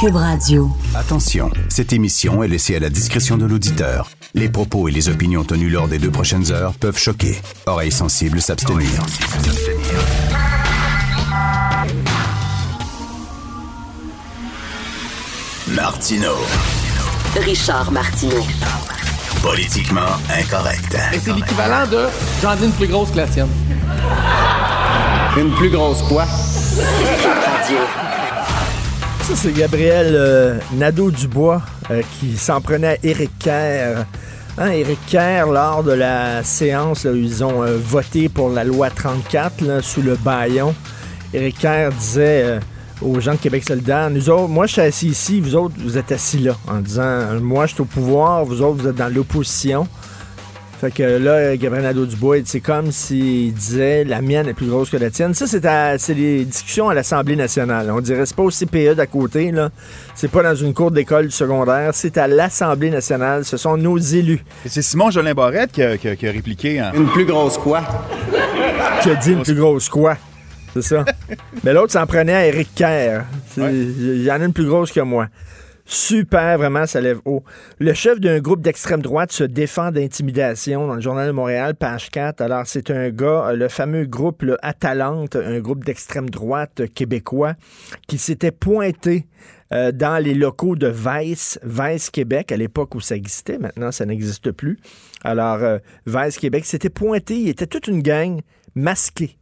Cube Radio. Attention, cette émission est laissée à la discrétion de l'auditeur. Les propos et les opinions tenues lors des deux prochaines heures peuvent choquer. Oreilles sensibles s'abstenir. Martino. Richard Martineau. Politiquement incorrect. Et c'est l'équivalent de j'en dis une plus grosse que la tienne. Une plus grosse quoi? Radio. Ça, c'est Gabriel euh, Nadeau-Dubois euh, qui s'en prenait à Éric Kerr. Hein, Éric Kerr, lors de la séance où ils ont euh, voté pour la loi 34 là, sous le baillon, Éric Kerr disait euh, aux gens de Québec solidaire, nous autres, moi je suis assis ici, vous autres, vous êtes assis là, en disant, moi je suis au pouvoir, vous autres, vous êtes dans l'opposition. Fait que là, Gabriel Nadeau-Dubois, c'est comme s'il disait la mienne est plus grosse que la tienne. Ça, c'est, à- c'est les discussions à l'Assemblée nationale. On dirait c'est pas au CPE d'à côté, là. C'est pas dans une cour d'école secondaire. C'est à l'Assemblée nationale. Ce sont nos élus. C'est Simon Jolin Barrette qui a, qui a- qui a répliqué. hein. Une plus grosse quoi? qui a dit une plus grosse quoi? C'est ça. Mais l'autre s'en prenait à Eric Kerr. Il y en a une plus grosse que moi. Super, vraiment, ça lève haut. Le chef d'un groupe d'extrême droite se défend d'intimidation dans le Journal de Montréal, page 4. Alors, c'est un gars, euh, le fameux groupe Atalante, un groupe d'extrême droite québécois, qui s'était pointé euh, dans les locaux de Vice, Vice Québec, à l'époque où ça existait. Maintenant, ça n'existe plus. Alors, euh, Vice Québec s'était pointé. Il était toute une gang masquée.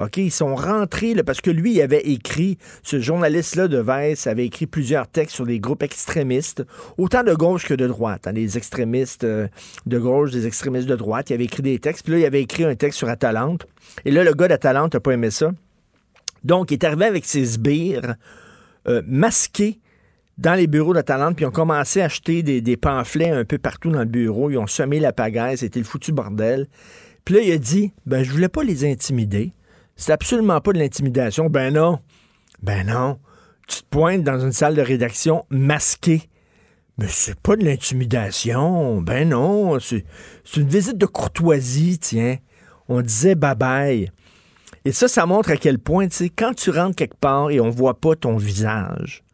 OK, ils sont rentrés parce que lui, il avait écrit, ce journaliste-là de Vice avait écrit plusieurs textes sur des groupes extrémistes, autant de gauche que de droite. hein, des extrémistes euh, de gauche, des extrémistes de droite. Il avait écrit des textes. Puis là, il avait écrit un texte sur Atalante. Et là, le gars d'Atalante n'a pas aimé ça. Donc, il est arrivé avec ses sbires euh, masqués dans les bureaux d'Atalante, puis ils ont commencé à acheter des, des pamphlets un peu partout dans le bureau. Ils ont semé la pagaille, c'était le foutu bordel. Puis là, il a dit, ben, je voulais pas les intimider. C'est absolument pas de l'intimidation. Ben non. Ben non. Tu te pointes dans une salle de rédaction masquée. Mais c'est pas de l'intimidation. Ben non. C'est une visite de courtoisie, tiens. On disait bye-bye. Et ça, ça montre à quel point, tu sais, quand tu rentres quelque part et on voit pas ton visage,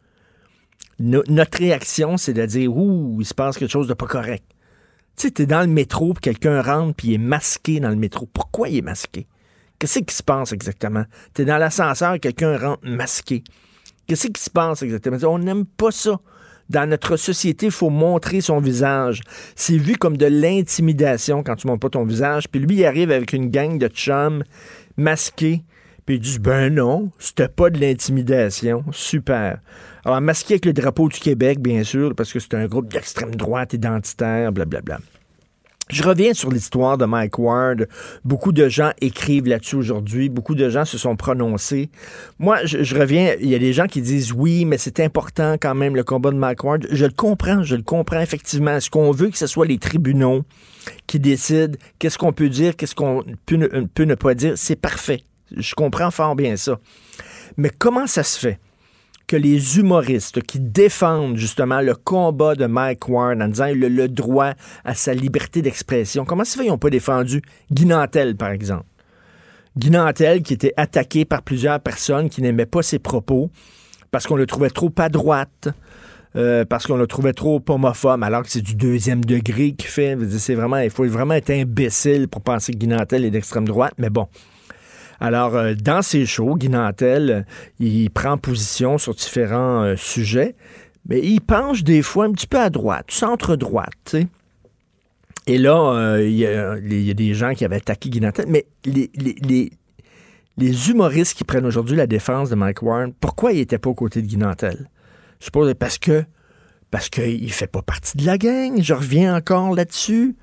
no- notre réaction, c'est de dire, ouh, il se passe quelque chose de pas correct. Tu sais, dans le métro, puis quelqu'un rentre, puis il est masqué dans le métro. Pourquoi il est masqué? Qu'est-ce qui se passe exactement? T'es dans l'ascenseur, quelqu'un rentre masqué. Qu'est-ce qui se passe exactement? On n'aime pas ça. Dans notre société, il faut montrer son visage. C'est vu comme de l'intimidation quand tu montres pas ton visage. Puis lui, il arrive avec une gang de chums masqués. Puis il dit, ben non, c'était pas de l'intimidation. Super. Alors, masqué avec le drapeau du Québec, bien sûr, parce que c'est un groupe d'extrême droite identitaire, blablabla. Je reviens sur l'histoire de Mike Ward. Beaucoup de gens écrivent là-dessus aujourd'hui. Beaucoup de gens se sont prononcés. Moi, je, reviens. Il y a des gens qui disent oui, mais c'est important quand même le combat de Mike Ward. Je le comprends. Je le comprends effectivement. Est-ce qu'on veut que ce soit les tribunaux qui décident qu'est-ce qu'on peut dire, qu'est-ce qu'on peut ne pas dire? C'est parfait. Je comprends fort bien ça. Mais comment ça se fait? Que les humoristes qui défendent justement le combat de Mike Ward en disant le, droit à sa liberté d'expression, comment ça fait qu'ils n'ont pas défendu Guy Nantel, par exemple? Guy Nantel qui était attaqué par plusieurs personnes qui n'aimaient pas ses propos parce qu'on le trouvait trop à droite, euh, parce qu'on le trouvait trop homophobe, alors que c'est du deuxième degré qu'il fait. C'est vraiment, il faut vraiment être imbécile pour penser que Guy Nantel est d'extrême droite, mais bon. Alors, euh, dans ses shows, Guy Nantel, euh, il prend position sur différents euh, sujets, mais il penche des fois un petit peu à droite, centre-droite, tu sais. Et là, il y, a- des gens qui avaient attaqué Guy Nantel, mais les humoristes qui prennent aujourd'hui la défense de Mike Warren, pourquoi ils n'étaient pas aux côtés de Guy Nantel? Je suppose parce que parce qu'il ne fait pas partie de la gang. Je reviens encore là-dessus.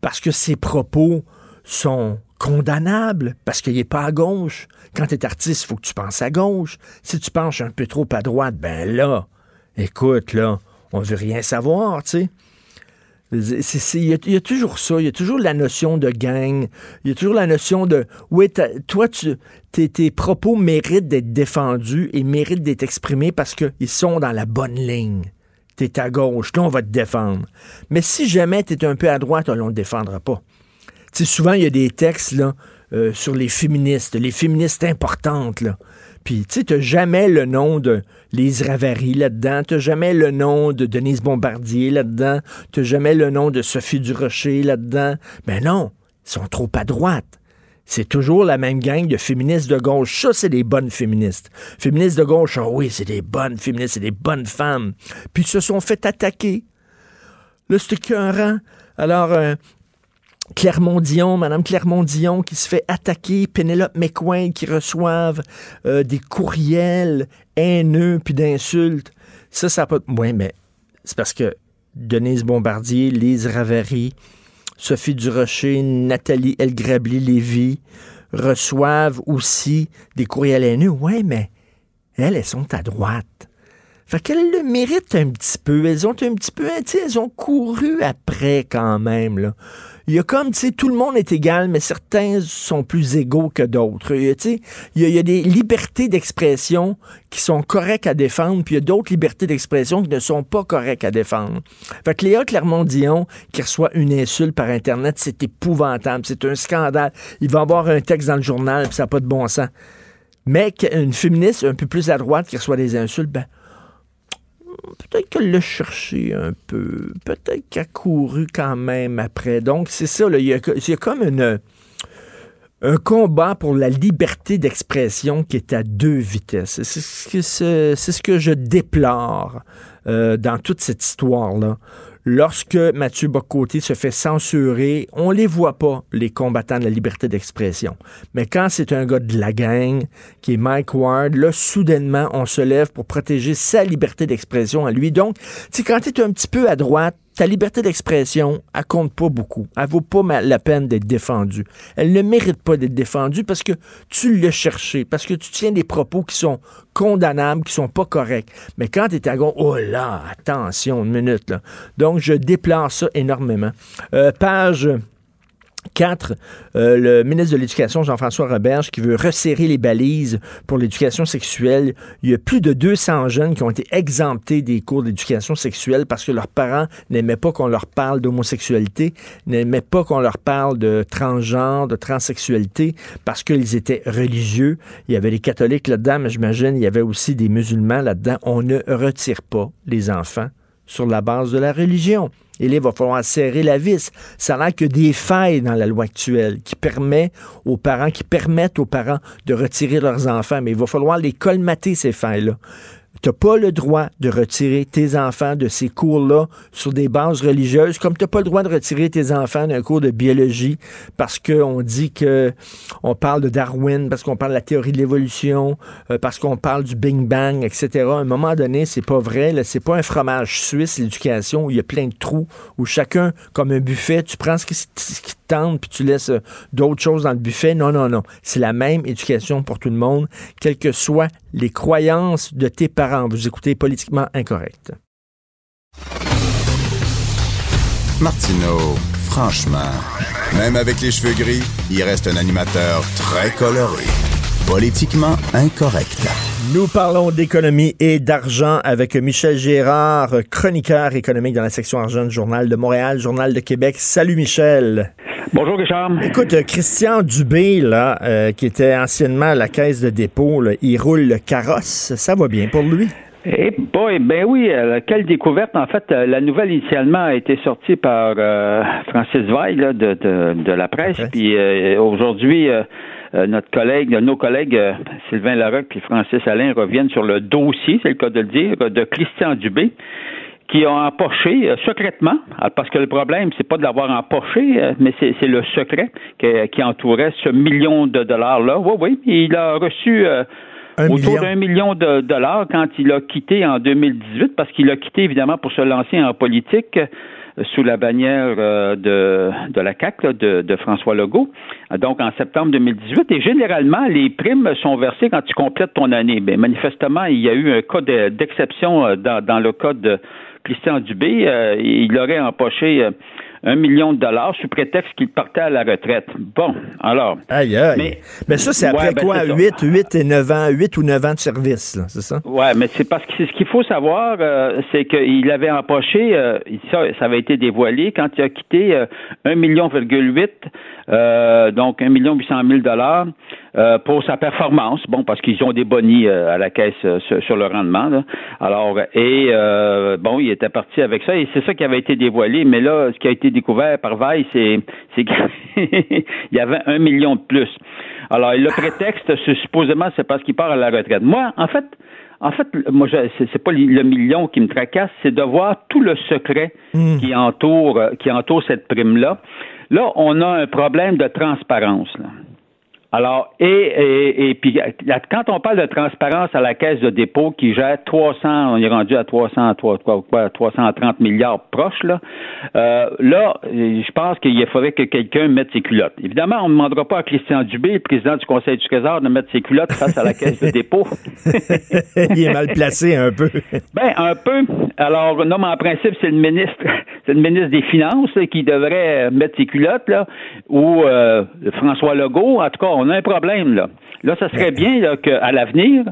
Parce que ses propos sont condamnables, parce qu'il n'est pas à gauche. Quand tu es artiste, il faut que tu penses à gauche. Si tu penches un peu trop à droite, ben là, écoute, là, on veut rien savoir, tu sais. Il y, a- toujours ça, il y a toujours la notion de gang, il y a toujours la notion de oui, toi, tu, tes, propos méritent d'être défendus et méritent d'être exprimés parce qu'ils sont dans la bonne ligne. T'es à gauche, là, on va te défendre. Mais si jamais t'es un peu à droite, on ne défendra pas. Sais, souvent, il y a des textes euh, sur les féministes, les féministes importantes, là. Puis, tu sais, t'as jamais le nom de Lise Ravary là-dedans, t'as jamais le nom de Denise Bombardier là-dedans, t'as jamais le nom de Sophie Durocher là-dedans. Ben non, ils sont trop à droite. C'est toujours la même gang de féministes de gauche. Ça, c'est des bonnes féministes. Féministes de gauche, ah oui, c'est des bonnes féministes, c'est des bonnes femmes. Puis ils se sont fait attaquer. Là, c'était écœurant. Alors, euh, Clermont-Dion, Madame Clermont-Dion qui se fait attaquer, Pénélope McQuain qui reçoivent euh, des courriels haineux puis d'insultes. Ça, ça pas... Oui, mais c'est parce que Denise Bombardier, Lise Ravary, Sophie Durocher, Nathalie Elgrabli-Lévy reçoivent aussi des courriels haineux. Oui, mais elles, elles sont à droite. Fait qu'elles le méritent un petit peu. Elles ont un petit peu, sais, elles ont couru après quand même, là il y a comme, tu sais, tout le monde est égal, mais certains sont plus égaux que d'autres. Tu sais, il y, a des libertés d'expression qui sont correctes à défendre, puis il y a d'autres libertés d'expression qui ne sont pas correctes à défendre. Fait que Léa Clermont-Dion, qui reçoit une insulte par Internet, c'est épouvantable, c'est un scandale. Il va avoir un texte dans le journal, puis ça n'a pas de bon sens. Mais une féministe un peu plus à droite qui reçoit des insultes, ben, peut-être qu'elle l'a cherché un peu. Peut-être qu'elle a couru quand même après. Donc, c'est ça, il, y a, comme un combat pour la liberté d'expression qui est à deux vitesses. C'est ce que, je déplore euh, dans toute cette histoire-là lorsque Mathieu Bocoté se fait censurer, on les voit pas, les combattants de la liberté d'expression. Mais quand c'est un gars de la gang, qui est Mike Ward, là, soudainement, on se lève pour protéger sa liberté d'expression à lui. Donc, tu quand tu es un petit peu à droite, ta liberté d'expression, elle compte pas beaucoup. Elle vaut pas la peine d'être défendue. Elle ne mérite pas d'être défendue parce que tu l'as cherché, parce que tu tiens des propos qui sont condamnables, qui sont pas corrects. Mais quand tu es à gauche, oh là, attention, une minute, là. Donc, je déplore ça énormément. Euh, page 4, euh, le ministre de l'Éducation, Jean-François Roberge, qui veut resserrer les balises pour l'éducation sexuelle. Il y a plus de 200 jeunes qui ont été exemptés des cours d'éducation sexuelle parce que leurs parents n'aimaient pas qu'on leur parle d'homosexualité, n'aimaient pas qu'on leur parle de transgenre, de transsexualité, parce qu'ils étaient religieux. Il y avait les catholiques là-dedans, mais j'imagine il y avait aussi des musulmans là-dedans. On ne retire pas les enfants sur la base de la religion. Et là, il va falloir serrer la vis. Ça n'a que des failles dans la loi actuelle qui permet aux parents, qui permettent aux parents de retirer leurs enfants, mais il va falloir les colmater, ces failles-là. Tu n'as pas le droit de retirer tes enfants de ces cours-là sur des bases religieuses, comme tu n'as pas le droit de retirer tes enfants d'un cours de biologie parce qu'on dit que on parle de Darwin, parce qu'on parle de la théorie de l'évolution, euh, parce qu'on parle du Big Bang, etc. À un moment donné, c'est pas vrai. C'est pas un fromage suisse, l'éducation, où il y a plein de trous, où chacun, comme un buffet, tu prends ce qui, ce qui puis tu laisses euh, d'autres choses dans le buffet. Non, non, non. C'est la même éducation pour tout le monde, quelles que soient les croyances de tes parents. Vous écoutez politiquement incorrect. Martineau, franchement, même avec les cheveux gris, il reste un animateur très coloré. Politiquement incorrect. Nous parlons d'économie et d'argent avec Michel Gérard, chroniqueur économique dans la section argent du Journal de Montréal, Journal de Québec. Salut Michel. Bonjour, Richard. Écoute, euh, Christian Dubé, là, euh, qui était anciennement à la caisse de dépôt, il roule le carrosse. Ça va bien pour lui? Eh boy, ben oui, euh, quelle découverte. En fait, la nouvelle initialement a été sortie par Francis Veil de, de, la presse. Puis aujourd'hui, notre collègue, nos collègues Sylvain Larocque et Francis Alain reviennent sur le dossier, c'est le cas de le dire, de Christian Dubé qui ont empoché euh, secrètement, ah, parce que le problème, c'est pas de l'avoir empoché, euh, mais c'est le secret qui entourait ce million de dollars-là. Oui, oui, il a reçu euh, autour d'un million de dollars quand il a quitté en 2018, parce qu'il a quitté évidemment pour se lancer en politique sous la bannière de, de la CAC de, de, François Legault, donc en septembre 2018. Et généralement, les primes sont versées quand tu complètes ton année. Mais manifestement, il y a eu un cas d'exception dans, dans le cas de Christian Dubé, euh, il aurait empoché euh, un million de dollars sous prétexte qu'il partait à la retraite. Bon, alors. Aïe, aïe. Mais, ça, c'est après ben, quoi? 8, 8 et 9 ans, 8 ou 9 ans de service, c'est ça? Oui, mais c'est parce que ce qu'il faut savoir, euh, c'est qu'il avait empoché, euh, ça, ça avait été dévoilé quand il a quitté euh, 1,8 million, euh, donc 1 million 800 000 dollars euh, pour sa performance. Bon, parce qu'ils ont des bonnies euh, à la caisse euh, sur, le rendement. Là. Alors, et bon, il était parti avec ça et c'est ça qui avait été dévoilé. Mais là, ce qui a été découvert par c'est, c'est qu'il y avait un million de plus. Alors, le prétexte, supposément, c'est parce qu'il part à la retraite. Moi, en fait, en fait, moi, c'est pas le million qui me tracasse, c'est de voir tout le secret hmm. qui entoure qui entoure cette prime là. Là, on a un problème de transparence. Là. Alors, et, et, et, puis, quand on parle de transparence à la caisse de dépôt qui gère 300, on est rendu à 300, 330 milliards proches, là, euh, là, je pense qu'il faudrait que quelqu'un mette ses culottes. Évidemment, on ne demandera pas à Christian Dubé, le président du Conseil du Trésor, de mettre ses culottes face à la caisse de dépôt. Il est mal placé un peu. ben, un peu. Alors, non, mais en principe, c'est le ministre, c'est le ministre des Finances qui devrait mettre ses culottes, là, ou euh, François Legault, en tout cas, on a un problème, là. Là, ça serait bien qu'à l'avenir,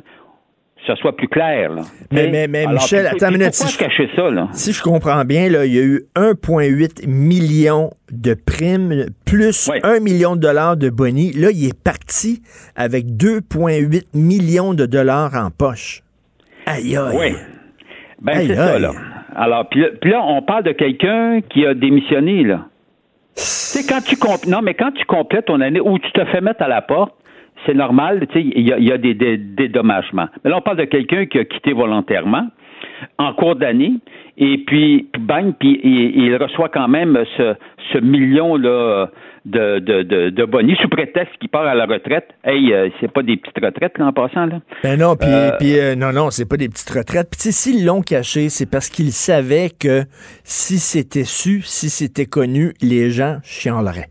ça soit plus clair. Mais, mais, mais Michel, attends une minute. Si je, cacher ça, là? si je comprends bien, là, il y a eu 1,8 million de primes plus 1 million de dollars de bonus. Là, il est parti avec 2,8 millions de dollars en poche. Aïe aïe. Oui. Ben, c'est ça, là. Alors, puis là, on parle de quelqu'un qui a démissionné, là. Quand tu non, mais quand tu complètes ton année ou tu te fais mettre à la porte, c'est normal, tu sais, il y a, des, dédommagements. Mais là, on parle de quelqu'un qui a quitté volontairement en cours d'année, et puis, bang, puis il, reçoit quand même ce, ce million-là de, de, de, de bonnies sous prétexte qu'il part à la retraite. Hey, euh, c'est pas des petites retraites là, en passant là. Ben non, puis euh, euh, non non, c'est pas des petites retraites. Puis s'ils l'ont caché, c'est parce qu'ils savaient que si c'était su, si c'était connu, les gens chialeraient.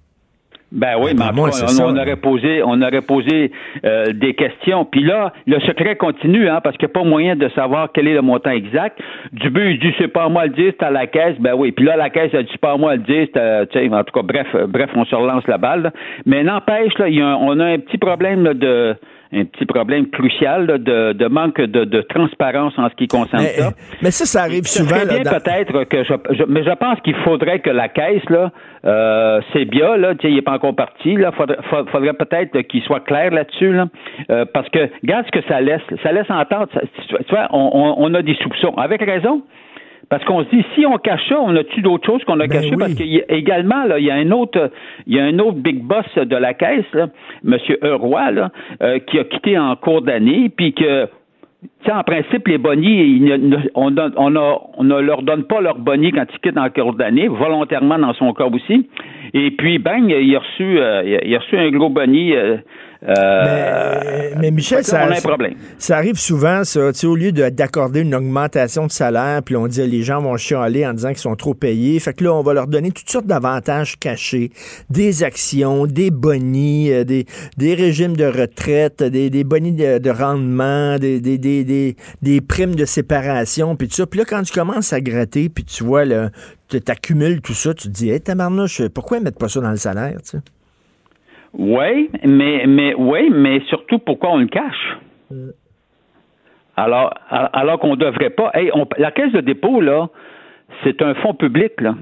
Ben oui, mais on, aurait posé, on aurait posé euh, des questions. Puis là, le secret continue, hein, parce qu'il n'y a pas moyen de savoir quel est le montant exact. Dubé, il dit c'est pas à moi le dire, c'est à la caisse. Ben oui. Puis là, la caisse a dit c'est pas à moi le dire, c'est en tout cas, bref, bref, on se relance la balle. Mais n'empêche, là, y a on a un petit problème de un petit problème crucial de, de, manque de, de, transparence en ce qui concerne ça. Mais ça, ça arrive souvent. Là, peut-être que je, mais je pense qu'il faudrait que la caisse là, euh, c'est bien là, il n'est pas encore parti là. Faudrait, faudrait peut-être qu'il soit clair là-dessus là, euh, parce que regarde ce que ça laisse. Ça laisse entendre. tu vois, on, on a des soupçons avec raison. Parce qu'on se dit, si on cache ça, on a-tu d'autres choses qu'on a ben cachées? Parce qu'également, là, il y a un autre, il y a un autre big boss de la caisse, là, M. Euroy, là, euh, qui a quitté en cours d'année, puis que en principe, les bonnies, on, ne leur donne pas leur bonnies quand ils quittent en cours d'année, volontairement dans son cas aussi. Et puis, bang, il a reçu, euh, il a reçu un gros bonnie euh, euh, mais, Michel, ça, ça, arrive souvent, ça. Au lieu d'accorder une augmentation de salaire, puis on dit les gens vont chialer en disant qu'ils sont trop payés. Fait que là, on va leur donner toutes sortes d'avantages cachés, des actions, des bonnies, euh, des, des régimes de retraite, des, des bonnies de, rendement, des, des, des, des, primes de séparation, puis tout ça. Puis là, quand tu commences à gratter, puis tu vois, tu accumules tout ça, tu te dis, hé, hey, tabarnouche, pourquoi ils mettent pas ça dans le salaire, tu sais? Oui, mais, mais, oui, mais surtout, pourquoi on le cache? Alors, alors qu'on ne devrait pas. la caisse de dépôt, là, c'est un fonds public, là.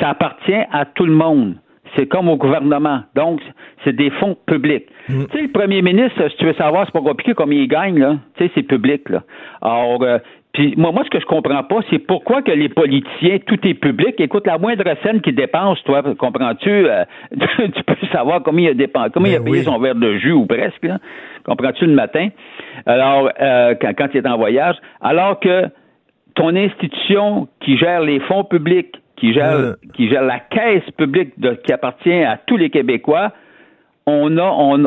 Ça appartient à tout le monde. C'est comme au gouvernement. Donc, c'est des fonds publics. Mm. Tu sais, le premier ministre, si tu veux savoir, c'est pas compliqué comme il gagne, là. Tu sais, c'est public, là. Alors, euh, puis moi, moi, ce que je comprends pas, c'est pourquoi que les politiciens, tout est public. Écoute, la moindre scène qu'ils dépensent, toi, comprends-tu, euh, tu peux savoir combien il a dépensé, combien il a ben payé son verre de jus ou presque, comprends-tu le matin? Alors, euh, quand, quand il est en voyage, alors que ton institution qui gère les fonds publics, qui gère, qui gère la caisse publique de, qui appartient à tous les Québécois, on a, on,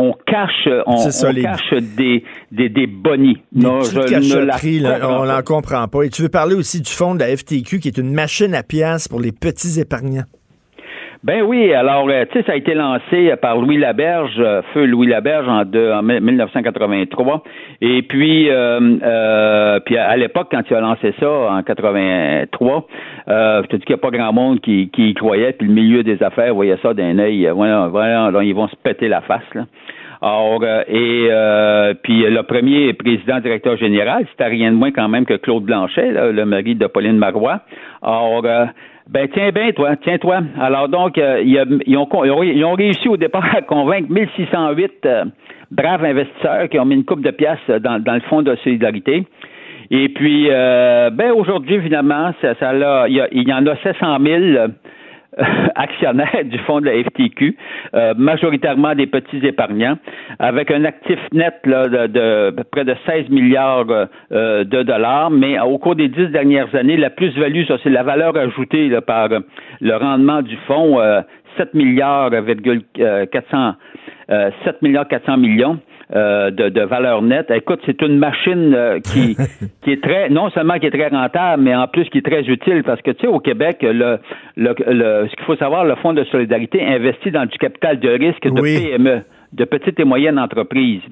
on cache, on, cache des, des, des bonnies. non, je on n'en comprend pas. Et tu veux parler aussi du fonds de la FTQ, qui est une machine à pièces pour les petits épargnants. Ben oui, alors, euh, tu sais, ça a été lancé par Louis Laberge, euh, feu Louis Laberge en, en 1983. Et puis, euh, puis à, l'époque, quand il a lancé ça en 83, je te dis qu'il n'y a pas grand monde qui, qui y croyait, puis le milieu des affaires voyait ça d'un œil, voilà, voilà, ils vont se péter la face, là. Alors, et puis le premier président directeur général, c'était rien de moins quand même que Claude Blanchet, le mari de Pauline Marois. Alors, ben tiens bien, toi, tiens-toi. Alors donc, euh, ils, ont, ils, ont, réussi au départ à convaincre 1608 euh, braves investisseurs qui ont mis une coupe de pièces dans, dans le fonds de solidarité. Et puis, euh, ben aujourd'hui, finalement, ça, ça il, y y en a 700 000 actionnaires du fonds de la FTQ, euh, majoritairement des petits épargnants, avec un actif net de, près de 16 milliards euh, de dollars, mais au cours des dix dernières années, la plus-value, ça c'est la valeur ajoutée par le rendement du fonds, 7 milliards, 400, 7 milliards 400 millions. Euh, de, de, valeur nette. Écoute, c'est une machine euh, qui, qui est très, non seulement qui est très rentable, mais en plus qui est très utile parce que, tu sais, au Québec, le, le, ce qu'il faut savoir, le Fonds de solidarité investit dans du capital de risque de PME, de petites et moyennes entreprises.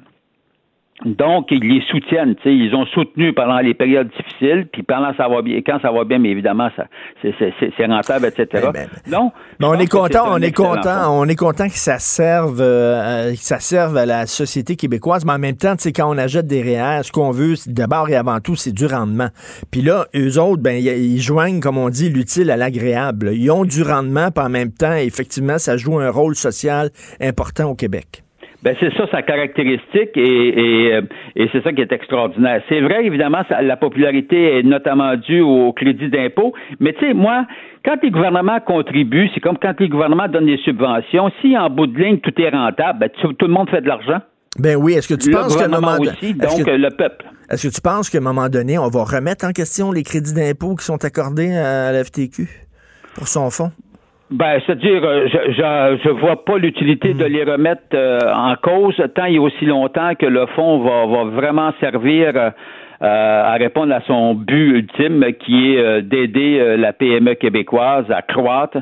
Donc, ils les soutiennent. Ils ont soutenu pendant les périodes difficiles, puis pendant ça va bien, quand ça va bien, mais évidemment, ça, c'est, rentable, etc. Ben, non. Mais on est content, on est content, on est content que ça serve, euh, que ça serve à la société québécoise. Mais en même temps, quand on achète des REER, ce qu'on veut, d'abord et avant tout, c'est du rendement. Puis là, eux autres, ben, ils joignent, comme on dit, l'utile à l'agréable. Ils ont du rendement, puis en même temps, effectivement, ça joue un rôle social important au Québec. Ben c'est ça sa caractéristique et, et, et c'est ça qui est extraordinaire. C'est vrai, évidemment, la popularité est notamment due au crédit d'impôt, mais tu sais, moi, quand les gouvernements contribuent, c'est comme quand les gouvernements donnent des subventions, si en bout de ligne tout est rentable, ben, tout le monde fait de l'argent. Ben oui, est-ce que tu penses qu'à un moment aussi, donc le peuple. Est-ce que tu penses qu'à un moment donné, on va remettre en question les crédits d'impôt qui sont accordés à la FTQ pour son fonds? Ben, c'est-à-dire, euh, je, je, je vois pas l'utilité de les remettre euh, en cause tant et aussi longtemps que le fonds va, va vraiment servir euh, à répondre à son but ultime, qui est d'aider la PME québécoise à croître.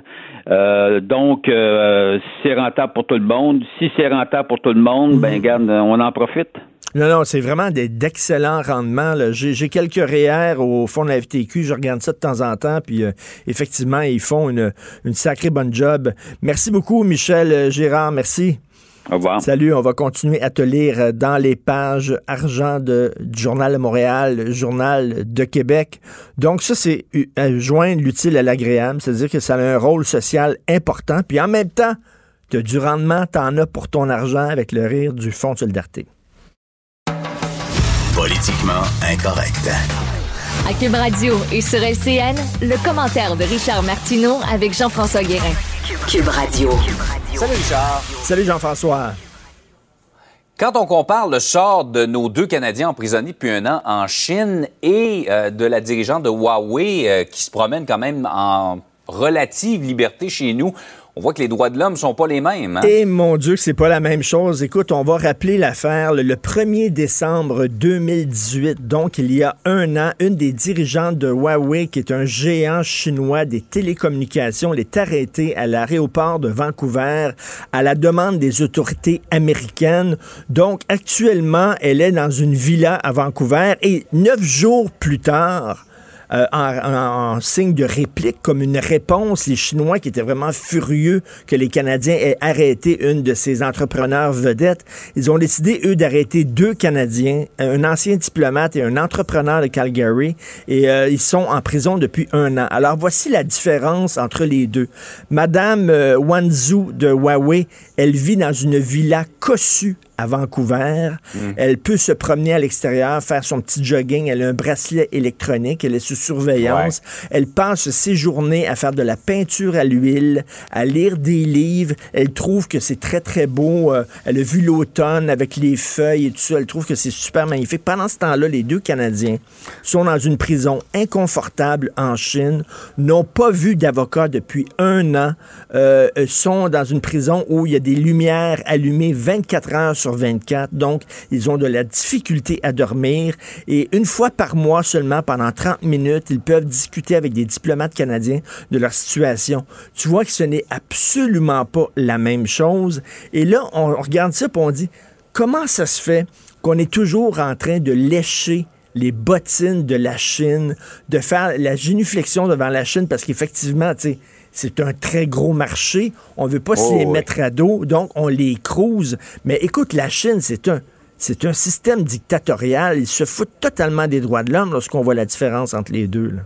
donc, c'est rentable pour tout le monde. Si c'est rentable pour tout le monde, ben, garde, on en profite. Non, non, c'est vraiment d'excellents rendements. J'ai quelques REER au fond de la FTQ, je regarde ça de temps en temps, puis euh, effectivement, ils font une, une sacrée bonne job. Merci beaucoup, Michel euh, Gérard, merci. Au revoir. Salut, on va continuer à te lire dans les pages argent de, du Journal de Montréal, Journal de Québec. Donc ça, c'est joindre l'utile à l'agréable, c'est-à-dire que ça a un rôle social important, puis en même temps, tu as du rendement, tu en as pour ton argent avec le rire du Fonds de solidarité. Politiquement incorrect. À Cube Radio et sur LCN, le commentaire de Richard Martineau avec Jean-François Guérin. Cube Radio. Salut Richard. Salut Jean-François. Quand on compare le sort de nos deux Canadiens emprisonnés depuis un an en Chine et euh, de la dirigeante de Huawei euh, qui se promène quand même en relative liberté chez nous, on voit que les droits de l'homme sont pas les mêmes. Hein? Et mon Dieu, c'est pas la même chose. Écoute, on va rappeler l'affaire le 1er décembre 2018, donc il y a un an, une des dirigeantes de Huawei, qui est un géant chinois des télécommunications, est arrêtée à l'aéroport de Vancouver à la demande des autorités américaines. Donc actuellement, elle est dans une villa à Vancouver et neuf jours plus tard, euh, en, signe de réplique, comme une réponse, les Chinois qui étaient vraiment furieux que les Canadiens aient arrêté une de ces entrepreneurs vedettes, ils ont décidé, eux, d'arrêter deux Canadiens, un ancien diplomate et un entrepreneur de Calgary, et euh, ils sont en prison depuis un an. Alors voici la différence entre les deux. Madame euh, Wanzhou de Huawei, elle vit dans une villa cossue à Vancouver. Elle peut se promener à l'extérieur, faire son petit jogging. Elle a un bracelet électronique. Elle est sous surveillance. Elle passe ses journées à faire de la peinture à l'huile, à lire des livres. Elle trouve que c'est très, très beau. Euh, elle a vu l'automne avec les feuilles et tout ça. Elle trouve que c'est super magnifique. Pendant ce temps-là, les deux Canadiens sont dans une prison inconfortable en Chine, n'ont pas vu d'avocat depuis un an, euh, sont dans une prison où il y a des lumières allumées 24 heures sur 24. Donc, ils ont de la difficulté à dormir. Et une fois par mois seulement, pendant 30 minutes, ils peuvent discuter avec des diplomates canadiens de leur situation. Tu vois que ce n'est absolument pas la même chose. Et là, on, regarde ça et on dit, comment ça se fait qu'on est toujours en train de lécher les bottines de la Chine, de faire la génuflexion devant la Chine, parce qu'effectivement, c'est un très gros marché. On ne veut pas s'y oh, mettre à dos, donc on les crouse. Mais écoute, la Chine, c'est un, c'est un système dictatorial. Ils se foutent totalement des droits de l'homme lorsqu'on voit la différence entre les deux. Là.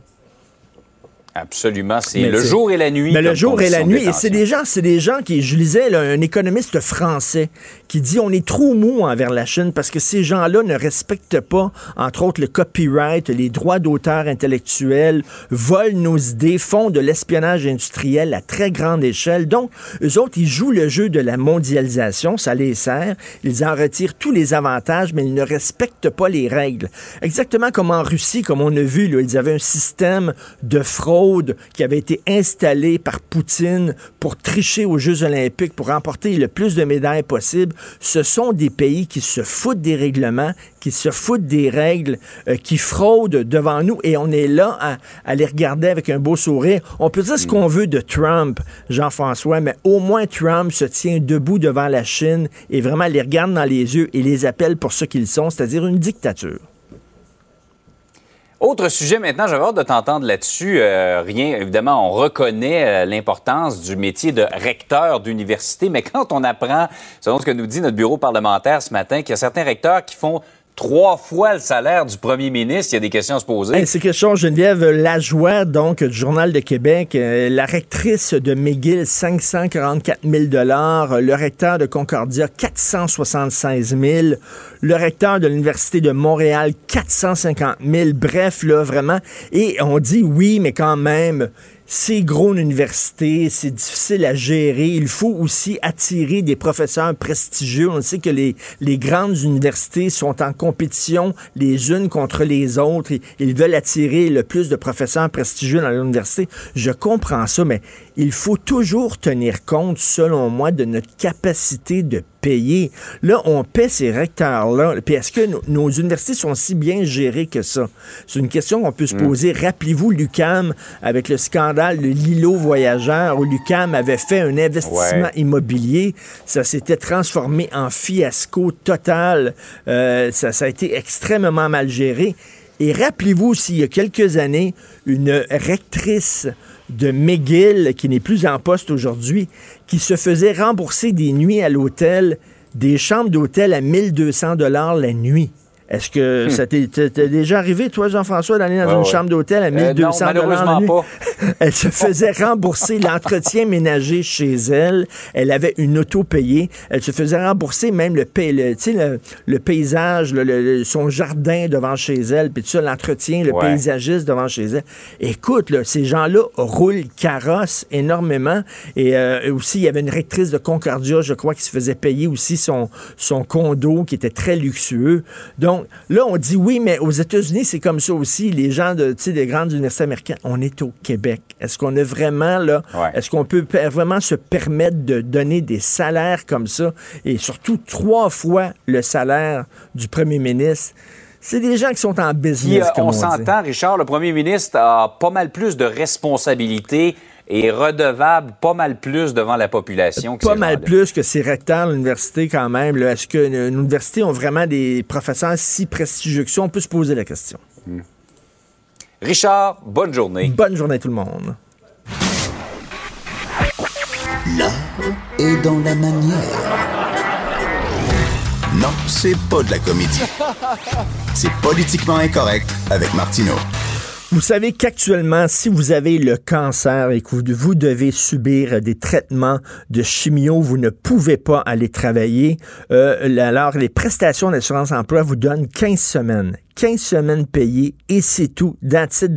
Absolument. C'est le jour et la nuit. Mais le jour et la nuit. Et c'est des gens, c'est des gens qui, je lisais, un économiste français qui dit on est trop mou envers la Chine parce que ces gens-là ne respectent pas, entre autres, le copyright, les droits d'auteur intellectuels, volent nos idées, font de l'espionnage industriel à très grande échelle. Donc, eux autres, ils jouent le jeu de la mondialisation, ça les sert. Ils en retirent tous les avantages, mais ils ne respectent pas les règles. Exactement comme en Russie, comme on a vu, là, ils avaient un système de fraude qui avait été installé par Poutine pour tricher aux Jeux olympiques, pour remporter le plus de médailles possible, ce sont des pays qui se foutent des règlements, qui se foutent des règles, euh, qui fraudent devant nous et on est là à, les regarder avec un beau sourire. On peut dire ce qu'on veut de Trump, Jean-François, mais au moins Trump se tient debout devant la Chine et vraiment les regarde dans les yeux et les appelle pour ce qu'ils sont, c'est-à-dire une dictature. Autre sujet maintenant, j'avais hâte de t'entendre là-dessus. Euh, rien, évidemment, on reconnaît euh, l'importance du métier de recteur d'université, mais quand on apprend, selon ce que nous dit notre bureau parlementaire ce matin, qu'il y a certains recteurs qui font trois fois le salaire du premier ministre. Il y a des questions à se poser. c'est quelque chose, Geneviève Lajoie, donc, du Journal de Québec, euh, la rectrice de McGill, 544 000 le recteur de Concordia, 476 000 le recteur de l'Université de Montréal, 450 000 Bref, là, vraiment. Et on dit oui, mais quand même, c'est gros une université, c'est difficile à gérer. Il faut aussi attirer des professeurs prestigieux. On sait que les, les grandes universités sont en compétition les unes contre les autres. Ils veulent attirer le plus de professeurs prestigieux dans l'université. Je comprends ça, mais il faut toujours tenir compte, selon moi, de notre capacité de payer. Là, on paie ces recteurs-là. Puis est-ce que nos, universités sont si bien gérées que ça? C'est une question qu'on peut se mm. poser. Rappelez-vous l'UCAM avec le scandale de l'îlot voyageur où l'UCAM avait fait un investissement immobilier. Ça s'était transformé en fiasco total. Euh, ça, ça a été extrêmement mal géré. Et rappelez-vous aussi, il y a quelques années, une rectrice de McGill, qui n'est plus en poste aujourd'hui, qui se faisait rembourser des nuits à l'hôtel, des chambres d'hôtel à 1200 dollars la nuit. Est-ce que hmm. ça t'est déjà arrivé, toi, Jean-François, d'aller dans une chambre d'hôtel à 1200 euh, dollars pas. Elle se faisait rembourser l'entretien ménager chez elle. Elle avait une auto payée. Elle se faisait rembourser même le, le, le, paysage, son jardin devant chez elle, puis tout ça, l'entretien, le paysagiste devant chez elle. Écoute, ces gens-là roulent carrosse énormément. Et euh, aussi, il y avait une rectrice de Concordia, je crois, qui se faisait payer aussi son, son condo, qui était très luxueux. Donc, là, on dit oui, mais aux États-Unis, c'est comme ça aussi. Les gens de, des grandes universités américaines, on est au Québec. Est-ce qu'on a vraiment, là, est-ce qu'on peut vraiment se permettre de donner des salaires comme ça? Et surtout trois fois le salaire du premier ministre? C'est des gens qui sont en business. on, on s'entend, Richard, le premier ministre a pas mal plus de responsabilités est redevable pas mal plus devant la population. Que pas mal plus que ces recteurs de l'université quand même. Est-ce qu'une université ont vraiment des professeurs si prestigieux que ça? On peut se poser la question. Hmm. Richard, bonne journée. Bonne journée tout le monde. L'art est dans la manière. Non, c'est pas de la comédie. C'est politiquement incorrect avec Martineau. Vous savez qu'actuellement, si vous avez le cancer et que vous, devez subir des traitements de chimio, vous ne pouvez pas aller travailler. Euh, alors, les prestations d'assurance emploi vous donnent 15 semaines. 15 semaines payées et c'est tout. That's it,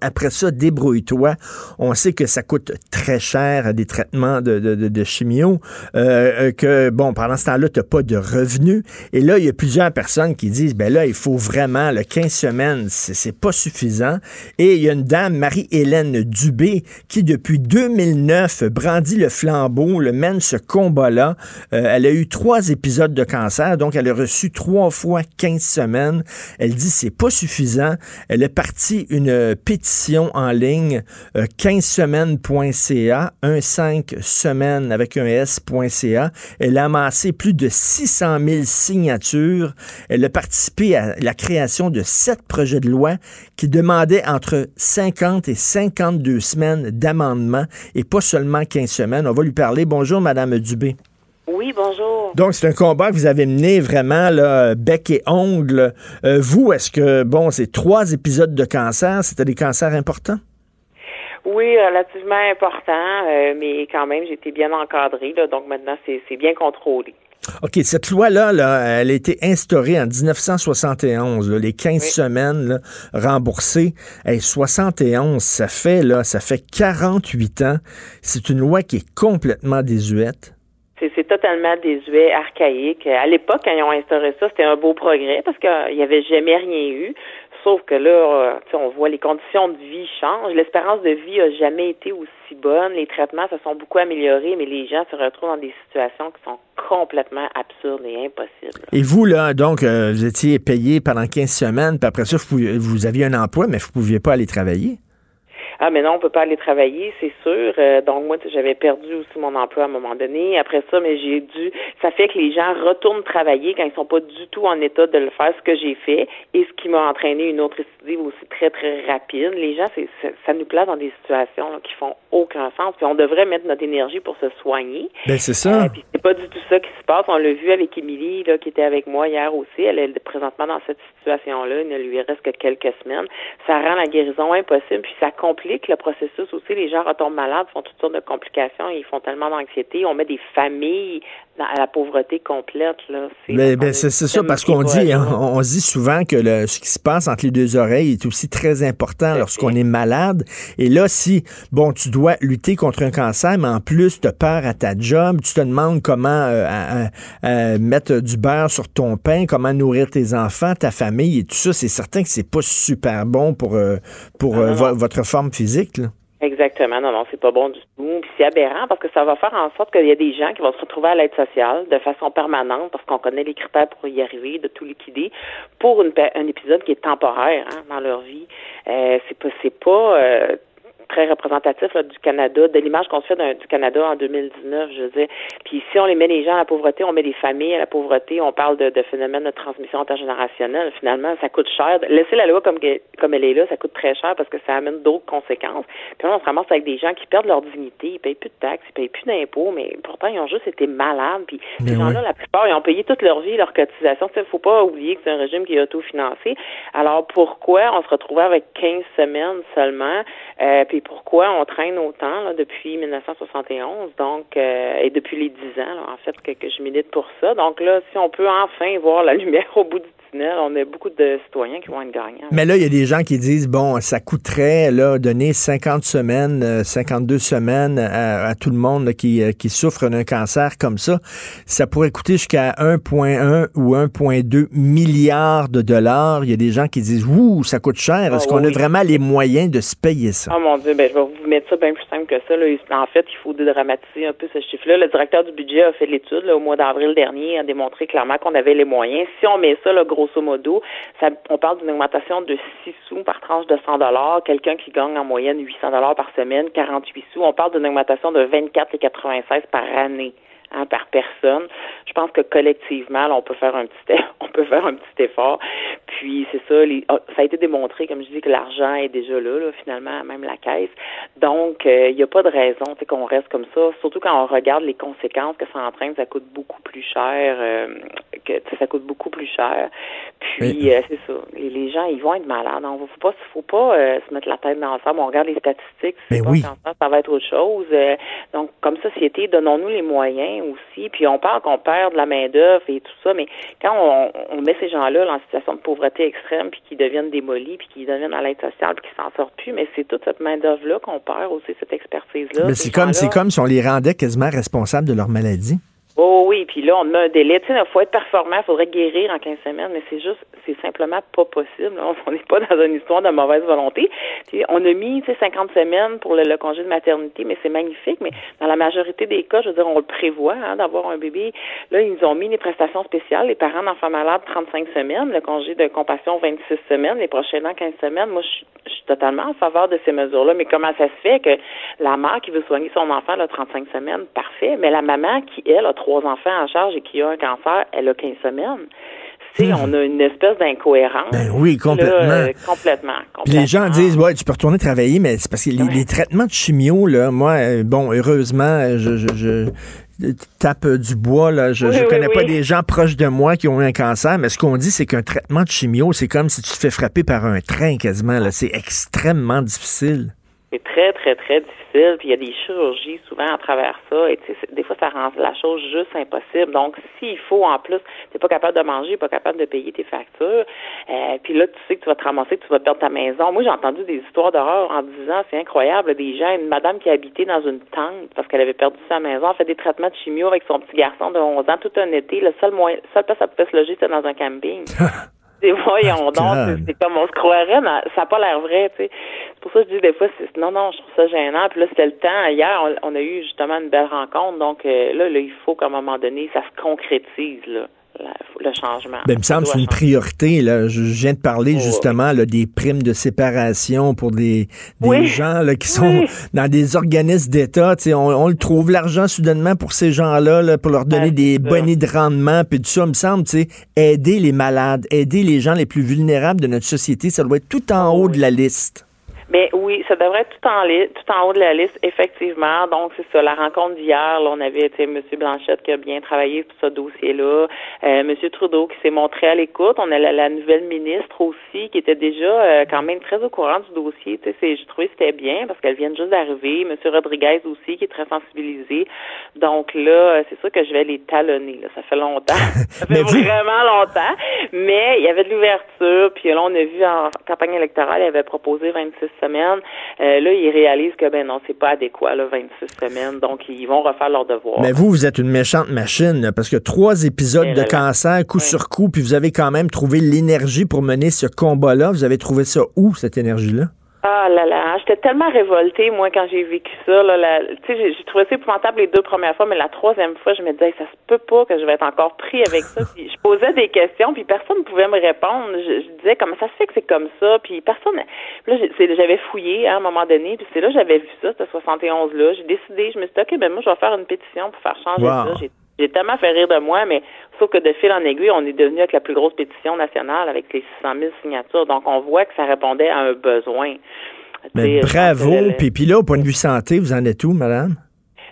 Après ça, débrouille-toi. On sait que ça coûte très cher des traitements de, de, de, chimio, euh, euh, que, bon, pendant ce temps-là, tu n'as pas de revenus. Et là, il y a plusieurs personnes qui disent, ben là, il faut vraiment, le 15 semaines, c'est pas suffisant. Et il y a une dame, Marie-Hélène Dubé, qui, depuis 2009, brandit le flambeau, le mène ce combat-là. Euh, elle a eu trois épisodes de cancer, donc elle a reçu trois fois 15 semaines. Elle elle dit c'est pas suffisant. Elle est partie une pétition en ligne, 15semaines.ca, 15 semaines avec un s.ca. Elle a amassé plus de 600 000 signatures. Elle a participé à la création de sept projets de loi qui demandaient entre 50 et 52 semaines d'amendement et pas seulement 15 semaines. On va lui parler. Bonjour, Madame Dubé. Oui, bonjour. Donc, c'est un combat que vous avez mené vraiment, là, bec et ongle. Euh, vous, est-ce que, bon, ces trois épisodes de cancer, c'était des cancers importants? Oui, relativement importants, euh, mais quand même, j'ai été bien encadré, donc maintenant, c'est bien contrôlé. OK, cette loi-là, là, elle a été instaurée en 1971, les 15 semaines remboursées. Et 71, ça fait, là, ça fait 48 ans. C'est une loi qui est complètement désuète. C'est totalement désuet, archaïque. À l'époque, quand ils ont instauré ça, c'était un beau progrès parce qu'il n'y avait jamais rien eu. Sauf que là, euh, on voit les conditions de vie changent. L'espérance de vie a jamais été aussi bonne. Les traitements se sont beaucoup améliorés, mais les gens se retrouvent dans des situations qui sont complètement absurdes et impossibles. Et vous, là, donc, euh, vous étiez payé pendant 15 semaines, puis après ça, vous, vous aviez un emploi, mais vous ne pouviez pas aller travailler? Ah, mais non, on peut pas aller travailler, c'est sûr. Euh, donc moi, j'avais perdu aussi mon emploi à un moment donné. Après ça, mais j'ai dû. Ça fait que les gens retournent travailler quand ils sont pas du tout en état de le faire, ce que j'ai fait, et ce qui m'a entraîné une autre récidive aussi très très rapide. Les gens, c'est ça nous place dans des situations là, qui font aucun sens. Puis on devrait mettre notre énergie pour se soigner. Ben c'est ça. Euh, puis c'est pas du tout ça qui se passe. On l'a vu avec Émilie là, qui était avec moi hier aussi. Elle est présentement dans cette situation-là. Il ne lui reste que quelques semaines. Ça rend la guérison impossible, puis ça complique le processus aussi. Les gens retombent malades, font toutes sortes de complications, ils font tellement d'anxiété. On met des familles à la pauvreté complète. Là. C'est, ben, ben, c'est, ça, parce qu'on dit, hein, on, dit souvent que le, ce qui se passe entre les deux oreilles est aussi très important lorsqu'on est malade. Et là, si, bon, tu dois lutter contre un cancer, mais en plus, tu as peur à ta job, tu te demandes comment euh, mettre du beurre sur ton pain, comment nourrir tes enfants, ta famille et tout ça, c'est certain que c'est pas super bon pour, euh, pour euh, votre forme physique. Là. Exactement. Non, non, c'est pas bon du tout. Puis c'est aberrant parce que ça va faire en sorte qu'il y a des gens qui vont se retrouver à l'aide sociale de façon permanente parce qu'on connaît les critères pour y arriver, de tout liquider, pour une, un épisode qui est temporaire hein, dans leur vie. Euh, c'est pas, c'est pas euh, très représentatif du Canada, de l'image qu'on se fait du Canada en 2019, je veux dire. Puis si on les met les gens à la pauvreté, on met des familles à la pauvreté, on parle de, de phénomènes de transmission intergénérationnelle, finalement, ça coûte cher. Laisser la loi comme, comme elle est là, ça coûte très cher parce que ça amène d'autres conséquences. Puis là, on se ramasse avec des gens qui perdent leur dignité, ils payent plus de taxes, ils payent plus d'impôts, mais pourtant, ils ont juste été malades. Puis ces gens-là, la plupart, ils ont payé toute leur vie, leur cotisation. Il faut pas oublier que c'est un régime qui est autofinancé. Alors pourquoi on se retrouvait avec 15 semaines seulement? Euh, puis pourquoi on traîne autant depuis 1971, donc euh, et depuis les 10 ans, en fait, que, que, je milite pour ça. Donc là, si on peut enfin voir la lumière au bout du on a beaucoup de citoyens qui vont être gagnants. Mais là, il y a des gens qui disent, bon, ça coûterait là, donner 50 semaines, 52 euh, semaines à, tout le monde qui, euh, qui souffre d'un cancer comme ça. Ça pourrait coûter jusqu'à 1,1 ou 1,2 milliards de dollars. Il y a des gens qui disent, ouh, ça coûte cher. Est-ce ah qu'on a vraiment les moyens de se payer ça? Oh mon Dieu, ben, je vais vous mettre ça bien plus simple que ça. En fait, il faut dédramatiser un peu ce chiffre-là. Le directeur du budget a fait l'étude au mois d'avril dernier, a démontré clairement qu'on avait les moyens. Si on met ça, le gros grosso modo, on parle d'une augmentation de 6 sous par tranche de 100 dollars. Quelqu'un qui gagne en moyenne 800 dollars par semaine, 48 sous. On parle d'une augmentation de 24,96 par année. Hein, par personne. Je pense que collectivement, on peut faire un petit on peut faire un petit effort. Puis c'est ça, ah, ça a été démontré, comme je dis, que l'argent est déjà là, finalement, même la caisse. Donc, il euh, n'y a pas de raison qu'on reste comme ça. Surtout quand on regarde les conséquences que ça entraîne, ça coûte beaucoup plus cher. Euh, que ça coûte beaucoup plus cher. Puis euh, c'est ça. Les, gens, ils vont être malades. Il faut pas, faut pas se mettre la tête dans le sable. On regarde les statistiques. C'est oui. ça va être autre chose. donc, comme société, donnons-nous les moyens aussi. Puis on parle qu'on perd de la main-d'œuvre et tout ça, mais quand on, met ces gens-là en situation de pauvreté extrême, puis qu'ils deviennent démolis, puis qu'ils deviennent à l'aide sociale, puis qu'ils s'en sortent plus, mais c'est toute cette main-d'œuvre-là qu'on perd aussi, cette expertise-là. Mais c'est comme, c'est comme si on les rendait quasiment responsables de leur maladie. Oh oui, puis là, on a un délai. Tu sais, il faut être performant, il faudrait guérir en 15 semaines, mais c'est juste, c'est simplement pas possible. On n'est pas dans une histoire de mauvaise volonté. Puis on a mis, tu sais, 50 semaines pour le, congé de maternité, mais c'est magnifique. Mais dans la majorité des cas, je veux dire, on le prévoit, hein, d'avoir un bébé. Là, ils nous ont mis des prestations spéciales. Les parents d'enfants malades, 35 semaines. Le congé de compassion, 26 semaines. Les prochains ans, 15 semaines. Moi, je, suis totalement en faveur de ces mesures-là. Mais comment ça se fait que la mère qui veut soigner son enfant, a 35 semaines? Parfait. Mais la maman qui, elle, a trois enfants en charge et qui a un cancer, elle a 15 semaines. Sais, on a une espèce d'incohérence. Ben oui, complètement. Là, euh, complètement, Puis les gens disent, ouais, tu peux retourner travailler, mais c'est parce que les, les traitements de chimio, là, moi, euh, bon, heureusement, je, je, je tape du bois, là. Je, Oui, je oui, connais pas oui. des gens proches de moi qui ont eu un cancer, mais ce qu'on dit, c'est qu'un traitement de chimio, c'est comme si tu te fais frapper par un train quasiment, là. C'est extrêmement difficile. C'est très, très, très difficile. Puis il y a des chirurgies souvent à travers ça. Et des fois, ça rend la chose juste impossible. Donc, s'il faut, en plus, t'es pas capable de manger, pas capable de payer tes factures, euh, puis là, tu sais que tu vas te ramasser, que tu vas perdre ta maison. Moi, j'ai entendu des histoires d'horreur en disant, c'est incroyable, des gens, une madame qui habitait dans une tente parce qu'elle avait perdu sa maison, elle fait des traitements de chimio avec son petit garçon de 11 ans tout un été. Le seul moyen, seule place elle pouvait se loger, c'était dans un camping. Des voyons donc, c'est- c'est comme on se croirait, mais ça n'a pas l'air vrai, tu sais. C'est pour ça que je dis des fois, c'est non, non, je trouve ça gênant. Puis là, c'était le temps. Hier, on, on a eu justement une belle rencontre, donc euh, là, là, il faut qu'à un moment donné, ça se concrétise, là, le changement. Ben, il me semble que c'est une changer. priorité. Là. Je je viens de parler Oh, justement là, des primes de séparation pour des, des Oui. gens là, qui sont Oui. dans des organismes d'État. On, on le trouve l'argent soudainement pour ces gens-là, là, pour leur donner Ouais, des bonnets de rendement, puis tout ça. Il me semble, aider les malades, aider les gens les plus vulnérables de notre société, ça doit être tout en haut de la liste. Mais oui, ça devrait être tout en tout en haut de la liste, effectivement. Donc, c'est ça, la rencontre d'hier, là, on avait, M. Blanchette qui a bien travaillé sur ce dossier-là, euh, M. Trudeau qui s'est montré à l'écoute, on a la, la nouvelle ministre aussi qui était déjà euh, quand même très au courant du dossier, tu sais, j'ai trouvé que c'était bien parce qu'elle vient juste d'arriver, M. Rodriguez aussi qui est très sensibilisé. Donc là, euh, c'est sûr que je vais les talonner, là. ça fait longtemps, ça fait vous- vraiment longtemps, mais il y avait de l'ouverture, puis là, on a vu en campagne électorale, il avait proposé 26 semaines. Euh, là, ils réalisent que, ben non, c'est pas adéquat, là, 26 semaines, donc ils vont refaire leur devoir. Mais vous, vous êtes une méchante machine, là, parce que trois épisodes Eh de là. cancer, coup Oui. sur coup, puis vous avez quand même trouvé l'énergie pour mener ce combat-là. Vous avez trouvé ça où, cette énergie-là? Ah là là, j'étais tellement révoltée, moi, quand j'ai vécu ça. Là, tu sais, j'ai- trouvé ça épouvantable les deux premières fois, mais la troisième fois, je me disais, ça se peut pas que je vais être encore pris avec ça. Puis je posais des questions, puis personne ne pouvait me répondre. Je, je disais, comment ça se fait que c'est comme ça? Puis personne... Puis là, j'avais fouillé hein, à un moment donné, puis c'est là que j'avais vu ça, ce 71-là. J'ai décidé, je me suis dit, OK, ben moi, je vais faire une pétition pour faire changer Wow. ça. J'ai j'ai tellement fait rire de moi, mais sauf que de fil en aiguille, on est devenu avec la plus grosse pétition nationale avec les 600 000 signatures. Donc, on voit que ça répondait à un besoin. Mais bravo. puis là, au point de vue santé, vous en êtes où, madame?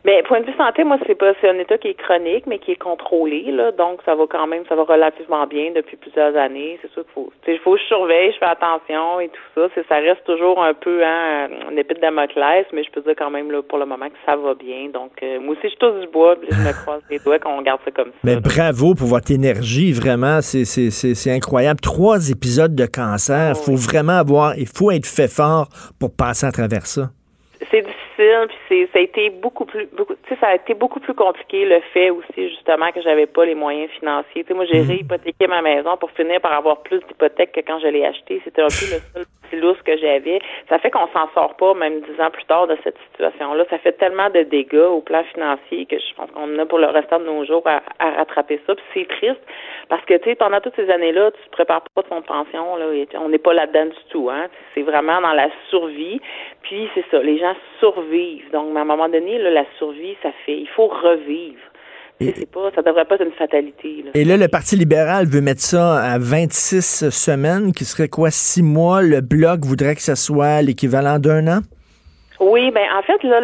Mais point de vue santé, moi, c'est pas c'est un état qui est chronique, mais qui est contrôlé, là. Donc, ça va quand même, ça va relativement bien depuis plusieurs années. C'est sûr qu'il faut, il faut que je surveille, je fais attention et tout ça. Ça reste toujours un peu hein, une épée de Damoclès, mais je peux dire quand même là, pour le moment que ça va bien. Donc, euh, moi aussi, je touche du bois, puis je me croise les doigts qu'on garde ça comme ça. Mais bravo pour votre énergie, vraiment, c'est, c'est, incroyable. Trois épisodes de cancer, Oh, faut vraiment avoir, il faut être fait fort pour passer à travers ça. c'est difficile, puis c'est, ça a été beaucoup plus, beaucoup, tu sais, ça a été beaucoup plus compliqué le fait aussi justement que j'avais pas les moyens financiers. Tu sais, moi, j'ai réhypothéqué ma maison pour finir par avoir plus d'hypothèques que quand je l'ai acheté. C'était un peu le seul petit lousse que j'avais. Ça fait qu'on s'en sort pas, même dix ans plus tard, de cette situation-là. Ça fait tellement de dégâts au plan financier que je pense qu'on a pour le restant de nos jours à, à rattraper ça. Puis c'est triste parce que, tu sais, pendant toutes ces années-là, tu te prépares pas de ton pension, là. et on n'est pas là-dedans du tout, hein. C'est vraiment dans la survie. Puis c'est ça, les gens survivent. Donc, à un moment donné, là, la survie, ça fait, il faut revivre. C'est pas, ça devrait pas être une fatalité. Là. Et là, le Parti libéral veut mettre ça à 26 semaines, qui serait quoi, six mois? Le Bloc voudrait que ça soit l'équivalent d'un an? Oui, ben en fait, là,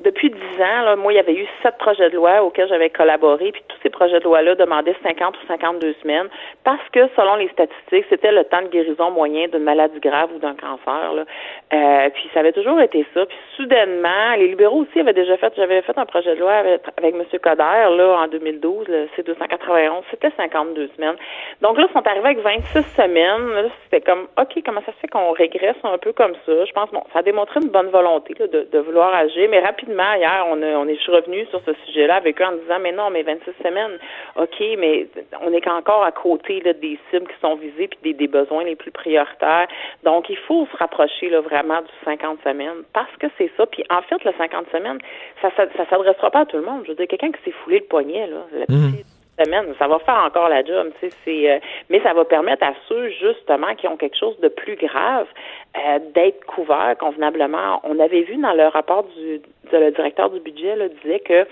depuis dix ans, là, moi, il y avait eu sept projets de loi auxquels j'avais collaboré, puis tous ces projets de loi-là demandaient 50 ou 52 semaines, parce que selon les statistiques, c'était le temps de guérison moyen d'une maladie grave ou d'un cancer. Là. Euh, puis ça avait toujours été ça. Puis soudainement, les libéraux aussi avaient déjà fait, j'avais fait un projet de loi avec, avec M. Coder là, en 2012, le C291, c'était 52 semaines. Donc là, ils sont arrivés avec 26 semaines. C'était comme, OK, comment ça se fait qu'on régresse un peu comme ça? Je pense, bon, ça a démontré une bonne volonté là, de, de, vouloir agir. Mais rapidement, hier, on, a, on est, revenu sur ce sujet-là avec eux en disant, mais non, mais 26 semaines, OK, mais on est encore à côté là, des cibles qui sont visées puis des, des besoins les plus prioritaires. Donc, il faut se rapprocher là, vraiment du 50 semaines parce que c'est ça. Puis en fait, le 50 semaines, ça ne s'adressera pas à tout le monde. Je veux dire, quelqu'un qui s'est foulé le poignet, là, la Mhm. Semaine, ça va faire encore la job, tu sais, c'est, euh, mais ça va permettre à ceux justement qui ont quelque chose de plus grave euh, d'être couverts convenablement. On avait vu dans le rapport du, de le directeur du budget là, disait que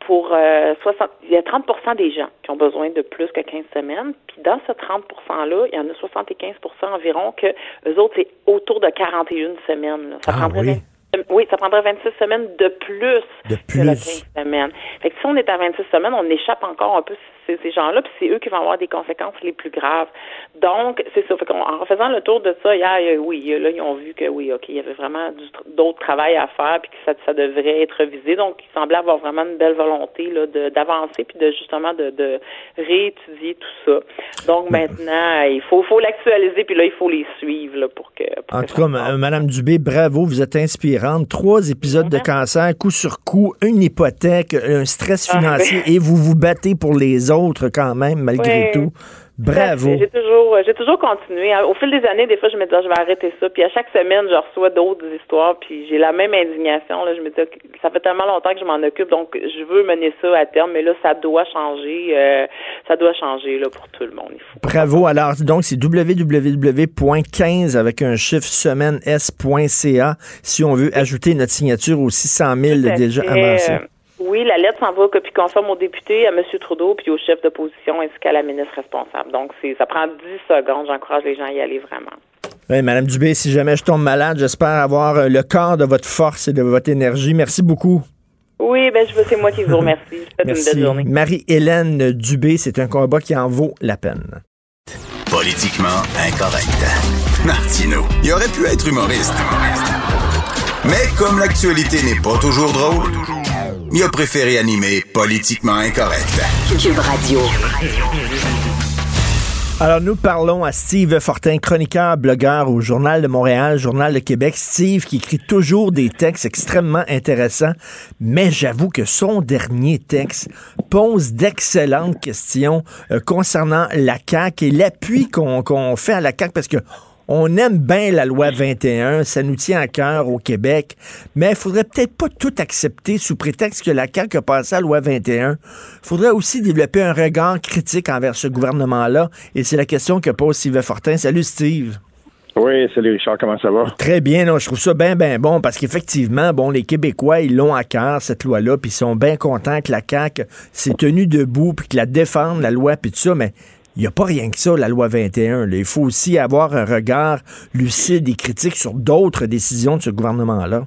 pour euh, 60, il y a 30% des gens qui ont besoin de plus que 15 semaines, puis dans ce 30% là, il y en a 75% environ que eux autres c'est autour de 41 semaines. Là. Ça Ah prendrait oui. 20 oui, ça prendrait 26 semaines de plus, De que le plus. 15 semaines. Fait que si on est à 26 semaines, on échappe encore un peu ces, ces gens-là, puis c'est eux qui vont avoir des conséquences les plus graves. Donc, c'est ça. Fait en faisant le tour de ça hier, oui, là, ils ont vu que oui, OK, il y avait vraiment d'autres travail à faire, puis que ça, ça devrait être revisé. Donc, il semblait avoir vraiment une belle volonté là, d'avancer, puis de justement de, de réétudier tout ça. Donc, maintenant, il faut, faut l'actualiser, puis là, il faut les suivre là, pour que. pour En que tout cas, Madame Dubé, bravo, vous êtes inspirante. Trois épisodes de cancer, coup sur coup, une hypothèque, un stress Ah, financier, et vous vous battez pour les autres quand même, malgré tout. Bravo. J'ai toujours, j'ai toujours continué. Au fil des années, des fois, je me disais, je vais arrêter ça. Puis à chaque semaine, je reçois d'autres histoires. Puis j'ai la même indignation. Là. Je me dis, ça fait tellement longtemps que je m'en occupe, donc je veux mener ça à terme. Mais là, ça doit changer. euh, ça doit changer là pour tout le monde. Il faut. Bravo. Alors, donc, c'est www.15 avec un chiffre semaine s.ca si on veut ajouter notre signature aux 600 000 Tout à déjà amassés. Oui, la lettre s'en va au copie conforme aux députés, à M. Trudeau, puis au chef d'opposition ainsi qu'à la ministre responsable. Donc, ça prend 10 secondes. J'encourage les gens à y aller vraiment. Oui, Madame Dubé, si jamais je tombe malade, j'espère avoir euh, le corps de votre force et de votre énergie. Merci beaucoup. Oui, ben, je veux, c'est moi qui vous remercie. Je vous souhaite une Merci. belle journée. Marie-Hélène Dubé, c'est un combat qui en vaut la peine. Politiquement incorrect. Martino, il aurait pu être humoriste. Mais comme l'actualité n'est pas toujours drôle, il a préféré animer Politiquement incorrect. Cube Radio. Alors, nous parlons à Steve Fortin, chroniqueur, blogueur au Journal de Montréal, Journal de Québec. Steve qui écrit toujours des textes extrêmement intéressants, mais j'avoue que son dernier texte pose d'excellentes questions euh, concernant la CAQ et l'appui qu'on qu'on fait à la CAQ parce que on aime bien la loi 21, ça nous tient à cœur au Québec, mais il faudrait peut-être pas tout accepter sous prétexte que la CAQ a passé à la loi 21. Il faudrait aussi développer un regard critique envers ce gouvernement-là, et c'est la question que pose Steve Fortin. Salut Steve. Oui, salut Richard, comment ça va? Très bien, non, je trouve ça bien, bien bon, parce qu'effectivement, bon, les Québécois, ils l'ont à cœur, cette loi-là, puis ils sont bien contents que la CAQ s'est tenue debout, puis que la défende, la loi, puis tout ça, mais il n'y a pas rien que ça, la loi 21. là. Il faut aussi avoir un regard lucide et critique sur d'autres décisions de ce gouvernement-là.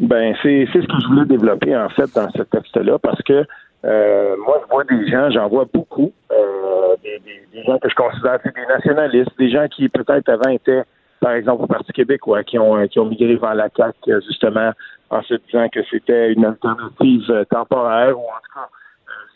Ben, c'est ce que je voulais développer, en fait, dans ce texte-là, parce que euh, moi, je vois des gens, j'en vois beaucoup, euh, des, gens que je considère des nationalistes, des gens qui peut-être avant étaient, par exemple, au Parti québécois, qui ont, euh, qui ont migré vers la CAQ, justement, en se disant que c'était une alternative temporaire ou en tout cas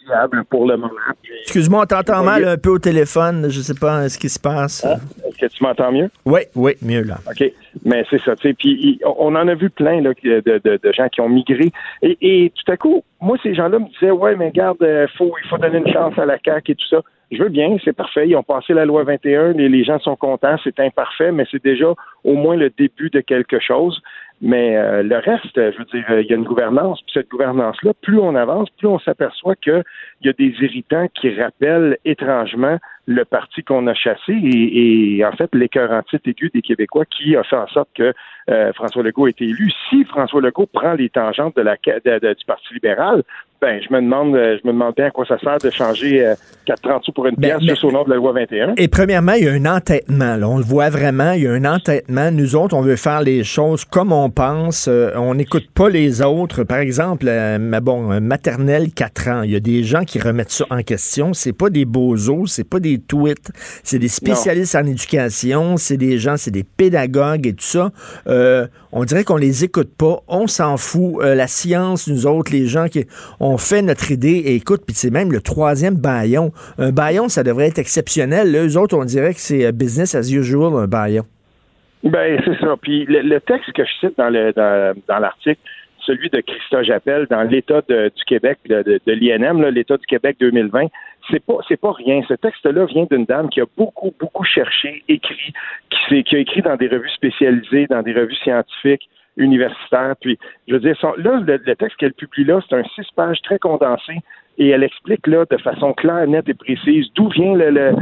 viable pour le moment. Puis, Excuse-moi, on t'entend mal un peu au téléphone. Je sais pas euh, ce qui se passe. Ah, Est-ce que tu m'entends mieux? Oui, oui, mieux là. OK. Mais c'est ça, tu sais. Puis on en a vu plein là, de, de, de gens qui ont migré. Et, et tout à coup, moi, ces gens-là me disaient Ouais, mais regarde, euh, faut, il faut donner une chance à la CAQ et tout ça. Je veux bien, c'est parfait. Ils ont passé la loi 21, les, les gens sont contents, c'est imparfait, mais c'est déjà au moins le début de quelque chose. Mais euh, le reste, je veux dire, euh, il y a une gouvernance, puis cette gouvernance-là, plus on avance, plus on s'aperçoit qu'il y a des irritants qui rappellent étrangement le parti qu'on a chassé et, en fait l'écœur titre aigu des Québécois qui a fait en sorte que euh, François Legault ait été élu. Si François Legault prend les tangentes de la du Parti libéral, ben je me demande euh, je me demande bien à quoi ça sert de changer euh, 4,30 sous pour une Ben, pièce juste au nom de la loi 21. Et premièrement, il y a un entêtement. là. On le voit vraiment, il y a un entêtement. Nous autres, on veut faire les choses comme on pense. Euh, on n'écoute pas les autres. Par exemple, euh, ma- bon, maternelle 4 ans. Il y a des gens qui remettent ça en question. C'est pas des bozos, c'est pas des tweets. C'est des spécialistes en éducation. C'est des gens, c'est des pédagogues et tout ça. On dirait qu'on les écoute pas. On s'en fout. Euh, la science, nous autres, les gens qui on fait notre idée et écoute, puis c'est même le troisième baillon. Un baillon, ça devrait être exceptionnel. Là, eux autres, on dirait que c'est euh, business as usual, un baillon. Ben, c'est ça. Puis le, texte que je cite dans, l'article, celui de Christophe Jappel dans l'État du Québec, de, de, l'INM, l'État du Québec 2020, c'est pas c'est pas rien. Ce texte-là vient d'une dame qui a beaucoup beaucoup cherché, écrit, qui, qui a écrit dans des revues spécialisées, dans des revues scientifiques universitaires. Puis, je veux dire, là, le, texte qu'elle publie là, c'est un six pages très condensé et elle explique là de façon claire, nette et précise d'où vient le, le,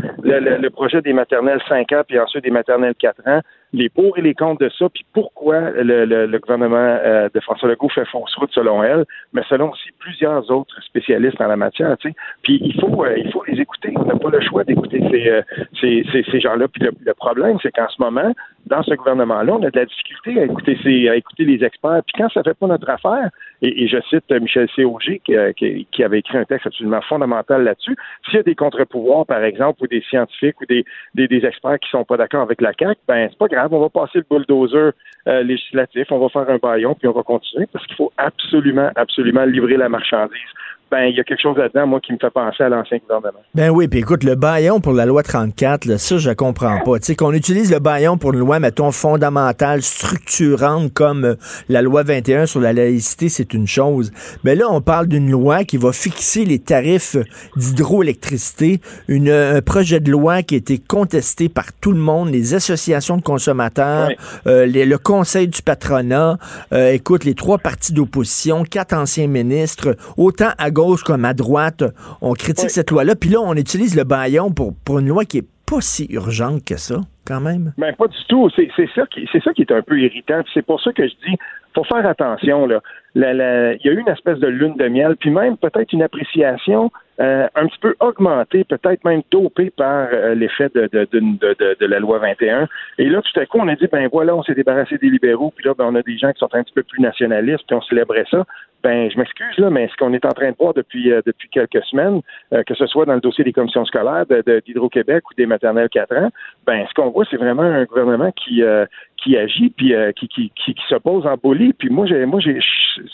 le, projet des maternelles 5 ans puis ensuite des maternelles 4 ans, les pour et les contre de ça, puis pourquoi le, gouvernement euh, de François Legault fait fausse route selon elle, mais selon aussi plusieurs autres spécialistes en la matière. Puis il faut euh, il faut les écouter. On n'a pas le choix d'écouter ces, euh, ces, gens-là. Puis le, problème, c'est qu'en ce moment, dans ce gouvernement-là, on a de la difficulté à écouter ces, à écouter les experts. Puis quand ça fait pas notre affaire, et, je cite Michel C. qui, qui, avait écrit un texte absolument fondamental là-dessus, s'il y a des contre-pouvoirs, par exemple, ou des scientifiques ou des, des, experts qui sont pas d'accord avec la CAQ, ben c'est pas grave on va passer le bulldozer euh, législatif, on va faire un baillon, puis on va continuer parce qu'il faut absolument, absolument livrer la marchandise ben, il y a quelque chose là-dedans, moi, qui me fait penser à l'ancien gouvernement. Ben oui, puis écoute, le baillon pour la loi 34, ça, je comprends pas. Tu sais, qu'on utilise le baillon pour une loi, mettons, fondamentale, structurante, comme euh, la loi 21 sur la laïcité, c'est une chose. Mais là, on parle d'une loi qui va fixer les tarifs d'hydroélectricité, une, un projet de loi qui a été contesté par tout le monde, les associations de consommateurs, euh, le conseil du patronat, euh, écoute, les trois partis d'opposition, quatre anciens ministres, autant à gauche comme à droite, on critique cette loi-là. Puis là, on utilise le baillon pour, pour une loi qui est pas si urgente que ça, quand même. Ben, pas du tout. C'est ça, qui, ça qui est un peu irritant. C'est pour ça que je dis, faut faire attention. Là. il y a eu une espèce de lune de miel, puis même peut-être une appréciation euh, un petit peu augmentée, peut-être même dopée par euh, l'effet de, de, de, de, la loi 21. Et là, tout à coup, on a dit, ben voilà, on s'est débarrassé des libéraux, puis là, ben, on a des gens qui sont un petit peu plus nationalistes, puis on célébrait ça ben je m'excuse là, mais ce qu'on est en train de voir depuis euh, depuis quelques semaines, euh, que ce soit dans le dossier des commissions scolaires d'Hydro-Québec ou des maternelles 4 ans, ben ce qu'on voit, c'est vraiment un gouvernement qui euh, qui agit puis qui, qui, qui, qui s'oppose en bolie. Puis moi, j'ai moi j'ai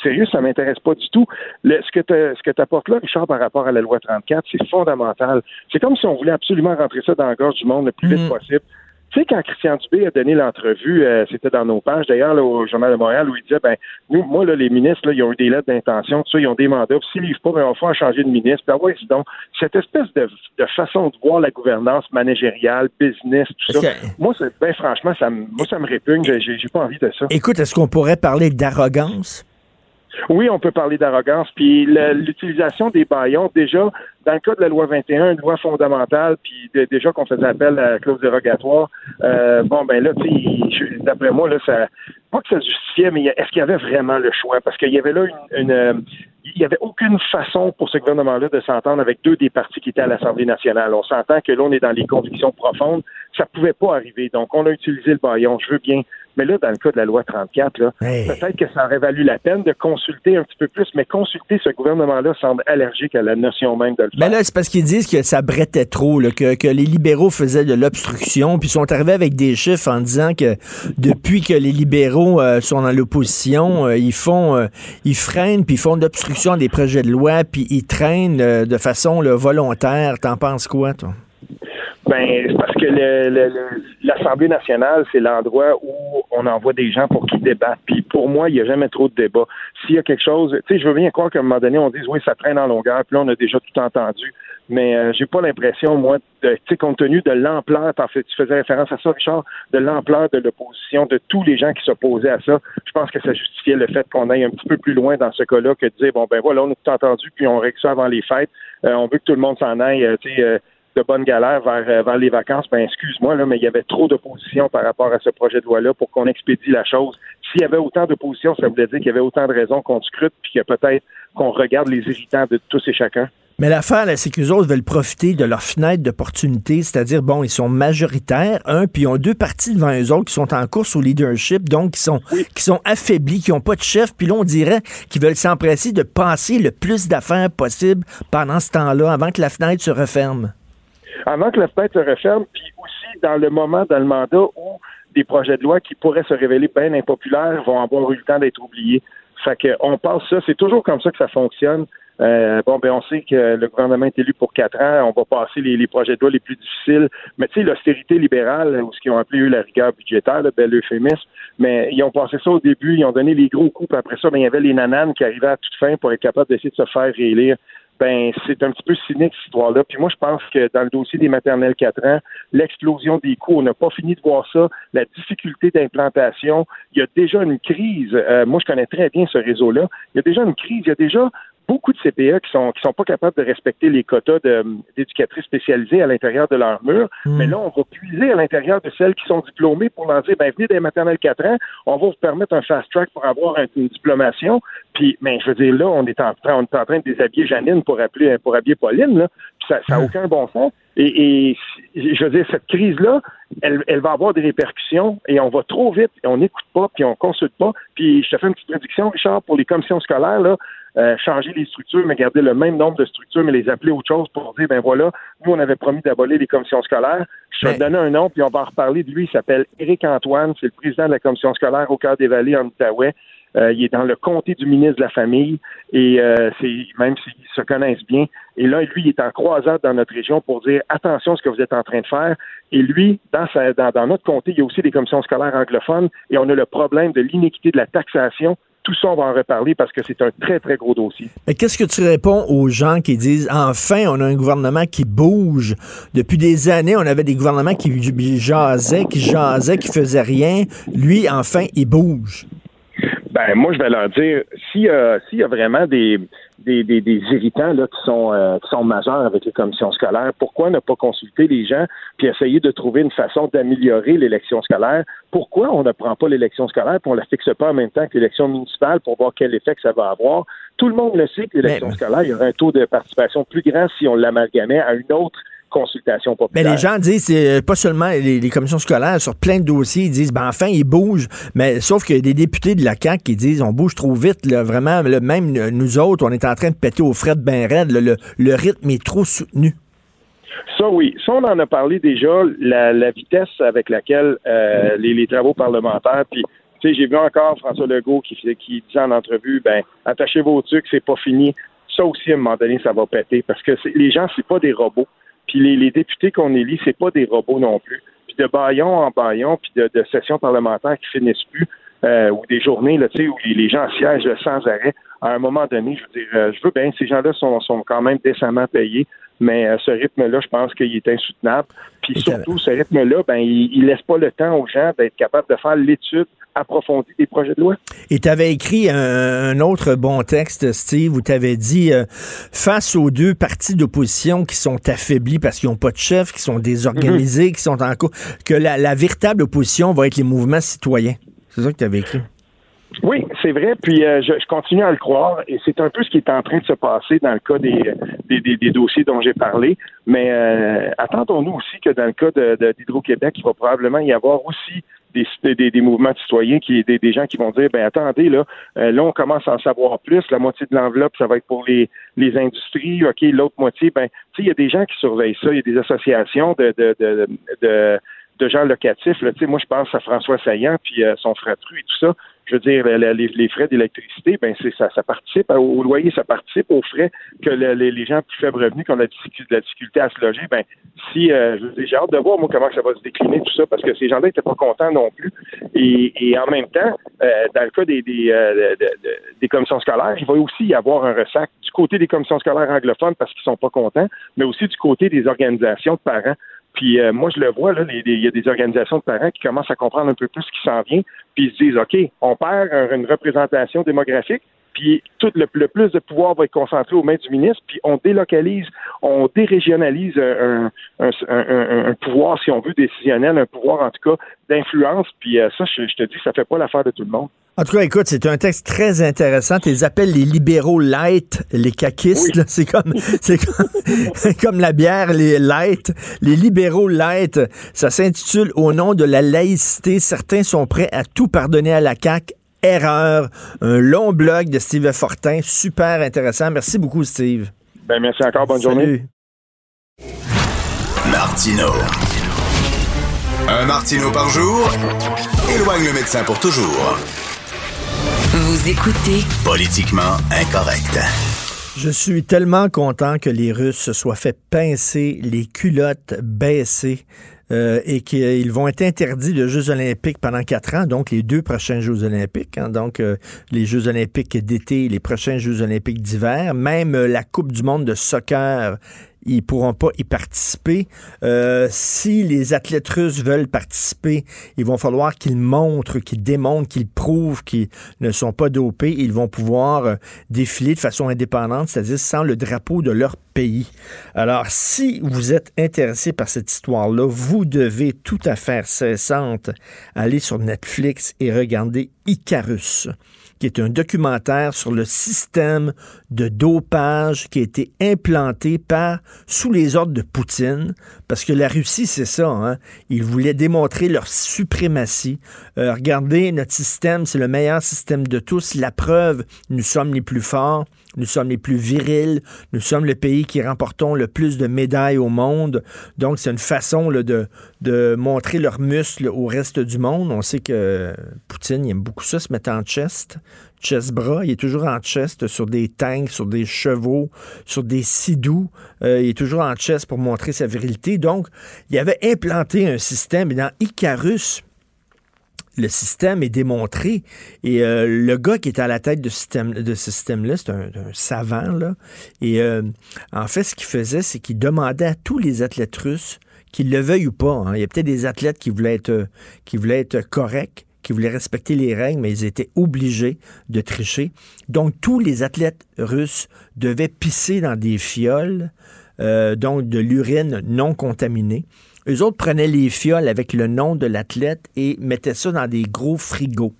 sérieux, ça m'intéresse pas du tout. Le, ce que ce que apportes là, Richard, par rapport à la loi 34, c'est fondamental. C'est comme si on voulait absolument rentrer ça dans la gorge du monde le plus vite mm. possible. Tu sais, quand Christian Dubé a donné l'entrevue, euh, c'était dans nos pages d'ailleurs au Journal de Montréal, où il disait ben nous, moi, là, les ministres, là, ils ont eu des lettres d'intention, tout ça, ils ont des mandats, puis s'ils livrent pas, ben, on va faire changer de ministre. Ah ouais, donc, cette espèce de, de, façon de voir la gouvernance managériale, business, tout ça. Moi, ben franchement, ça moi, ça me répugne, j'ai pas envie de ça. Écoute, est-ce qu'on pourrait parler d'arrogance? Oui, on peut parler d'arrogance. Puis l'utilisation des baillons, déjà, dans le cas de la loi 21, une loi fondamentale, puis déjà qu'on faisait appel à la clause dérogatoire, euh, bon, ben là, d'après moi, là, ça, pas que ça justifiait, mais est-ce qu'il y avait vraiment le choix? Parce qu'il y avait là une, euh, il n'y avait aucune façon pour ce gouvernement-là de s'entendre avec deux des partis qui étaient à l'Assemblée nationale. On s'entend que là, on est dans les convictions profondes. Ça ne pouvait pas arriver. Donc, on a utilisé le baillon. Je veux bien mais là, dans le cas de la loi 34, là, peut-être que ça aurait valu la peine de consulter un petit peu plus, mais consulter ce gouvernement-là semble allergique à la notion même de le faire. Mais là, c'est parce qu'ils disent que ça brettait trop, que, que, les libéraux faisaient de l'obstruction, puis ils sont arrivés avec des chiffres en disant que depuis que les libéraux euh, sont dans l'opposition, euh, ils font, euh, ils freinent, puis ils font de l'obstruction des projets de loi, puis ils traînent de façon volontaire. T'en penses quoi, toi? Ben, c'est parce que l'Assemblée nationale, c'est l'endroit où on envoie des gens pour qu'ils débattent. Puis pour moi, il n'y a jamais trop de débat. S'il y a quelque chose, tu sais, je veux bien croire qu'à un moment donné, on dise oui, ça traîne en longueur, puis là, on a déjà tout entendu. Mais euh, j'ai pas l'impression, moi, tu sais, compte tenu de l'ampleur, en fait, tu faisais référence à ça, Richard, de l'ampleur de l'opposition, de tous les gens qui s'opposaient à ça, je pense que ça justifiait le fait qu'on aille un petit peu plus loin dans ce cas-là que de dire, bon, ben voilà, on a tout entendu, puis on règle ça avant les fêtes. Euh, on veut que tout le monde s'en aille, euh, tu sais, de bonne galère vers, euh, vers les vacances, ben excuse-moi, là, mais il y avait trop d'opposition par rapport à ce projet de loi-là pour qu'on expédie la chose. S'il y avait autant d'opposition, ça voulait dire qu'il y avait autant de raisons qu'on scrute, puis que peut-être qu'on regarde les irritants de tous et chacun. Mais l'affaire, c'est que les autres veulent profiter de leur fenêtre d'opportunité, c'est-à-dire, bon, ils sont majoritaires, un, puis ils ont deux partis devant eux autres qui sont en course au leadership, donc qui sont, qui sont affaiblis, qui n'ont pas de chef, puis là, on dirait qu'ils veulent s'empresser de passer le plus d'affaires possible pendant ce temps-là, avant que la fenêtre se referme avant que la fenêtre se referme, puis aussi dans le moment, dans le mandat où des projets de loi qui pourraient se révéler bien impopulaires vont avoir eu le temps d'être oubliés. Fait que on passe ça, c'est toujours comme ça que ça fonctionne. Euh, bon, ben on sait que le gouvernement est élu pour quatre ans, on va passer les, projets de loi les plus difficiles. Mais tu sais, l'austérité libérale, ou ce qu'ils ont appelé eux la rigueur budgétaire, le bel euphémisme, mais ils ont passé ça au début, ils ont donné les gros coups, après ça, ben, il y avait les nananes qui arrivaient à toute fin pour être capables d'essayer de se faire réélire ben c'est un petit peu cynique cette histoire-là. Puis moi, je pense que dans le dossier des maternelles 4 ans, l'explosion des coûts, on n'a pas fini de voir ça, la difficulté d'implantation, il y a déjà une crise. Euh, moi, je connais très bien ce réseau-là. Il y a déjà une crise, il y a déjà beaucoup de CPE qui sont qui sont pas capables de respecter les quotas d'éducatrices spécialisées à l'intérieur de leur mur. Hmm. Mais là, on va puiser à l'intérieur de celles qui sont diplômées pour leur dire, ben venez des maternelles 4 ans, on va vous permettre un fast track pour avoir une diplomation. Puis, ben, je veux dire, là, on est en train, on est en train de déshabiller Janine pour appeler pour habiller Pauline, là. Puis ça n'a hmm. aucun bon sens. Et, et, je veux dire, cette crise-là, elle, elle, va avoir des répercussions et on va trop vite, et on n'écoute pas, puis on consulte pas. Puis je te fais une petite prédiction, Richard, pour les commissions scolaires, là, euh, changer les structures, mais garder le même nombre de structures, mais les appeler autre chose pour dire, ben voilà, nous, on avait promis d'abolir les commissions scolaires. Je vais te donner un nom, puis on va en reparler de lui. Il s'appelle Éric Antoine, c'est le président de la commission scolaire au cœur des vallées en Outaouais. Euh, il est dans le comté du ministre de la Famille et euh, c'est même s'ils se connaissent bien. Et là, lui, il est en croisade dans notre région pour dire attention à ce que vous êtes en train de faire. Et lui, dans, sa, dans, dans notre comté, il y a aussi des commissions scolaires anglophones et on a le problème de l'inéquité de la taxation tout ça, on va en reparler parce que c'est un très, très gros dossier. Mais qu'est-ce que tu réponds aux gens qui disent enfin, on a un gouvernement qui bouge? Depuis des années, on avait des gouvernements qui jasaient, qui jasaient, qui faisaient rien. Lui, enfin, il bouge. Ben, moi, je vais leur dire, s'il y a vraiment des, des, des, des irritants là, qui, sont, euh, qui sont majeurs avec les commissions scolaires. Pourquoi ne pas consulter les gens puis essayer de trouver une façon d'améliorer l'élection scolaire? Pourquoi on ne prend pas l'élection scolaire puis on la fixe pas en même temps que l'élection municipale pour voir quel effet que ça va avoir? Tout le monde le sait que l'élection scolaire, il y aurait un taux de participation plus grand si on l'amalgamait à une autre consultation populaire. Mais les gens disent, c'est euh, pas seulement les, commissions scolaires, sur plein de dossiers, ils disent, ben enfin, ils bougent. Mais sauf qu'il y a des députés de la CAQ qui disent, on bouge trop vite, là, vraiment, même nous autres, on est en train de péter aux frais de ben raide, le, rythme est trop soutenu. Ça, oui. Ça, on en a parlé déjà, la, vitesse avec laquelle euh, les, travaux parlementaires, puis tu sais, j'ai vu encore François Legault qui, qui disait en entrevue, ben, attachez vos trucs, c'est pas fini. Ça aussi, à un moment donné, ça va péter parce que les gens, c'est pas des robots. Puis les, députés qu'on élit, c'est pas des robots non plus. Puis de baillon en baillon, puis de, sessions parlementaires qui finissent plus, euh, ou des journées là, où les, gens siègent sans arrêt. À un moment donné, je veux dire, euh, je veux bien, ces gens-là sont, sont quand même décemment payés, mais euh, ce rythme-là, je pense qu'il est insoutenable. Puis surtout, ce rythme-là, ben, il, laisse pas le temps aux gens d'être capables de faire l'étude approfondi des projets de loi. Et tu avais écrit un, autre bon texte, Steve, où tu avais dit, euh, face aux deux partis d'opposition qui sont affaiblis parce qu'ils n'ont pas de chef, qui sont désorganisés, mhm. qui sont en cours, que la, véritable opposition va être les mouvements citoyens. C'est ça que tu avais écrit? Oui, c'est vrai. Puis euh, je, continue à le croire, et c'est un peu ce qui est en train de se passer dans le cas des, des, dossiers dont j'ai parlé. Mais euh, attendons-nous aussi que dans le cas d'Hydro-Québec, il va probablement y avoir aussi des, des, mouvements citoyens, qui, des, des gens qui vont dire, ben attendez, là, euh, là, on commence à en savoir plus. La moitié de l'enveloppe, ça va être pour les, les industries. OK, l'autre moitié, ben, tu sais, il y a des gens qui surveillent ça. Il y a des associations de, de, de, de de gens locatifs. Là. Moi, je pense à François Saillant, puis euh, son fratru et tout ça je veux dire, les, frais d'électricité, ben c'est ça, ça participe au loyer, ça participe aux frais que les, gens plus faibles revenus qui ont la difficulté, à se loger. Ben si euh, j'ai hâte de voir moi comment ça va se décliner tout ça, parce que ces gens-là n'étaient pas contents non plus. Et, en même temps, euh, dans le cas des, euh, des, commissions scolaires, il va aussi y avoir un ressac du côté des commissions scolaires anglophones parce qu'ils sont pas contents, mais aussi du côté des organisations de parents. Puis euh, moi, je le vois, là, il y a des organisations de parents qui commencent à comprendre un peu plus ce qui s'en vient, puis ils se disent, OK, on perd une représentation démographique, puis tout le, plus de pouvoir va être concentré aux mains du ministre, puis on délocalise, on dérégionalise un, pouvoir, si on veut, décisionnel, un pouvoir en tout cas d'influence, puis euh, ça, je, te dis, ça fait pas l'affaire de tout le monde. En tout cas, écoute, c'est un texte très intéressant. Tu les appelles les libéraux light, les caquistes. C'est comme, c'est comme, la bière, les light. Les libéraux light, ça s'intitule Au nom de la laïcité, certains sont prêts à tout pardonner à la CAQ. Erreur. Un long blog de Steve Fortin. Super intéressant. Merci beaucoup, Steve. Ben, merci encore. Bonne journée. Martino. Un Martino par jour éloigne le médecin pour toujours. Vous écoutez Politiquement incorrect. Je suis tellement content que les Russes se soient fait pincer les culottes baissées euh, et qu'ils vont être interdits de Jeux olympiques pendant quatre ans, donc les deux prochains Jeux olympiques, hein, donc euh, les Jeux olympiques d'été, les prochains Jeux olympiques d'hiver, même euh, la Coupe du monde de soccer ils pourront pas y participer. Euh, si les athlètes russes veulent participer, il va falloir qu'ils montrent, qu'ils démontrent, qu'ils prouvent qu'ils ne sont pas dopés. Ils vont pouvoir euh, défiler de façon indépendante, c'est-à-dire sans le drapeau de leur pays. Alors, si vous êtes intéressé par cette histoire-là, vous devez tout à fait cessante aller sur Netflix et regarder Icarus qui est un documentaire sur le système de dopage qui a été implanté par sous les ordres de Poutine, parce que la Russie, c'est ça, hein? ils voulaient démontrer leur suprématie. Euh, regardez, notre système, c'est le meilleur système de tous. La preuve, nous sommes les plus forts. Nous sommes les plus virils. Nous sommes le pays qui remportons le plus de médailles au monde. Donc, c'est une façon de, montrer leurs muscles au reste du monde. On sait que Poutine, aime beaucoup ça, se mettre en chest. Chest bras, il est toujours en chest sur des tanks, sur des chevaux, sur des sidous. Euh, il est toujours en chest pour montrer sa virilité. Donc, il avait implanté un système. Dans Icarus, le système est démontré. Et euh, le gars qui est à la tête de, ce système-là, c'est un, savant. Là. Et euh, en fait, ce qu'il faisait, c'est qu'il demandait à tous les athlètes russes, qu'ils le veuillent ou pas, hein. il y a peut-être des athlètes qui voulaient être, euh, qui voulaient être corrects, qui voulaient respecter les règles, mais ils étaient obligés de tricher. Donc, tous les athlètes russes devaient pisser dans des fioles, donc de l'urine non contaminée. Eux autres prenaient les fioles avec le nom de l'athlète et mettaient ça dans des gros frigos.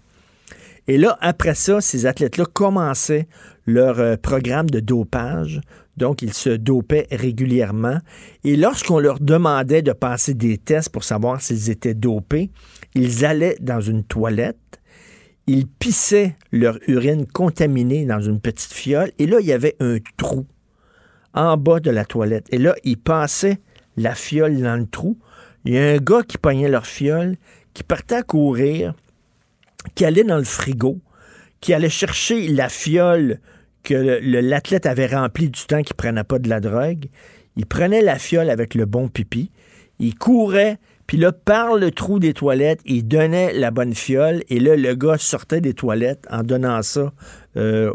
Et là, après ça, ces athlètes-là commençaient leur euh, programme de dopage. Donc, ils se dopaient régulièrement. Et lorsqu'on leur demandait de passer des tests pour savoir s'ils étaient dopés, ils allaient dans une toilette, ils pissaient leur urine contaminée dans une petite fiole, et là, il y avait un trou en bas de la toilette. Et là, ils passaient la fiole dans le trou. Il y a un gars qui pognait leur fiole, qui partait à courir, qui allait dans le frigo, qui allait chercher la fiole que l'athlète avait remplie du temps qu'il prenait pas de la drogue. Il prenait la fiole avec le bon pipi, il courait, puis là, par le trou des toilettes, il donnait la bonne fiole, et là, le gars sortait des toilettes en donnant ça euh,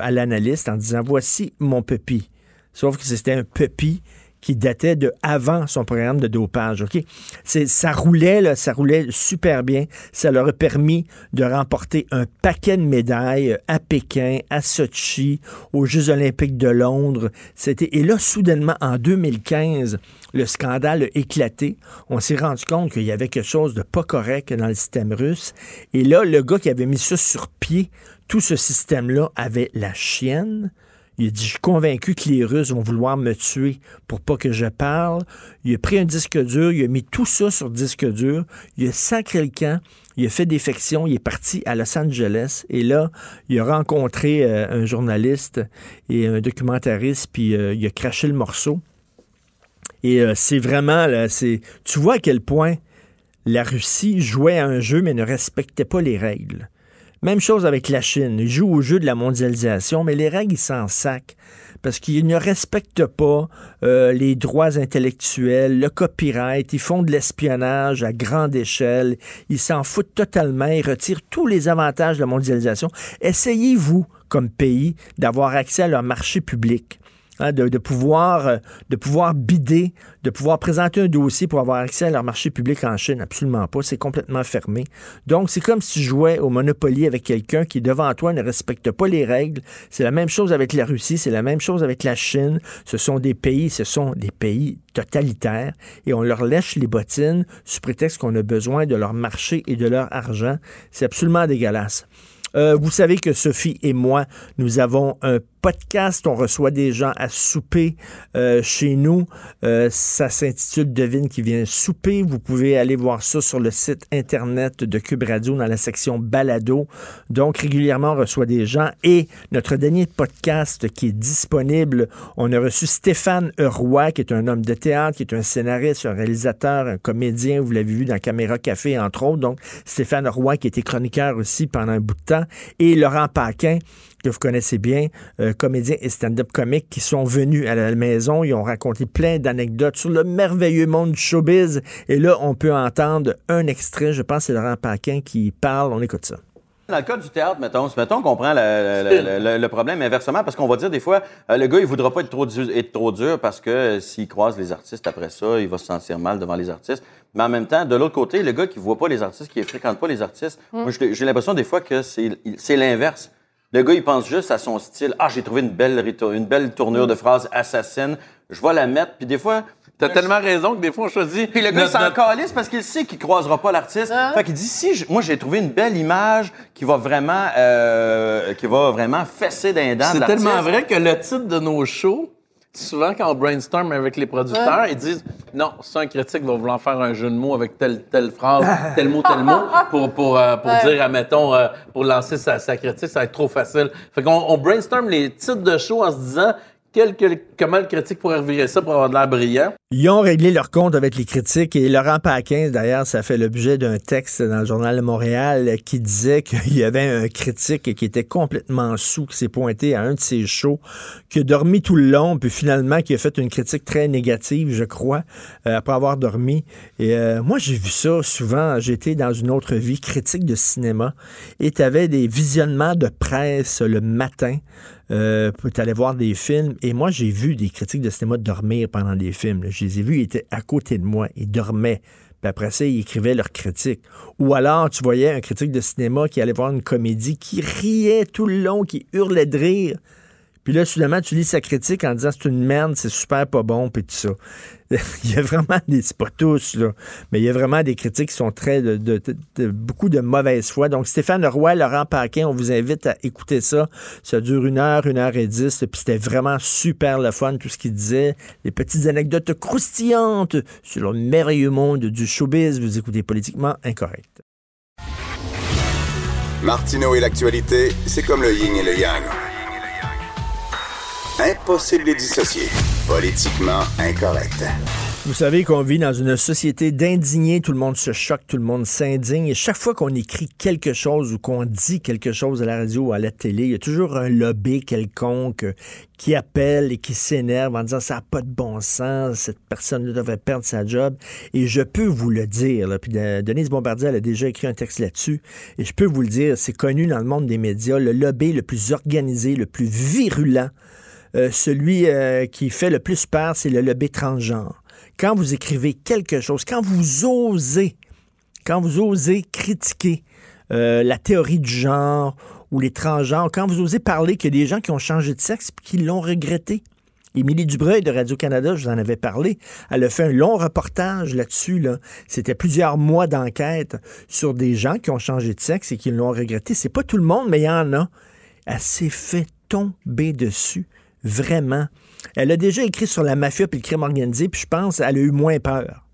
à l'analyste, en disant, voici mon pipi. Sauf que c'était un pipi qui datait de avant son programme de dopage. Ok, ça roulait là, ça roulait super bien. Ça leur a permis de remporter un paquet de médailles à Pékin, à Sochi, aux Jeux Olympiques de Londres. Et là soudainement en 2015, le scandale a éclaté. On s'est rendu compte qu'il y avait quelque chose de pas correct dans le système russe. Et là, le gars qui avait mis ça sur pied, tout ce système-là avait la chienne il a dit, je suis convaincu que les Russes vont vouloir me tuer pour pas que je parle. Il a pris un disque dur, il a mis tout ça sur disque dur, il a sacré le camp, il a fait défection, il est parti à Los Angeles et là, il a rencontré euh, un journaliste et un documentariste, puis euh, il a craché le morceau. Et euh, c'est vraiment, là, c'est, tu vois à quel point la Russie jouait à un jeu mais ne respectait pas les règles. Même chose avec la Chine. Ils jouent au jeu de la mondialisation, mais les règles, ils s'en sacent parce qu'ils ne respectent pas euh, les droits intellectuels, le copyright, ils font de l'espionnage à grande échelle, ils s'en foutent totalement, ils retirent tous les avantages de la mondialisation. Essayez-vous, comme pays, d'avoir accès à leur marché public. Hein, de, pouvoir, euh, de pouvoir bider, de pouvoir présenter un dossier pour avoir accès à leur marché public en Chine. Absolument pas. C'est complètement fermé. Donc, c'est comme si tu jouais au Monopoly avec quelqu'un qui, devant toi, ne respecte pas les règles. C'est la même chose avec la Russie, c'est la même chose avec la Chine. Ce sont des pays, ce sont des pays totalitaires et on leur lèche les bottines sous prétexte qu'on a besoin de leur marché et de leur argent. C'est absolument dégueulasse. Euh, vous savez que Sophie et moi, nous avons un podcast. On reçoit des gens à souper euh, chez nous. Euh, ça s'intitule Devine qui vient souper. Vous pouvez aller voir ça sur le site Internet de Cube Radio dans la section Balado. Donc, régulièrement, on reçoit des gens. Et notre dernier podcast qui est disponible, on a reçu Stéphane Roy, qui est un homme de théâtre, qui est un scénariste, un réalisateur, un comédien. Vous l'avez vu dans Caméra Café, entre autres. Donc, Stéphane Roy, qui était chroniqueur aussi pendant un bout de temps. Et Laurent Paquin, que vous connaissez bien, euh, comédien et stand-up comique, qui sont venus à la maison. Ils ont raconté plein d'anecdotes sur le merveilleux monde du showbiz. Et là, on peut entendre un extrait. Je pense que c'est Laurent Paquin qui parle. On écoute ça. Dans le cas du théâtre, mettons, mettons qu'on prend le, le, le, problème inversement, parce qu'on va dire des fois, euh, le gars, il voudra pas être trop, dur, être trop dur parce que euh, s'il croise les artistes après ça, il va se sentir mal devant les artistes. Mais en même temps, de l'autre côté, le gars qui voit pas les artistes, qui ne fréquente pas les artistes, Mm. moi, j'ai l'impression des fois que c'est l'inverse. Le gars, il pense juste à son style. Ah, j'ai trouvé une belle, une belle tournure de phrase assassine. Je vais la mettre. Puis des fois. T'as tellement raison que des fois, on choisit. Puis le gars, s'en calisse parce qu'il sait qu'il croisera pas l'artiste. Fait qu'il dit si je- moi j'ai trouvé une belle image qui va vraiment euh, qui va vraiment fesser d'un C'est tellement vrai que le titre de nos shows, souvent quand on brainstorm avec les producteurs, ils disent non, c'est un critique va vouloir faire un jeu de mots avec telle telle phrase, tel mot, tel mot, pour pour euh, pour Ouais. dire, admettons, euh, pour lancer sa, sa critique, ça va être trop facile. Fait qu'on on brainstorm les titres de show en se disant comment le critique pourrait revirer ça pour avoir de l'air brillant. Ils ont réglé leur compte avec les critiques et Laurent Paquin, d'ailleurs, ça fait l'objet d'un texte dans le Journal Montréal qui disait qu'il y avait un critique qui était complètement sous, qui s'est pointé à un de ses shows, qui a dormi tout le long, puis finalement qui a fait une critique très négative, je crois, euh, après avoir dormi. Et euh, moi, j'ai vu ça souvent. J'étais dans une autre vie, critique de cinéma, et tu avais des visionnements de presse le matin. Euh, tu allais voir des films. Et moi, j'ai vu des critiques de cinéma dormir pendant des films. Je les ai vus, ils étaient à côté de moi. Ils dormaient. Puis après ça, ils écrivaient leurs critiques. Ou alors, tu voyais un critique de cinéma qui allait voir une comédie, qui riait tout le long, qui hurlait de rire. Puis là, soudainement, tu lis sa critique en disant c'est une merde, c'est super pas bon, puis tout ça. il y a vraiment des. C'est pas tous, là. Mais il y a vraiment des critiques qui sont très. de, beaucoup de mauvaise foi. Donc, Stéphane Roy, Laurent Paquin, on vous invite à écouter ça. Ça dure une heure, une heure et dix. Puis c'était vraiment super le fun, tout ce qu'il disait. Les petites anecdotes croustillantes sur le merveilleux monde du showbiz. Vous écoutez politiquement incorrect. Martineau et l'actualité, c'est comme le yin et le yang. Impossible de dissocier. Politiquement incorrect. Vous savez qu'on vit dans une société d'indignés, tout le monde se choque, tout le monde s'indigne. Et chaque fois qu'on écrit quelque chose ou qu'on dit quelque chose à la radio ou à la télé, il y a toujours un lobby quelconque qui appelle et qui s'énerve en disant ça n'a pas de bon sens, cette personne devrait perdre sa job. Et je peux vous le dire, là, puis euh, Denise Bombardier elle a déjà écrit un texte là-dessus, et je peux vous le dire, c'est connu dans le monde des médias, le lobby le plus organisé, le plus virulent, euh, celui euh, qui fait le plus peur, c'est le lobby transgenre. Quand vous écrivez quelque chose, quand vous osez, quand vous osez critiquer euh, la théorie du genre ou les transgenres, quand vous osez parler qu'il y a des gens qui ont changé de sexe et qui l'ont regretté. Émilie Dubreuil de Radio-Canada, je vous en avais parlé, elle a fait un long reportage là-dessus. Là. C'était plusieurs mois d'enquête sur des gens qui ont changé de sexe et qui l'ont regretté. C'est pas tout le monde, mais il y en a. Elle s'est fait tomber dessus. Vraiment. Elle a déjà écrit sur la mafia et le crime organisé, puis je pense qu'elle a eu moins peur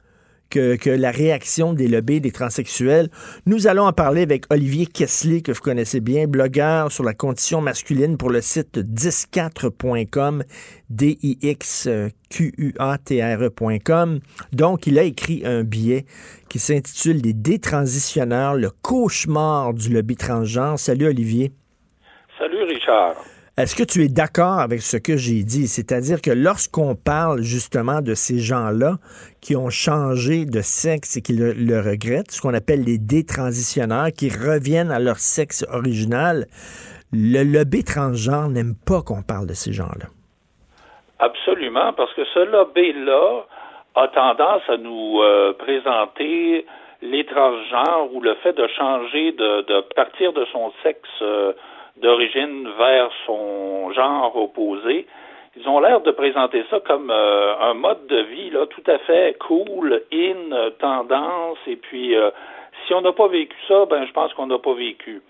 que, que la réaction des lobbies des transsexuels. Nous allons en parler avec Olivier Kessler, que vous connaissez bien, blogueur sur la condition masculine pour le site 104.com, D-I-X-Q-U-A-T-R-E.com. Donc, il a écrit un billet qui s'intitule Les détransitionneurs, le cauchemar du lobby transgenre. Salut Olivier. Salut Richard. Est-ce que tu es d'accord avec ce que j'ai dit? C'est-à-dire que lorsqu'on parle justement de ces gens-là qui ont changé de sexe et qui le, regrettent, ce qu'on appelle les détransitionneurs, qui reviennent à leur sexe original, le lobby transgenre n'aime pas qu'on parle de ces gens-là. Absolument, parce que ce lobby-là a tendance à nous euh, présenter les transgenres ou le fait de changer, de, de partir de son sexe euh, d'origine vers son genre opposé. Ils ont l'air de présenter ça comme euh, un mode de vie là tout à fait cool, in, tendance, et puis euh, si on n'a pas vécu ça, ben je pense qu'on n'a pas vécu.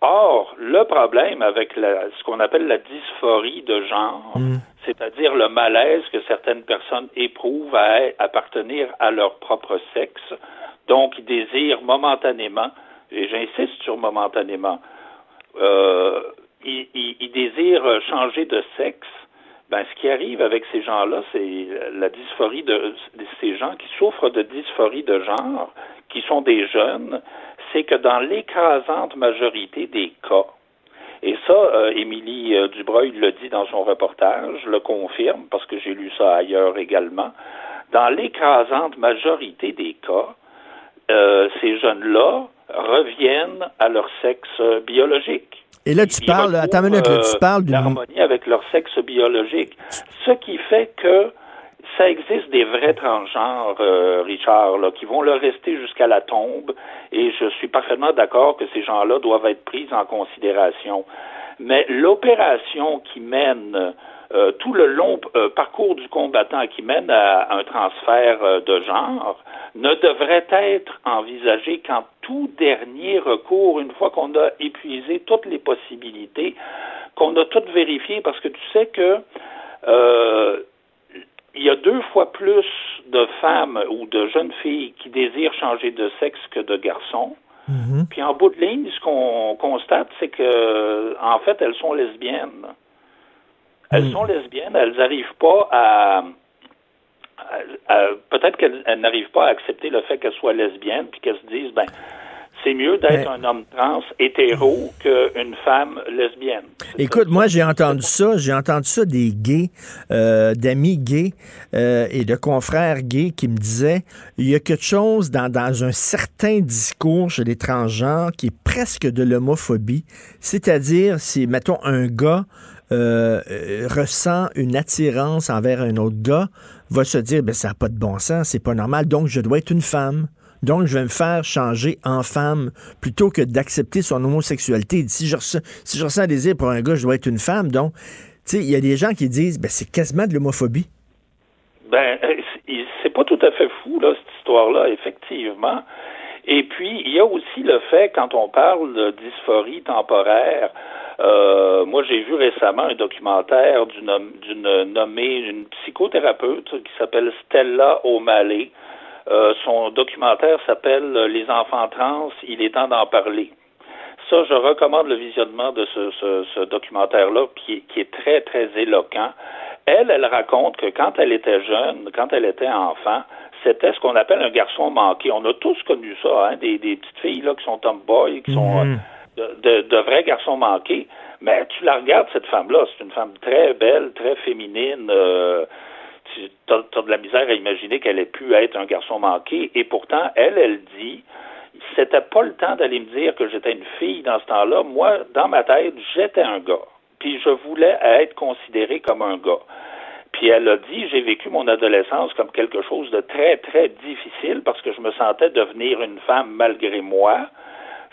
Or, le problème avec la, ce qu'on appelle la dysphorie de genre, c'est-à-dire le malaise que certaines personnes éprouvent à appartenir à leur propre sexe, donc ils désirent momentanément, et j'insiste sur momentanément, ils, ils- ils désirent changer de sexe, ben, ce qui arrive avec ces gens-là, c'est la dysphorie de, ces gens qui souffrent de dysphorie de genre, qui sont des jeunes, c'est que dans l'écrasante majorité des cas, et ça, euh, Émilie euh, Dubreuil le dit dans son reportage, le confirme parce que j'ai lu ça ailleurs également, dans l'écrasante majorité des cas, euh, ces jeunes-là reviennent à leur sexe biologique. Et là, tu Ils parles, attends une minute, là, tu euh, parles d'une. l'harmonie avec leur sexe biologique. Ce qui fait que ça existe des vrais transgenres, euh, Richard, là, qui vont le rester jusqu'à la tombe, et je suis parfaitement d'accord que ces gens-là doivent être pris en considération. Mais l'opération qui mène euh, tout le long euh, parcours du combattant qui mène à un transfert de genre ne devrait être envisagée qu'en tout dernier recours, une fois qu'on a épuisé toutes les possibilités, qu'on a toutes vérifiées, parce que tu sais que euh, il y a deux fois plus de femmes ou de jeunes filles qui désirent changer de sexe que de garçons. Puis en bout de ligne, ce qu'on constate, c'est que en fait, elles sont lesbiennes. Elles sont lesbiennes, elles n'arrivent pas à, à- à- peut-être qu'elles elles n'arrivent pas à accepter le fait qu'elles soient lesbiennes, puis qu'elles se disent, ben, c'est mieux d'être un homme trans hétéro qu'une femme lesbienne. Écoute, moi, j'ai entendu ça. J'ai entendu ça des gays, euh, d'amis gays euh, et de confrères gays qui me disaient il y a quelque chose dans, dans un certain discours chez les transgenres qui est presque de l'homophobie. C'est-à-dire, si, mettons, un gars euh, euh, ressent une attirance envers un autre gars, va se dire ben, ça n'a pas de bon sens, c'est pas normal, donc je dois être une femme. Donc, je vais me faire changer en femme plutôt que d'accepter son homosexualité. Si je, ressens, si je un désir pour un gars, je dois être une femme. Donc, tu sais, il y a des gens qui disent, ben, c'est quasiment de l'homophobie. Ben, euh, c'est- pas tout à fait fou, cette histoire-là, effectivement. Et puis, il y a aussi le fait, quand on parle de dysphorie temporaire, euh, moi, j'ai vu récemment un documentaire d'une nommée, une psychothérapeute qui s'appelle Stella O'Malley. Euh, son documentaire s'appelle Les enfants trans, il est temps d'en parler. Ça, je recommande le visionnement de ce, ce- documentaire-là, qui, est très, très éloquent. Elle, elle raconte que quand elle était jeune, quand elle était enfant, c'était ce qu'on appelle un garçon manqué. On a tous connu ça, hein, des, petites filles là, qui sont tomboys, qui sont euh, de, de- vrais garçons manqués. Mais tu la regardes, cette femme-là, c'est une femme très belle, très féminine. euh, tu as, de la misère à imaginer qu'elle ait pu être un garçon manqué. Et pourtant, elle, elle dit, c'était pas le temps d'aller me dire que j'étais une fille dans ce temps-là. Moi, dans ma tête, j'étais un gars. Puis je voulais être considéré comme un gars. Puis elle a dit, j'ai vécu mon adolescence comme quelque chose de très, très difficile parce que je me sentais devenir une femme malgré moi.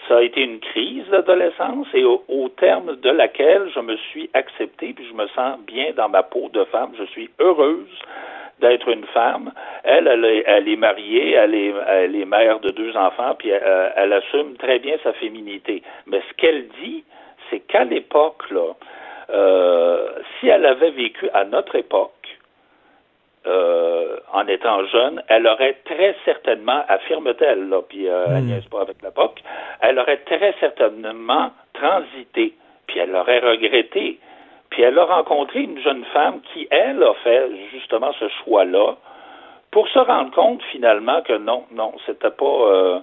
Ça a été une crise d'adolescence et au, terme de laquelle je me suis accepté puis je me sens bien dans ma peau de femme. Je suis heureuse d'être une femme. Elle, elle est, elle est mariée, elle est, elle est mère de deux enfants, puis elle, elle assume très bien sa féminité. Mais ce qu'elle dit, c'est qu'à l'époque, là, euh, si elle avait vécu à notre époque, euh, en étant jeune, elle aurait très certainement, affirme-t-elle, là, puis euh, elle niaise pas avec la POC, elle aurait très certainement transité, puis elle aurait regretté, puis elle a rencontré une jeune femme qui, elle, a fait justement ce choix-là, pour se rendre compte finalement que non, non, c'était pas. euh,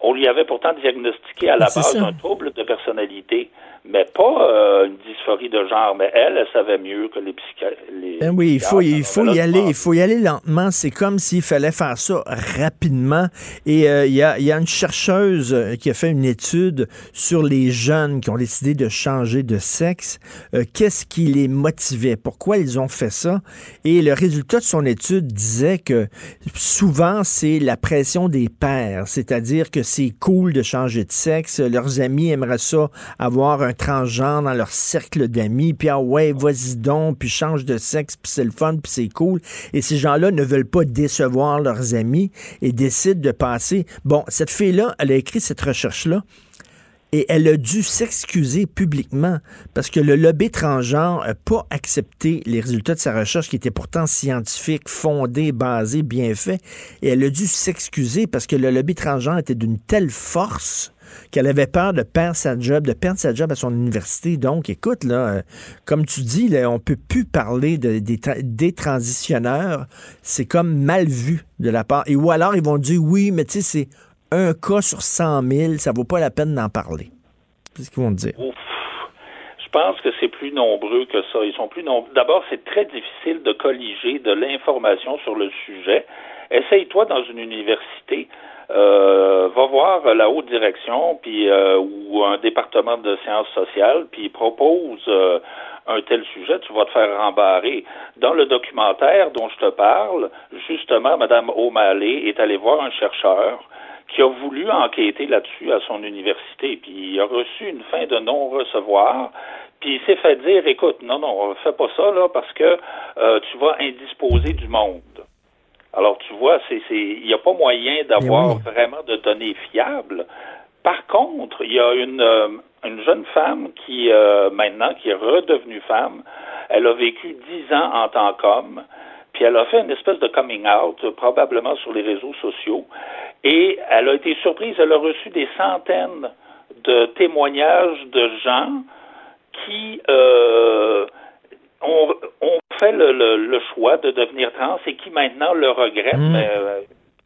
on lui avait pourtant diagnostiqué à la base un trouble de personnalité, mais pas euh, une dysphorie de genre. Mais elle, elle savait mieux que les psychiatres. Ben oui, il faut, il faut y aller, il faut y aller lentement. C'est comme s'il fallait faire ça rapidement. Et euh, il y, a, y a une chercheuse euh, qui a fait une étude sur les jeunes qui ont décidé de changer de sexe. Euh, Qu'est-ce qui les motivait? Pourquoi ils ont fait ça? Et le résultat de son étude disait que souvent, c'est la pression des pères. C'est-à-dire que c'est cool de changer de sexe. Leurs amis aimeraient ça, avoir un transgenre dans leur cercle d'amis. Puis, ah ouais, vas-y donc, puis change de sexe, puis c'est le fun, puis c'est cool. Et ces gens-là ne veulent pas décevoir leurs amis et décident de passer. Bon, cette fille-là, elle a écrit cette recherche-là. Et elle a dû s'excuser publiquement parce que le lobby transgenre n'a pas accepté les résultats de sa recherche qui étaient pourtant scientifiques, fondés, basés, bien faits. Et elle a dû s'excuser parce que le lobby transgenre était d'une telle force qu'elle avait peur de perdre sa job, de perdre sa job à son université. Donc, écoute, là, euh, comme tu dis, là, on peut plus parler de, des transitionneurs. C'est comme mal vu de la part. Et ou alors, ils vont dire, oui, mais tu sais, c'est un cas sur 100 000, ça vaut pas la peine d'en parler. C'est ce qu'ils vont dire. Je pense que c'est plus nombreux que ça. Ils sont plus nombreux. D'abord, c'est très difficile de colliger de l'information sur le sujet. Essaye-toi dans une université. Euh, va voir la haute direction puis euh, ou un département de sciences sociales puis propose euh, un tel sujet, tu vas te faire rembarrer. Dans le documentaire dont je te parle, justement, Mme O'Malley est allée voir un chercheur qui a voulu enquêter là-dessus à son université, puis il a reçu une fin de non-recevoir, puis il s'est fait dire, écoute, non, non, fais pas ça, là, parce que euh, tu vas indisposer du monde. Alors, tu vois, c'est, c'est, il n'y a pas moyen d'avoir vraiment de données fiables. Par contre, il y a une, euh, une jeune femme qui, euh, maintenant, qui est redevenue femme. Elle a vécu dix ans en tant qu'homme. Puis elle a fait une espèce de coming out, euh, probablement sur les réseaux sociaux. Et elle a été surprise. Elle a reçu des centaines de témoignages de gens qui euh, ont, ont fait le, le, le choix de devenir trans et qui maintenant le regrettent. Mm. Mais, euh,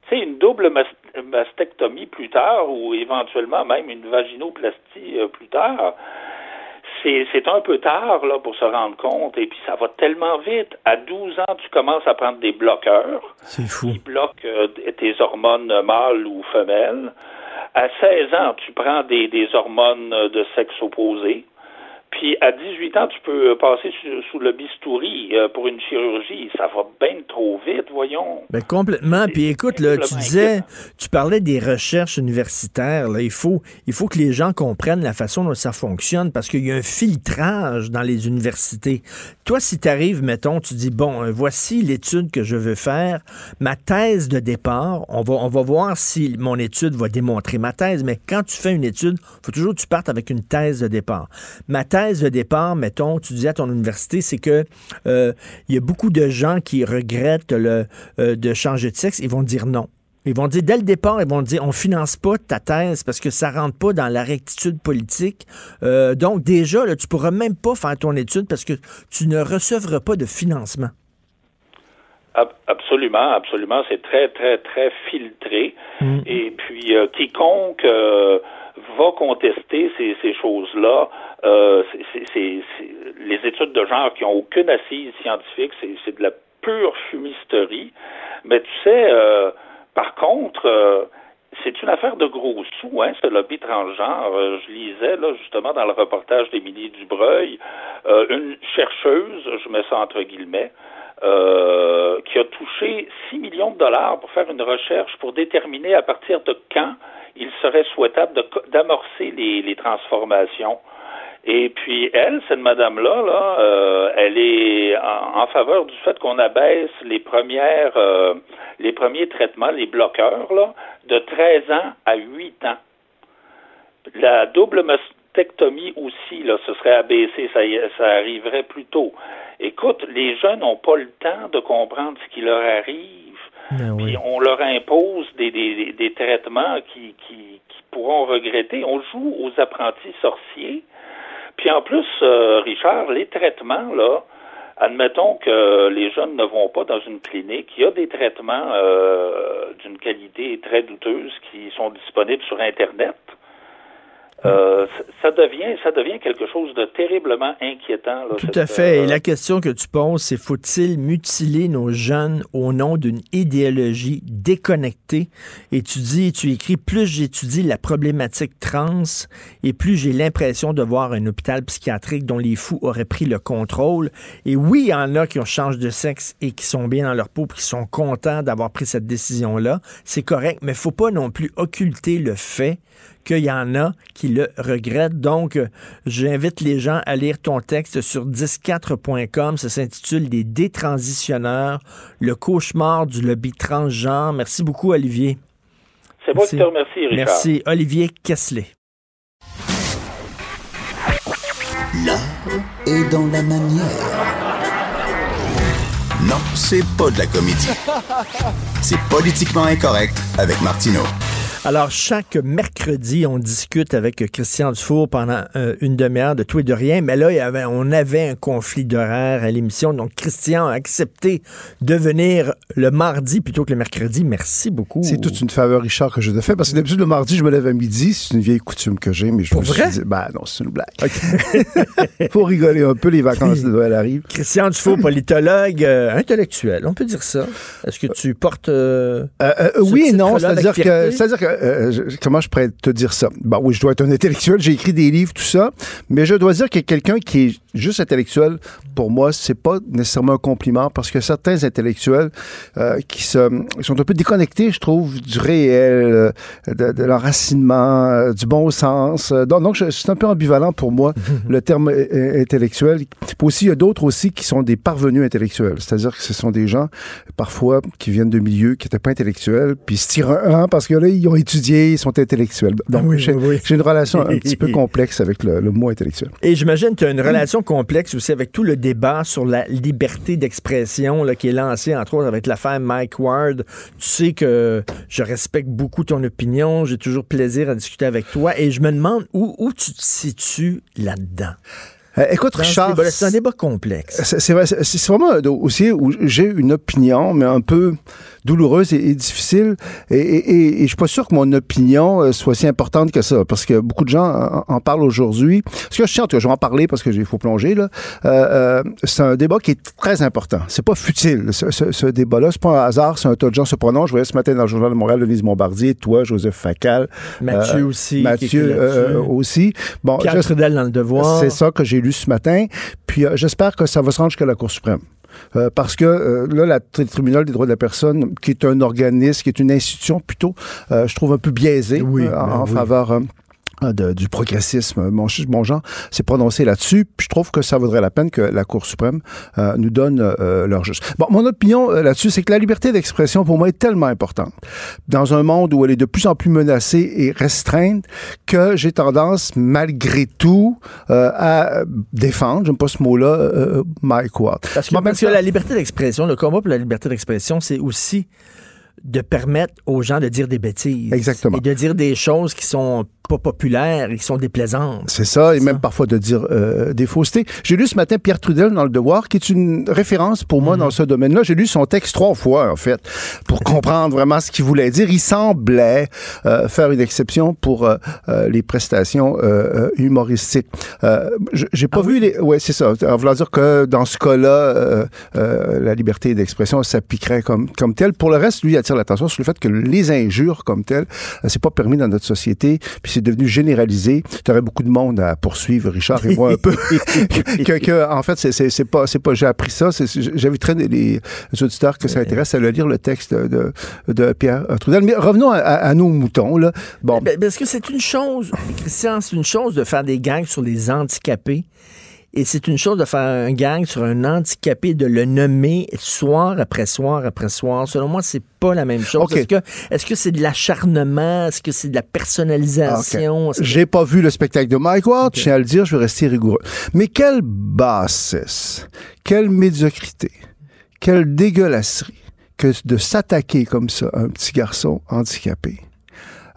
tu sais, une double mas- mastectomie plus tard ou éventuellement même une vaginoplastie euh, plus tard, c'est, c'est un peu tard là pour se rendre compte et puis ça va tellement vite. À 12 ans, tu commences à prendre des bloqueurs C'est fou. qui bloquent euh, tes hormones mâles ou femelles. À 16 ans, tu prends des, des hormones de sexe opposé. Puis à 18 ans, tu peux euh, passer sous, le bistouri euh, pour une chirurgie. Ça va bien trop vite, voyons. Ben complètement. Puis écoute, là, tu disais, tu parlais des recherches universitaires. Là, il faut, il faut que les gens comprennent la façon dont ça fonctionne parce qu'il y a un filtrage dans les universités. Toi, si tu arrives, mettons, tu dis bon, euh, voici l'étude que je veux faire, ma thèse de départ. On va, on va voir si mon étude va démontrer ma thèse. Mais quand tu fais une étude, faut toujours que tu partes avec une thèse de départ. Ma thèse de départ, mettons, tu disais à ton université, c'est que euh, il y a beaucoup de gens qui regrettent le, euh, de changer de sexe. Ils vont dire non. Ils vont dire dès le départ, ils vont dire on finance pas ta thèse parce que ça rentre pas dans la rectitude politique. Euh, donc déjà, là, tu pourras même pas faire ton étude parce que tu ne recevras pas de financement. Ab- Absolument, absolument. C'est très, très, très filtré. Et puis, quiconque va contester ces, ces choses-là, euh, les études de genre qui n'ont aucune assise scientifique, c'est c'est de la pure fumisterie. Mais tu sais, euh, par contre, euh, c'est une affaire de gros sous, hein, ce lobby transgenre. Euh, je lisais, là, justement, dans le reportage d'Émilie Dubreuil, euh, une chercheuse, je mets ça entre guillemets, euh, qui a touché 6 millions de dollars pour faire une recherche pour déterminer à partir de quand il serait souhaitable d'amorcer les, transformations. Et puis elle, cette madame-là, là, euh, elle est en, en faveur du fait qu'on abaisse les premières, euh, les premiers traitements, les bloqueurs, là, de 13 ans à 8 ans. La double mastectomie aussi, là, ce serait abaissé, ça, ça arriverait plus tôt. Écoute, les jeunes n'ont pas le temps de comprendre ce qui leur arrive. Puis on leur impose des, des, des- des traitements qui, qui, qui pourront regretter. On joue aux apprentis sorciers. Puis en plus, euh, Richard, les traitements, là, admettons que les jeunes ne vont pas dans une clinique, il y a des traitements euh, d'une qualité très douteuse qui sont disponibles sur Internet. Euh, ça devient ça devient quelque chose de terriblement inquiétant. là, Tout cette, à fait. euh, Et la question que tu poses, c'est faut-il mutiler nos jeunes au nom d'une idéologie déconnectée? Et tu dis, tu écris, plus j'étudie la problématique trans et plus j'ai l'impression de voir un hôpital psychiatrique dont les fous auraient pris le contrôle. Et oui, il y en a qui ont changé de sexe et qui sont bien dans leur peau, puis qui sont contents d'avoir pris cette décision-là. C'est correct, mais faut pas non plus occulter le fait qu'il y en a qui le regrettent. Donc, euh, j'invite les gens à lire ton texte sur 104.com. Ça s'intitule Les détransitionneurs, le cauchemar du lobby transgenre. Merci beaucoup, Olivier. C'est moi qui te remercie, Richard. Merci, Olivier Kessler. L'art est dans la manière. Non, c'est pas de la comédie. C'est politiquement incorrect avec Martineau. Alors, chaque mercredi, on discute avec Christian Dufour pendant euh, une demi-heure de tout et de rien. Mais là, il y avait, on avait un conflit d'horaire à l'émission. Donc, Christian a accepté de venir le mardi plutôt que le mercredi. Merci beaucoup. C'est toute une faveur, Richard, que je te fais. Parce que d'habitude, le mardi, je me lève à midi. C'est une vieille coutume que j'ai. Mais je Pour me vrai? suis dit, ben non, c'est une blague. Faut rigoler un peu, les vacances de Noël arrivent. Christian Dufour, politologue euh, intellectuel, on peut dire ça. Est-ce que tu portes. euh, Euh, ce oui et non, c'est-à-dire que euh, je- comment je pourrais te dire ça? Bah oui, je dois être un intellectuel, j'ai écrit des livres, tout ça, mais je dois dire que quelqu'un qui est juste intellectuel, pour moi, c'est pas nécessairement un compliment parce que certains intellectuels euh, qui se, sont un peu déconnectés, je trouve, du réel, euh, de, de l'enracinement, euh, du bon sens. Euh, Donc, c'est un peu ambivalent pour moi, le terme euh, euh, intellectuel. Aussi, il y a d'autres aussi qui sont des parvenus intellectuels, c'est-à-dire que ce sont des gens, parfois, qui viennent de milieux qui n'étaient pas intellectuels, puis ils se tirent un parce que là, ils ont étudié, ils sont intellectuels. Donc, Oui, j'ai oui, oui. j'ai une relation un petit peu complexe avec le, le mot intellectuel. Et j'imagine que tu as une relation complexe aussi avec tout le débat sur la liberté d'expression là, qui est lancé, entre autres, avec l'affaire Mike Ward. Tu sais que je respecte beaucoup ton opinion, j'ai toujours plaisir à discuter avec toi et je me demande où, où tu te situes là-dedans. Euh, écoute, Richard. C'est un débat complexe. C'est c'est vrai, c'est vraiment un dossier où j'ai une opinion, mais un peu douloureuse et, et difficile. Et, et, et- et je suis pas sûr que mon opinion euh, soit si importante que ça, parce que beaucoup de gens en, en parlent aujourd'hui. Ce que je tiens, en tout cas, je vais en parler parce que il faut plonger là. Euh, euh, c'est un débat qui est très important. C'est pas futile. Ce, ce- ce débat-là, c'est pas un hasard. C'est un tas de gens se prononcent. Je voyais ce matin dans le journal de Montréal, Denise Bombardier, toi, Joseph Facal, Mathieu euh, aussi, Mathieu écrit là-dessus. euh, aussi. Bon, Pierre Trudel dans le devoir. C'est ça que j'ai lu ce matin. Puis j'espère que ça va se rendre jusqu'à la Cour suprême. Euh, parce que euh, là, la- le tribunal des droits de la personne, qui est un organisme, qui est une institution plutôt, euh, je trouve un peu biaisée Oui, en, ben en oui. faveur euh, de- du progressisme. Mon, mon genre s'est prononcé là-dessus. Puis je trouve que ça vaudrait la peine que la Cour suprême euh, nous donne euh, leur juste. Bon, mon opinion euh, là-dessus, c'est que la liberté d'expression, pour moi, est tellement importante. Dans un monde où elle est de plus en plus menacée et restreinte, que j'ai tendance, malgré tout, euh, à défendre, j'aime pas ce mot-là, Mike Ward. Parce que, parce que la liberté d'expression, le combat pour la liberté d'expression, c'est aussi de permettre aux gens de dire des bêtises. Exactement. Et de dire des choses qui sont pas populaires et qui sont déplaisantes. C'est ça, et même parfois de dire euh, des faussetés. J'ai lu ce matin Pierre Trudel dans Le Devoir, qui est une référence pour moi dans ce domaine-là. J'ai lu son texte trois fois, en fait, pour comprendre vraiment ce qu'il voulait dire. Il semblait euh, faire une exception pour euh, euh, les prestations euh, euh, humoristiques. Euh, J'ai pas vu les... Ouais, c'est ça. En voulant dire que dans ce cas-là, euh, euh, la liberté d'expression s'appliquerait comme, comme telle. Pour le reste, lui, il attire l'attention sur le fait que les injures comme telles, c'est pas permis dans notre société, puis c'est devenu généralisé. Tu aurais beaucoup de monde à poursuivre, Richard et moi un peu. que, que, en fait, c'est- pas, pas, j'ai appris ça. J'inviterais les, les auditeurs que ça intéresse à le lire le texte de, de Pierre Trudel. Mais revenons à, à- à nos moutons, là. Bon. Ben, Parce que c'est une chose, Christian, c'est une chose de faire des gangs sur les handicapés. Et c'est une chose de faire un gang sur un handicapé, de le nommer soir après soir après soir. Selon moi, c'est pas la même chose. OK. Est-ce que est-ce que c'est de l'acharnement? Est-ce que c'est de la personnalisation? Que- J'ai pas vu le spectacle de Mike Ward, je tiens à le dire, je vais rester rigoureux. Mais quelle bassesse, quelle médiocrité, quelle dégueulasserie que de s'attaquer comme ça à un petit garçon handicapé.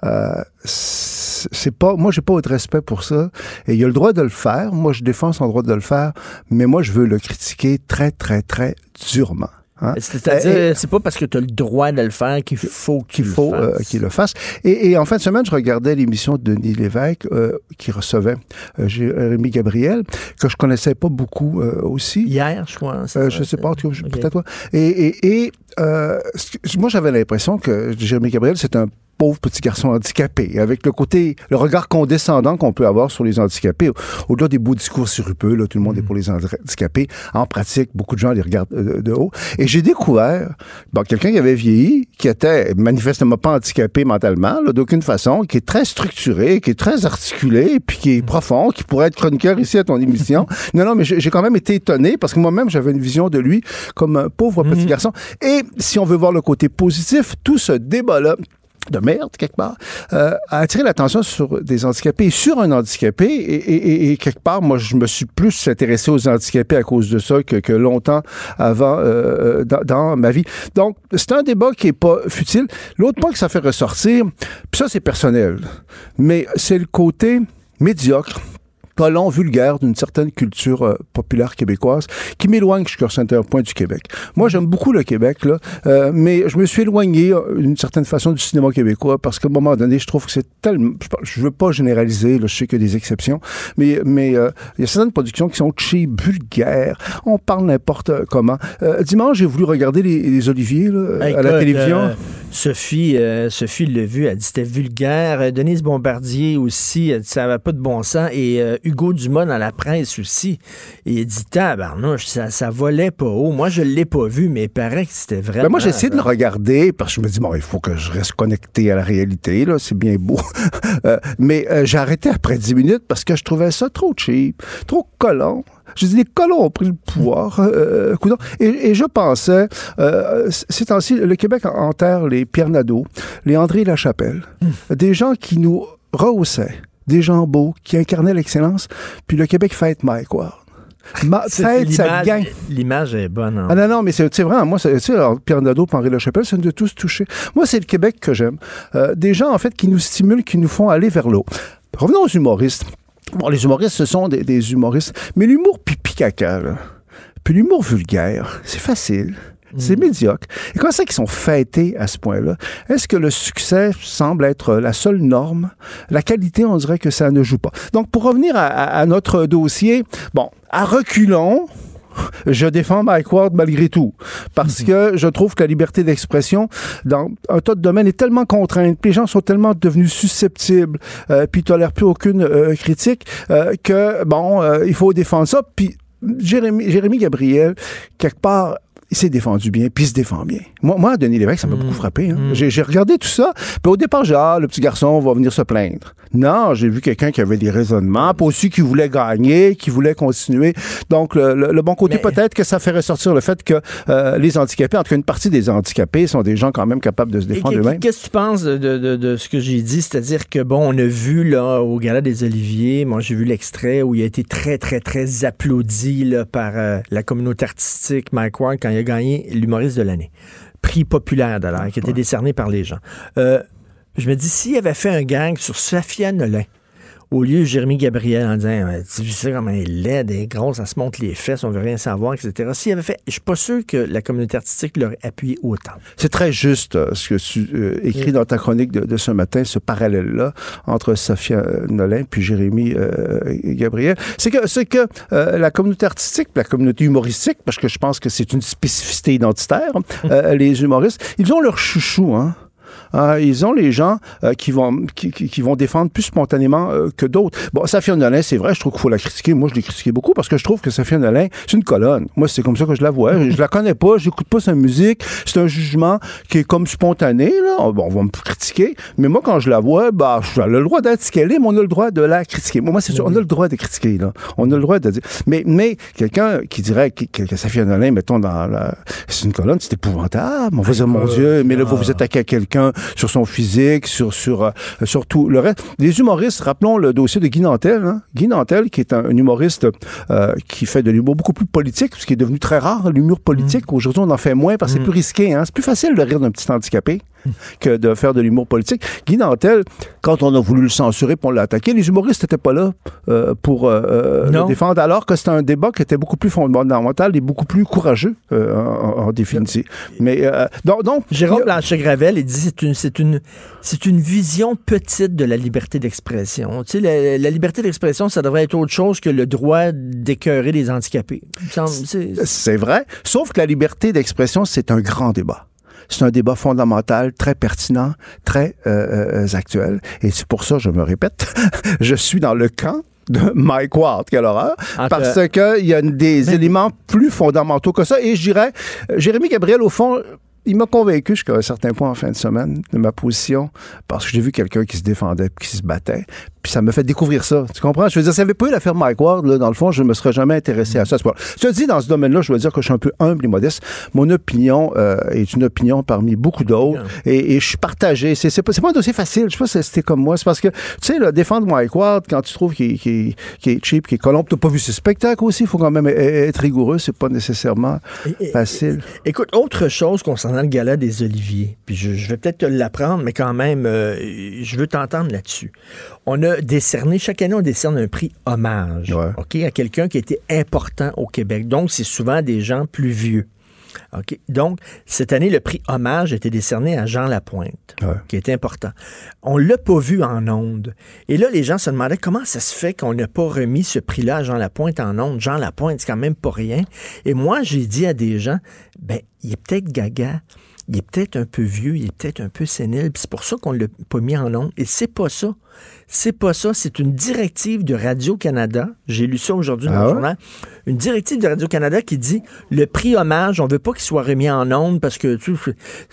Euh, c'est pas moi j'ai pas autre respect pour ça et il a le droit de le faire moi je défends son droit de le faire mais moi je veux le critiquer très très très durement hein. C'est-à-dire, c'est pas parce que tu as le droit de le faire qu'il faut qu'il faut euh, qu'il le fasse. Et, et en fin de semaine, je regardais l'émission de Denis Lévesque euh, qui recevait euh, Jérémy Gabriel, que je connaissais pas beaucoup euh, aussi. Hier, je crois. c'est Euh, je sais pas, en tout cas, je- Ok. peut-être toi. Et, et, et euh, moi, j'avais l'impression que Jérémy Gabriel, c'est un pauvre petit garçon handicapé, avec le côté, le regard condescendant qu'on peut avoir sur les handicapés. Au- Au-delà des beaux discours sirupeux, là, tout le monde est pour les handicapés. En pratique, beaucoup de gens les regardent euh, de, haut. Et j'ai découvert bon, quelqu'un qui avait vieilli, qui était manifestement pas handicapé mentalement, là, d'aucune façon, qui est très structuré, qui est très articulé, puis qui est profond, qui pourrait être chroniqueur ici à ton émission. non, non, mais j'ai j'ai quand même été étonné parce que moi-même, j'avais une vision de lui comme un pauvre petit garçon. Et si on veut voir le côté positif, tout ce débat-là de merde, quelque part, euh, a attiré l'attention sur des handicapés, sur un handicapé, et, et- et- quelque part, moi, je me suis plus intéressé aux handicapés à cause de ça que, que longtemps avant euh, dans, dans ma vie. Donc, c'est un débat qui est pas futile. L'autre point que ça fait ressortir, puis ça, c'est personnel, mais c'est le côté médiocre colon vulgaire d'une certaine culture euh, populaire québécoise qui m'éloigne jusqu'à un certain point du Québec. Moi, j'aime beaucoup le Québec, là, euh, mais je me suis éloigné euh, d'une certaine façon du cinéma québécois parce qu'à un moment donné, je trouve que c'est tellement... Je, veux pas généraliser, là, je sais qu'il y a des exceptions, mais mais euh, il y a certaines productions qui sont cheap, vulgaires, on parle n'importe comment. Euh, dimanche, j'ai voulu regarder les, les Oliviers là, à la télévision. Sophie, euh, Sophie l'a vu, elle dit c'était vulgaire. Denise Bombardier aussi, elle dit ça n'avait pas de bon sens. Et euh, Hugo Dumas dans la presse aussi. Et il dit tabarnouche, ça, ça volait pas haut. Moi, je l'ai pas vu, mais il paraît que c'était vraiment. Ben moi, j'ai essayé de le regarder parce que je me dis, bon, il faut que je reste connecté à la réalité, là, c'est bien beau. Euh, mais euh, j'ai arrêté après 10 minutes parce que je trouvais ça trop cheap, trop collant. Je dis, les colons ont pris le pouvoir. euh, et, et je pensais, euh, ces temps-ci, le Québec enterre les Pierre Nadeau, les André Lachapelle, des gens qui nous rehaussaient, des gens beaux, qui incarnaient l'excellence, puis le Québec fête Mike Ward. Ma- fête sa l'image- gang. L'image est bonne. hein. Ah non, non, mais c'est c'est vrai, moi, c'est- tu sais, alors, Pierre Nadeau, Henri Lachapelle, ça nous a tous touchés. Moi, c'est le Québec que j'aime. Euh, des gens, en fait, qui nous stimulent, qui nous font aller vers l'eau. Revenons aux humoristes. Bon, les humoristes, ce sont des, des humoristes. Mais l'humour pipi caca, là, puis l'humour vulgaire, c'est facile. C'est médiocre. Et comment ça qu'ils sont fêtés à ce point-là? Est-ce que le succès semble être la seule norme? La qualité, on dirait que ça ne joue pas. Donc, pour revenir à, à- à notre dossier, bon, à reculons, je défends Mike Ward malgré tout. Parce que je trouve que la liberté d'expression dans un tas de domaines est tellement contrainte, puis les gens sont tellement devenus susceptibles, euh, puis tolèrent plus aucune euh, critique, euh, que, bon, euh, il faut défendre ça. Puis Jérémy, Jérémy Gabriel, quelque part, il s'est défendu bien, puis il se défend bien. Moi, moi Denis Lévesque, ça m'a beaucoup frappé. hein. J'ai j'ai regardé tout ça, puis au départ, j'ai ah, le petit garçon va venir se plaindre. Non, j'ai vu quelqu'un qui avait des raisonnements, pas aussi qui voulait gagner, qui voulait continuer. Donc, le, le- le bon côté, peut-être que ça fait ressortir le fait que euh, les handicapés, en tout cas une partie des handicapés, sont des gens quand même capables de se défendre eux-mêmes. Qu'est-ce que tu penses de, de- de- de ce que j'ai dit? C'est-à-dire que, bon, on a vu, là, au Gala des Oliviers, moi, j'ai vu l'extrait où il a été très, très, très applaudi, là, par euh, la communauté artistique, Mike Ward, quand il a gagné l'humoriste de l'année. Prix populaire, d'ailleurs, qui a été décerné par les gens. Euh, je me dis, s'il avait fait un gang sur Safia Nolin, au lieu de Jérémy Gabriel en disant Tu vu ça comme elle est laide, elle est grosse, elle se montre les fesses, on veut rien savoir, etc. S'il avait fait, je suis pas sûr que la communauté artistique l'aurait appuyé autant. C'est très juste euh, ce que tu euh, écris dans ta chronique de, de ce matin, ce parallèle-là entre Sophia euh, Nolin puis Jérémy euh, Gabriel. C'est que, c'est que euh, la communauté artistique, la communauté humoristique, parce que je pense que c'est une spécificité identitaire, les humoristes, ils ont leur chouchou, hein. Ah, ils ont les gens euh, qui, vont, qui, qui- qui vont défendre plus spontanément euh, que d'autres. Bon, Safia Nolin, c'est vrai, je trouve qu'il faut la critiquer. Moi, je l'ai critiqué beaucoup parce que je trouve que Safia Nolin, c'est une colonne. Moi, c'est comme ça que je la vois. je la connais pas, j'écoute pas sa musique. C'est un jugement qui est comme spontané, là. Bon, on va me critiquer. Mais moi, quand je la vois, bah, elle a le droit d'être ce qu'elle est, mais on a le droit de la critiquer. Moi, c'est sûr, on a le droit de critiquer, là. On a le droit de dire. Mais, mais quelqu'un qui dirait que, que, que Safia Nolin, mettons, dans la. C'est une colonne, c'est épouvantable. On va dire, mon Dieu, mais là, vous vous attaquez à quelqu'un sur son physique, sur, sur, euh, sur tout le reste. Les humoristes, rappelons le dossier de Guy Nantel. Hein? Guy Nantel, qui est un, un humoriste euh, qui fait de l'humour beaucoup plus politique, ce qui est devenu très rare, l'humour politique. Aujourd'hui, on en fait moins parce que c'est plus risqué. Hein? C'est plus facile de rire d'un petit handicapé que de faire de l'humour politique. Guy Nantel, quand on a voulu le censurer pour l'attaquer, les humoristes n'étaient pas là euh, pour euh, euh, le défendre, alors que c'était un débat qui était beaucoup plus fondamental et beaucoup plus courageux euh, en, en définitive. Mais donc, donc Jérôme Blanchet-Gravel, il dit c'est une, c'est une, c'est une vision petite de la liberté d'expression. Tu sais, la, la liberté d'expression, ça devrait être autre chose que le droit d'écœurer les handicapés. C'est vrai, sauf que la liberté d'expression, c'est un grand débat. C'est un débat fondamental, très pertinent, très euh, euh, actuel. Et c'est pour ça, je me répète, je suis dans le camp de Mike Ward, quelle horreur, Entre- parce qu'il y a des éléments plus fondamentaux que ça. Et je dirais, euh, Jérémy Gabriel, au fond, il m'a convaincu jusqu'à un certain point en fin de semaine de ma position parce que j'ai vu quelqu'un qui se défendait qui se battait. Puis ça me fait découvrir ça. Tu comprends? Je veux dire, si avait pas eu l'affaire Mike Ward, là, dans le fond, je ne me serais jamais intéressé à ça. Te dis, dans ce domaine-là, je dois dire que je suis un peu humble et modeste. Mon opinion euh, est une opinion parmi beaucoup d'autres et, et, je suis partagé. C'est, pas, pas un dossier facile. Je sais pas si c'était comme moi. C'est parce que, tu sais, là, défendre Mike Ward quand tu trouves qu'il, est cheap, qu'il est colombe, t'as pas vu ses spectacles aussi. Il faut quand même être rigoureux. C'est pas nécessairement facile. écoute, autre chose concernant le gala des Oliviers, puis je, je vais peut-être te l'apprendre, mais quand même, euh, je veux t'entendre là-dessus. On a décerné, chaque année, on décerne un prix hommage ok, à quelqu'un qui était important au Québec. Donc, c'est souvent des gens plus vieux. OK? Donc, cette année, le prix hommage a été décerné à Jean Lapointe, qui était important. On l'a pas vu en ondes. Et là, les gens se demandaient comment ça se fait qu'on n'a pas remis ce prix-là à Jean Lapointe en ondes. Jean Lapointe, c'est quand même pas rien. Et moi, j'ai dit à des gens, ben, il est peut-être gaga il est peut-être un peu vieux, il est peut-être un peu sénile, c'est pour ça qu'on ne l'a pas mis en ondes. Et c'est pas ça. C'est pas ça. C'est une directive de Radio-Canada. J'ai lu ça aujourd'hui dans le ah journal. Une directive de Radio-Canada qui dit le prix hommage, on veut pas qu'il soit remis en ondes parce que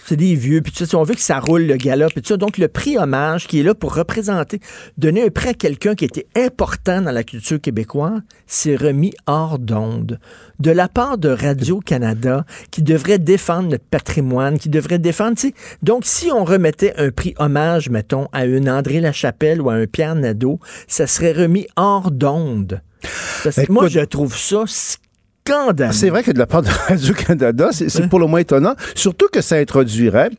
c'est des vieux, puis on veut que ça roule le gala, puis ça. Donc, le prix hommage qui est là pour représenter, donner un prix à quelqu'un qui était important dans la culture québécoise, c'est remis hors d'onde. De la part de Radio-Canada, qui devrait défendre notre patrimoine, qui devrait défendre, Donc, si on remettait un prix hommage, mettons, à une André Lachapelle ou à un Pierre Nadeau, ça serait remis hors d'onde. Moi, je trouve ça scandaleux. C'est vrai que de la part de Radio-Canada, c'est pour le moins étonnant, surtout que ça introduirait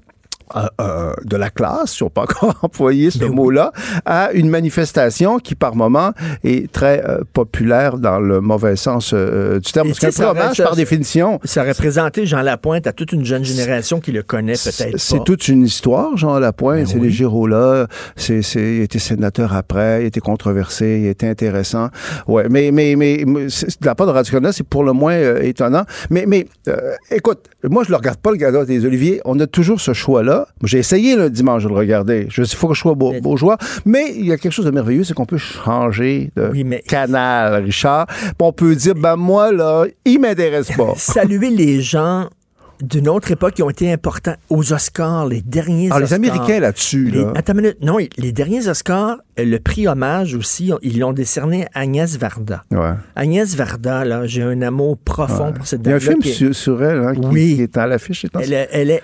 euh, euh, de la classe, si on peut encore employer ce ben mot-là, à une manifestation qui, par moment, est très euh, populaire dans le mauvais sens du terme. Parce qu'un hommage, par définition... Ça représentait Jean Lapointe à toute une jeune génération qui le connaît peut-être pas. C'est toute une histoire, Jean Lapointe. Ben c'est les Girola. C'est, il était sénateur après, il était controversé, il était intéressant. Ouais, mais, mais, mais, de la part de Radio-Canada, c'est pour le moins étonnant. Mais, mais écoute, moi, je ne regarde pas le gala des Oliviers. On a toujours ce choix-là j'ai essayé le dimanche de le regarder. Je il faut que je sois beau, bourgeois. Mais il y a quelque chose de merveilleux, c'est qu'on peut changer de canal, Richard. on peut dire, ben moi, là, il m'intéresse pas. Saluer les gens d'une autre époque qui ont été importants aux Oscars, les derniers Alors, ah, les Américains là-dessus. Là. Attends une minute. Non, les derniers Oscars, le prix hommage aussi, ils l'ont décerné à Agnès Varda. Agnès Varda, là, j'ai un amour profond pour cette dame Il y a un film sur, elle hein, qui, est à l'affiche. Elle, elle, est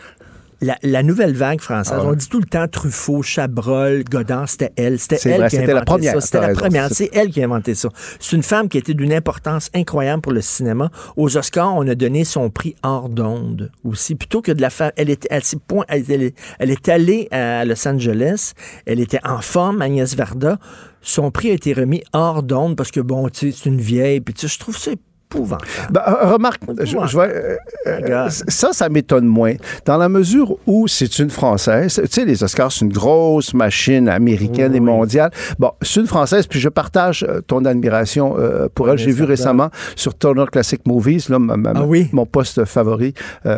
la, nouvelle vague française, ah on dit tout le temps Truffaut, Chabrol, Godin, c'était elle. C'était elle qui a inventé la première, ça. C'était la première. C'est elle qui a inventé ça. C'est une femme qui était d'une importance incroyable pour le cinéma. Aux Oscars, on a donné son prix hors d'onde aussi. Plutôt que de la faire, elle était, elle, elle, elle est allée à Los Angeles. Elle était en forme, Agnès Varda. Son prix a été remis hors d'onde parce que bon, tu sais, c'est une vieille. Puis tu sais, je trouve ça ben, euh, remarque, je, euh, euh, ça, ça m'étonne moins. Dans la mesure où c'est une Française, tu sais, les Oscars, c'est une grosse machine américaine et mondiale. Bon, c'est une Française, puis je partage ton admiration pour elle. J'ai vu récemment sur Turner Classic Movies, là, ah mon poste favori.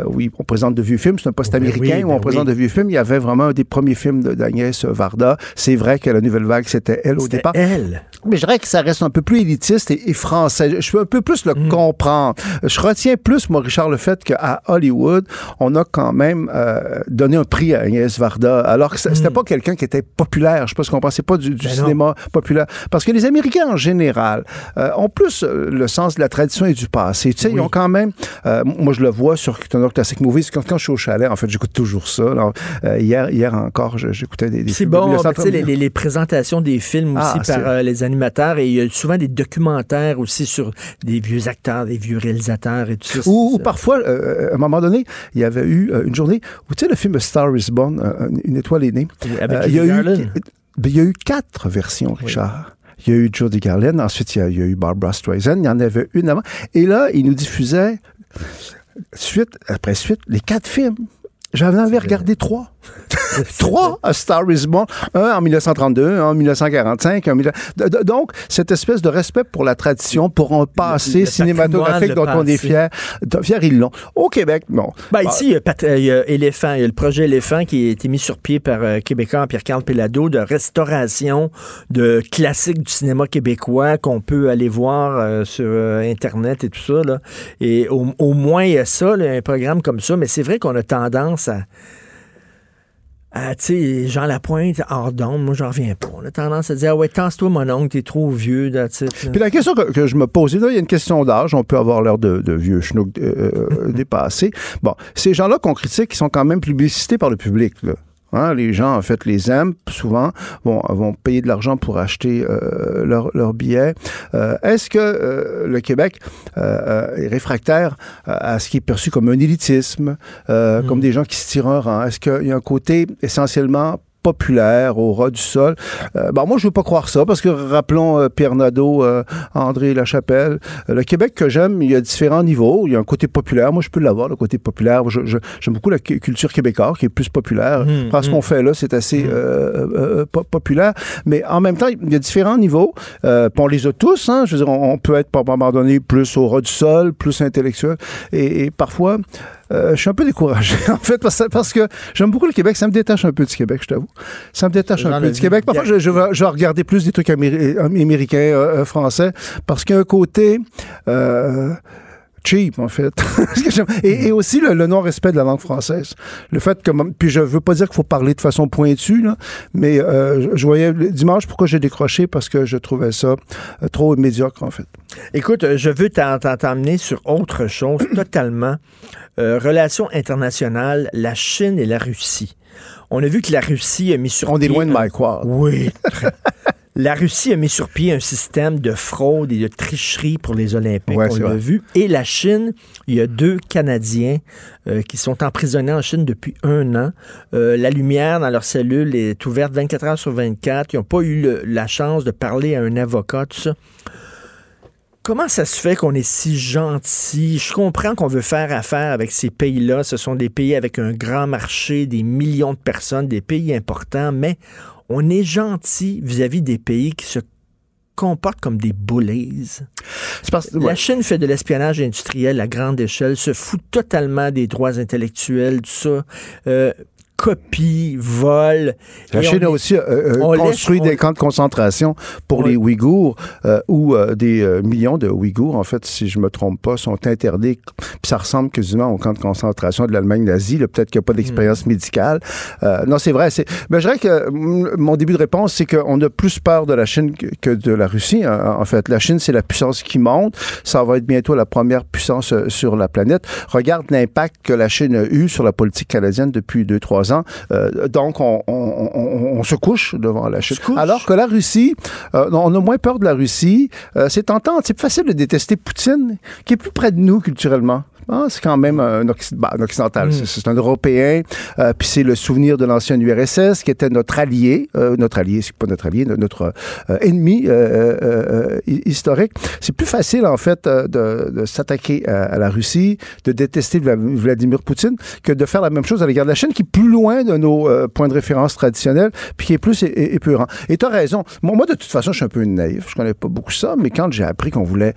oui, on présente de vieux films, c'est un poste américain où on ben présente de vieux films. Il y avait vraiment un des premiers films d'Agnès Varda. C'est vrai que la nouvelle vague, c'était elle au départ. elle? Mais je dirais que ça reste un peu plus élitiste et, français. Je peux un peu plus le Mm. comprendre. Je retiens plus, moi, Richard, le fait qu'à Hollywood, on a quand même euh, donné un prix à Agnès Varda, alors que c'était mm. pas quelqu'un qui était populaire. Je sais pas ce qu'on pensait pas du, du ben cinéma populaire. Parce que les Américains, en général, euh, ont plus euh, le sens de la tradition et du passé. Tu sais, ils ont quand même... moi, je le vois sur Turner Classic Movies. Quand, quand je suis au chalet, en fait, j'écoute toujours ça. Alors, hier, hier encore, j'écoutais des, des C'est bon, tu sais, les, les, présentations des films aussi ah, par les animateurs. Et il y a souvent des documentaires aussi sur des vieux acteurs, des vieux réalisateurs et tout ça. Ou, parfois, euh, à un moment donné, il y avait eu euh, une journée où, tu sais, le film Star is Born, euh, Une étoile est née. avec il, y a eu, ben, il y a eu quatre versions, Richard. Il y a eu Jodie Garland, ensuite il y, a, eu Barbara Streisand, il y en avait une avant. Et là, il nous diffusait suite après suite les quatre films. J'en avais regardé trois. Trois A Star is Born. Un en 1932, un en 1945. un en 19- D- d- Donc, cette espèce de respect pour la tradition, pour un passé le cinématographique dont on est fier. Fier, ils l'ont. Au Québec, non. Ben, Ah, ici, il y, a il y a Éléphant, il y a le projet Éléphant qui a été mis sur pied par euh, Québécois Pierre-Carl Pelado de restauration de classiques du cinéma québécois qu'on peut aller voir euh, sur euh, Internet et tout ça. Là. Et au, au moins, il y a ça, là, un programme comme ça. Mais c'est vrai qu'on a tendance à. À, tu sais, Jean Lapointe, hors d'onde, moi, j'en reviens pas. On a tendance à dire, ah ouais, tasse-toi, mon oncle, t'es trop vieux. Puis la question que, je me posais, là, il y a une question d'âge. On peut avoir l'air de, vieux schnook euh, euh, dépassés. Bon, ces gens-là qu'on critique, ils sont quand même publicités par le public. Là. Hein, les gens, en fait, les aiment souvent, vont, vont payer de l'argent pour acheter euh, leurs leur billets. Euh, Est-ce que euh, le Québec euh, euh, est réfractaire euh, à ce qui est perçu comme un élitisme, euh, comme des gens qui se tirent un rang? Est-ce qu'il y a un côté essentiellement populaire au ras du sol. Euh, bon, moi, je veux pas croire ça parce que rappelons euh, Pierre Nadeau, euh, André Lachapelle. Euh, le Québec que j'aime, il y a différents niveaux. Il y a un côté populaire. Moi, je peux l'avoir, le côté populaire. J'aime beaucoup la cu- culture québécoise qui est plus populaire. Mmh, Parce qu'on fait là, c'est assez euh, euh, po- populaire. Mais en même temps, il y a différents niveaux. Euh, on les a tous. Hein, je veux dire, on, on peut être, par moment donné, plus au ras du sol, plus intellectuel. Et, et parfois, euh, je suis un peu découragé, en fait, parce, parce que j'aime beaucoup le Québec. Ça me détache un peu du Québec, je t'avoue. Ça me détache un peu du Québec. Parfois, je, je, vais, je vais regarder plus des trucs améri- euh, américains, euh, euh, français, parce qu'il y a un côté... Euh, cheap, en fait. Et, et aussi le, le non-respect de la langue française. Le fait que, puis je veux pas dire qu'il faut parler de façon pointue, là, mais euh, je, voyais dimanche pourquoi j'ai décroché parce que je trouvais ça euh, trop médiocre, en fait. Écoute, euh, je veux t'emmener sur autre chose totalement. Euh, relations internationales, la Chine et la Russie. On a vu que la Russie a mis sur On est pied loin de Mike Ward. Oui. très- La Russie a mis sur pied un système de fraude et de tricherie pour les Olympiques. Ouais, on l'a vu. Et la Chine, il y a deux Canadiens euh, qui sont emprisonnés en Chine depuis un an. Euh, la lumière dans leur cellule est ouverte 24 heures sur 24. Ils n'ont pas eu le- la chance de parler à un avocat, tout ça. Comment ça se fait qu'on est si gentil? Je comprends qu'on veut faire affaire avec ces pays-là. Ce sont des pays avec un grand marché, des millions de personnes, des pays importants, mais on est gentil vis-à-vis des pays qui se comportent comme des bullies. La Chine fait de l'espionnage industriel à grande échelle, se fout totalement des droits intellectuels, tout ça. Euh, copie, vol. La Et Chine on a aussi euh, euh, on laisse- construit on- des camps de concentration pour les Ouïghours, euh, où euh, des euh, millions de Ouïghours, en fait, si je me trompe pas, sont interdits. Puis ça ressemble quasiment au camp de concentration de l'Allemagne nazie. Peut-être qu'il n'y a pas d'expérience médicale. Euh, non, c'est vrai. C'est... Mais je dirais que mm, mon début de réponse, c'est qu'on a plus peur de la Chine que, de la Russie. hein. En fait, la Chine, c'est la puissance qui monte. Ça va être bientôt la première puissance sur la planète. Regarde l'impact que la Chine a eu sur la politique canadienne depuis deux, trois ans. Euh, donc, on, on- on- on se couche devant la Chine. Alors que la Russie, euh, on a moins peur de la Russie. Euh, c'est tentant, c'est plus facile de détester Poutine, qui est plus près de nous culturellement. Ah, c'est quand même un, bah, un occidental, c'est- c'est un Européen, euh, puis c'est le souvenir de l'ancienne URSS qui était notre allié, euh, notre allié, c'est pas notre allié, no- notre euh, ennemi hi- historique. C'est plus facile en fait de, de s'attaquer à, à la Russie, de détester Vla- Vladimir Poutine, que de faire la même chose à l'égard de la Chine, qui est plus loin de nos points de référence traditionnels, puis qui est plus épurant. Et tu as raison. Moi, moi, de toute façon, je suis un peu naïf. Je connais pas beaucoup ça, mais quand j'ai appris qu'on voulait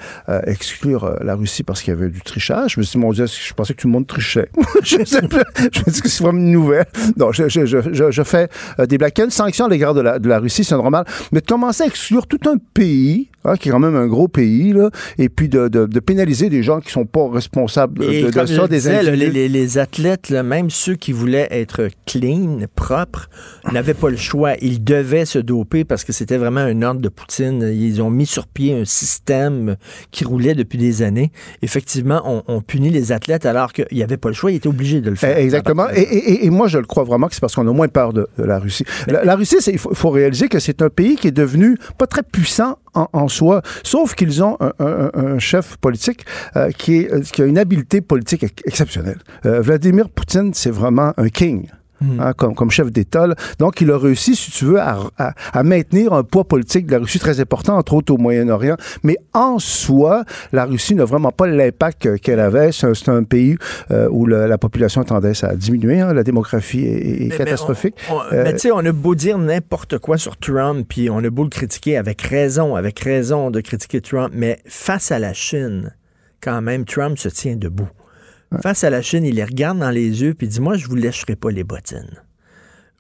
exclure la Russie parce qu'il y avait du trichage, je me suis dit, mon Dieu, je pensais que tout le monde trichait. je, sais pas. je me dis que c'est vraiment une nouvelle. Non, je, je, je, je, fais euh, des blagues. Une sanction à l'égard de la, de la Russie, c'est normal. Mais de commencer à exclure tout un pays, hein, qui est quand même un gros pays, là, et puis de, de, de pénaliser des gens qui sont pas responsables de, Et de comme ça, je des disais, les, les- les athlètes, là, même ceux qui voulaient être clean, propres, n'avaient pas le choix. Ils devaient se doper parce que c'était vraiment un ordre de Poutine. Ils ont mis sur pied un système qui roulait depuis des années. Effectivement, on, on punit les athlètes alors qu'il n'y avait pas le choix. Ils étaient obligés de le faire. Eh, Exactement. Et, et- moi, je le crois vraiment que c'est parce qu'on a moins peur de, de la Russie. La, la Russie, il faut, il faut réaliser que c'est un pays qui est devenu pas très puissant en, en soi, sauf qu'ils ont un, un- un chef politique euh, qui, est, euh, qui a une habileté politique ex- exceptionnelle. Euh, Vladimir Poutine, c'est vraiment un king. Hmm. hein, comme, comme chef d'État. Donc, il a réussi, si tu veux, à, à- à maintenir un poids politique de la Russie très important, entre autres au Moyen-Orient. Mais en soi, la Russie n'a vraiment pas l'impact que- qu'elle avait. C'est un, pays euh, où le- la population a tendance à diminuer. hein. La démographie est, est Mais- mais catastrophique. on- Euh, mais tu sais, on a beau dire n'importe quoi sur Trump, puis on a beau le critiquer avec raison, avec raison de critiquer Trump, mais face à la Chine, quand même, Trump se tient debout. Face à la Chine, il les regarde dans les yeux, puis dit Moi, je vous lècherai pas les bottines.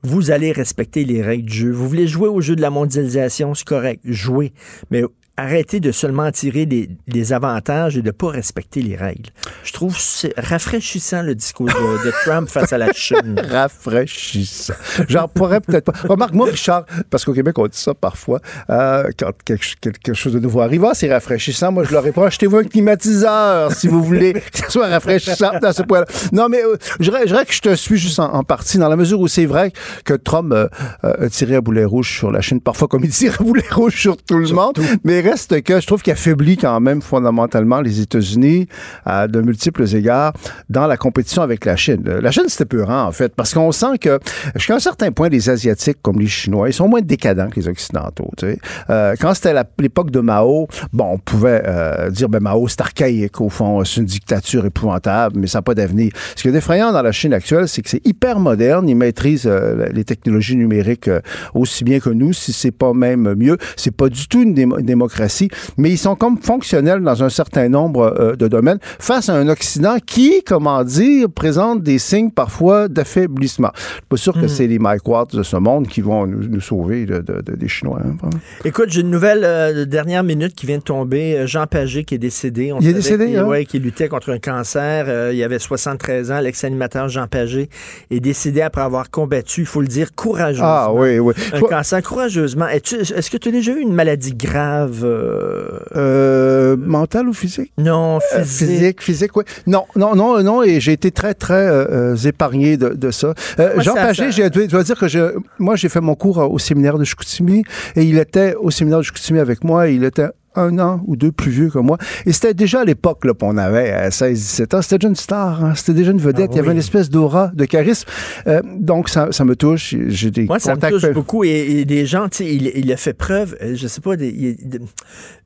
Vous allez respecter les règles du jeu. Vous voulez jouer au jeu de la mondialisation, c'est correct, jouez. Mais arrêtez de seulement tirer des, des avantages et de ne pas respecter les règles. Je trouve c'est rafraîchissant le discours de, de Trump face à la Chine. rafraîchissant. J'en pourrais peut-être pas. Remarque, moi, Richard, parce qu'au Québec, on dit ça parfois, euh, quand quelque, quelque chose de nouveau arrive, Ah, c'est rafraîchissant. Moi, je leur réponds, achetez-vous un climatiseur si vous voulez que ce soit rafraîchissant à ce point-là. Non, mais euh, je dirais je dirais que je te suis juste en, en partie, dans la mesure où c'est vrai que Trump euh, euh, a tiré à boulet rouge sur la Chine, parfois comme il tire à boulet rouge sur tout le monde. Mais reste que je trouve qu'il affaiblit quand même fondamentalement les États-Unis à de multiples égards dans la compétition avec la Chine. Euh, La Chine, c'était peurant, en fait, parce qu'on sent que jusqu'à un certain point, les Asiatiques, comme les Chinois, ils sont moins décadents que les Occidentaux. tu sais. Euh, quand c'était l'époque de Mao, bon, on pouvait euh, dire, ben Mao, c'est archaïque, au fond, c'est une dictature épouvantable, mais ça n'a pas d'avenir. Ce qui est effrayant dans la Chine actuelle, c'est que c'est hyper moderne, ils maîtrisent les technologies numériques aussi bien que nous, si c'est pas même mieux. C'est pas du tout une démo- démocratie, mais ils sont comme fonctionnels dans un certain nombre euh, de domaines face à un Occident qui, comment dire, présente des signes parfois d'affaiblissement. Je suis pas sûr que Hmm. c'est les Mike Watts de ce monde qui vont nous, nous sauver de- de- de- des Chinois. hein. Écoute, j'ai une nouvelle euh, de dernière minute qui vient de tomber. Euh, Jean Pagé qui est décédé. On Il est décédé, hein? ouais, qui luttait contre un cancer. Euh, il avait 73 ans. L'ex-animateur Jean Pagé est décédé après avoir combattu, il faut le dire, courageusement. Ah oui, oui. Un Toi- cancer courageusement. Est-ce que tu as déjà eu une maladie grave? Euh, Euh, mental ou physique? Non, Euh, physique. physique, physique, oui. Non, non, non, non, et j'ai été très, très euh, euh, épargné de, de ça. Euh, Moi, Jean Pagé, je dois- dire que je, moi, j'ai fait mon cours au séminaire de Chicoutimi et il était au séminaire de Chicoutimi avec moi. Il était un an ou deux plus vieux que moi. Et c'était déjà à l'époque là, qu'on avait à 16-17 ans. C'était déjà une star, hein. c'était déjà une vedette. Ah Il y avait une espèce d'aura, de charisme. Euh, donc, ça, ça me touche. J'ai des Moi, ça me contacts. touche beaucoup. Et, et des gens, tu sais, il, il a fait preuve, euh, je sais pas,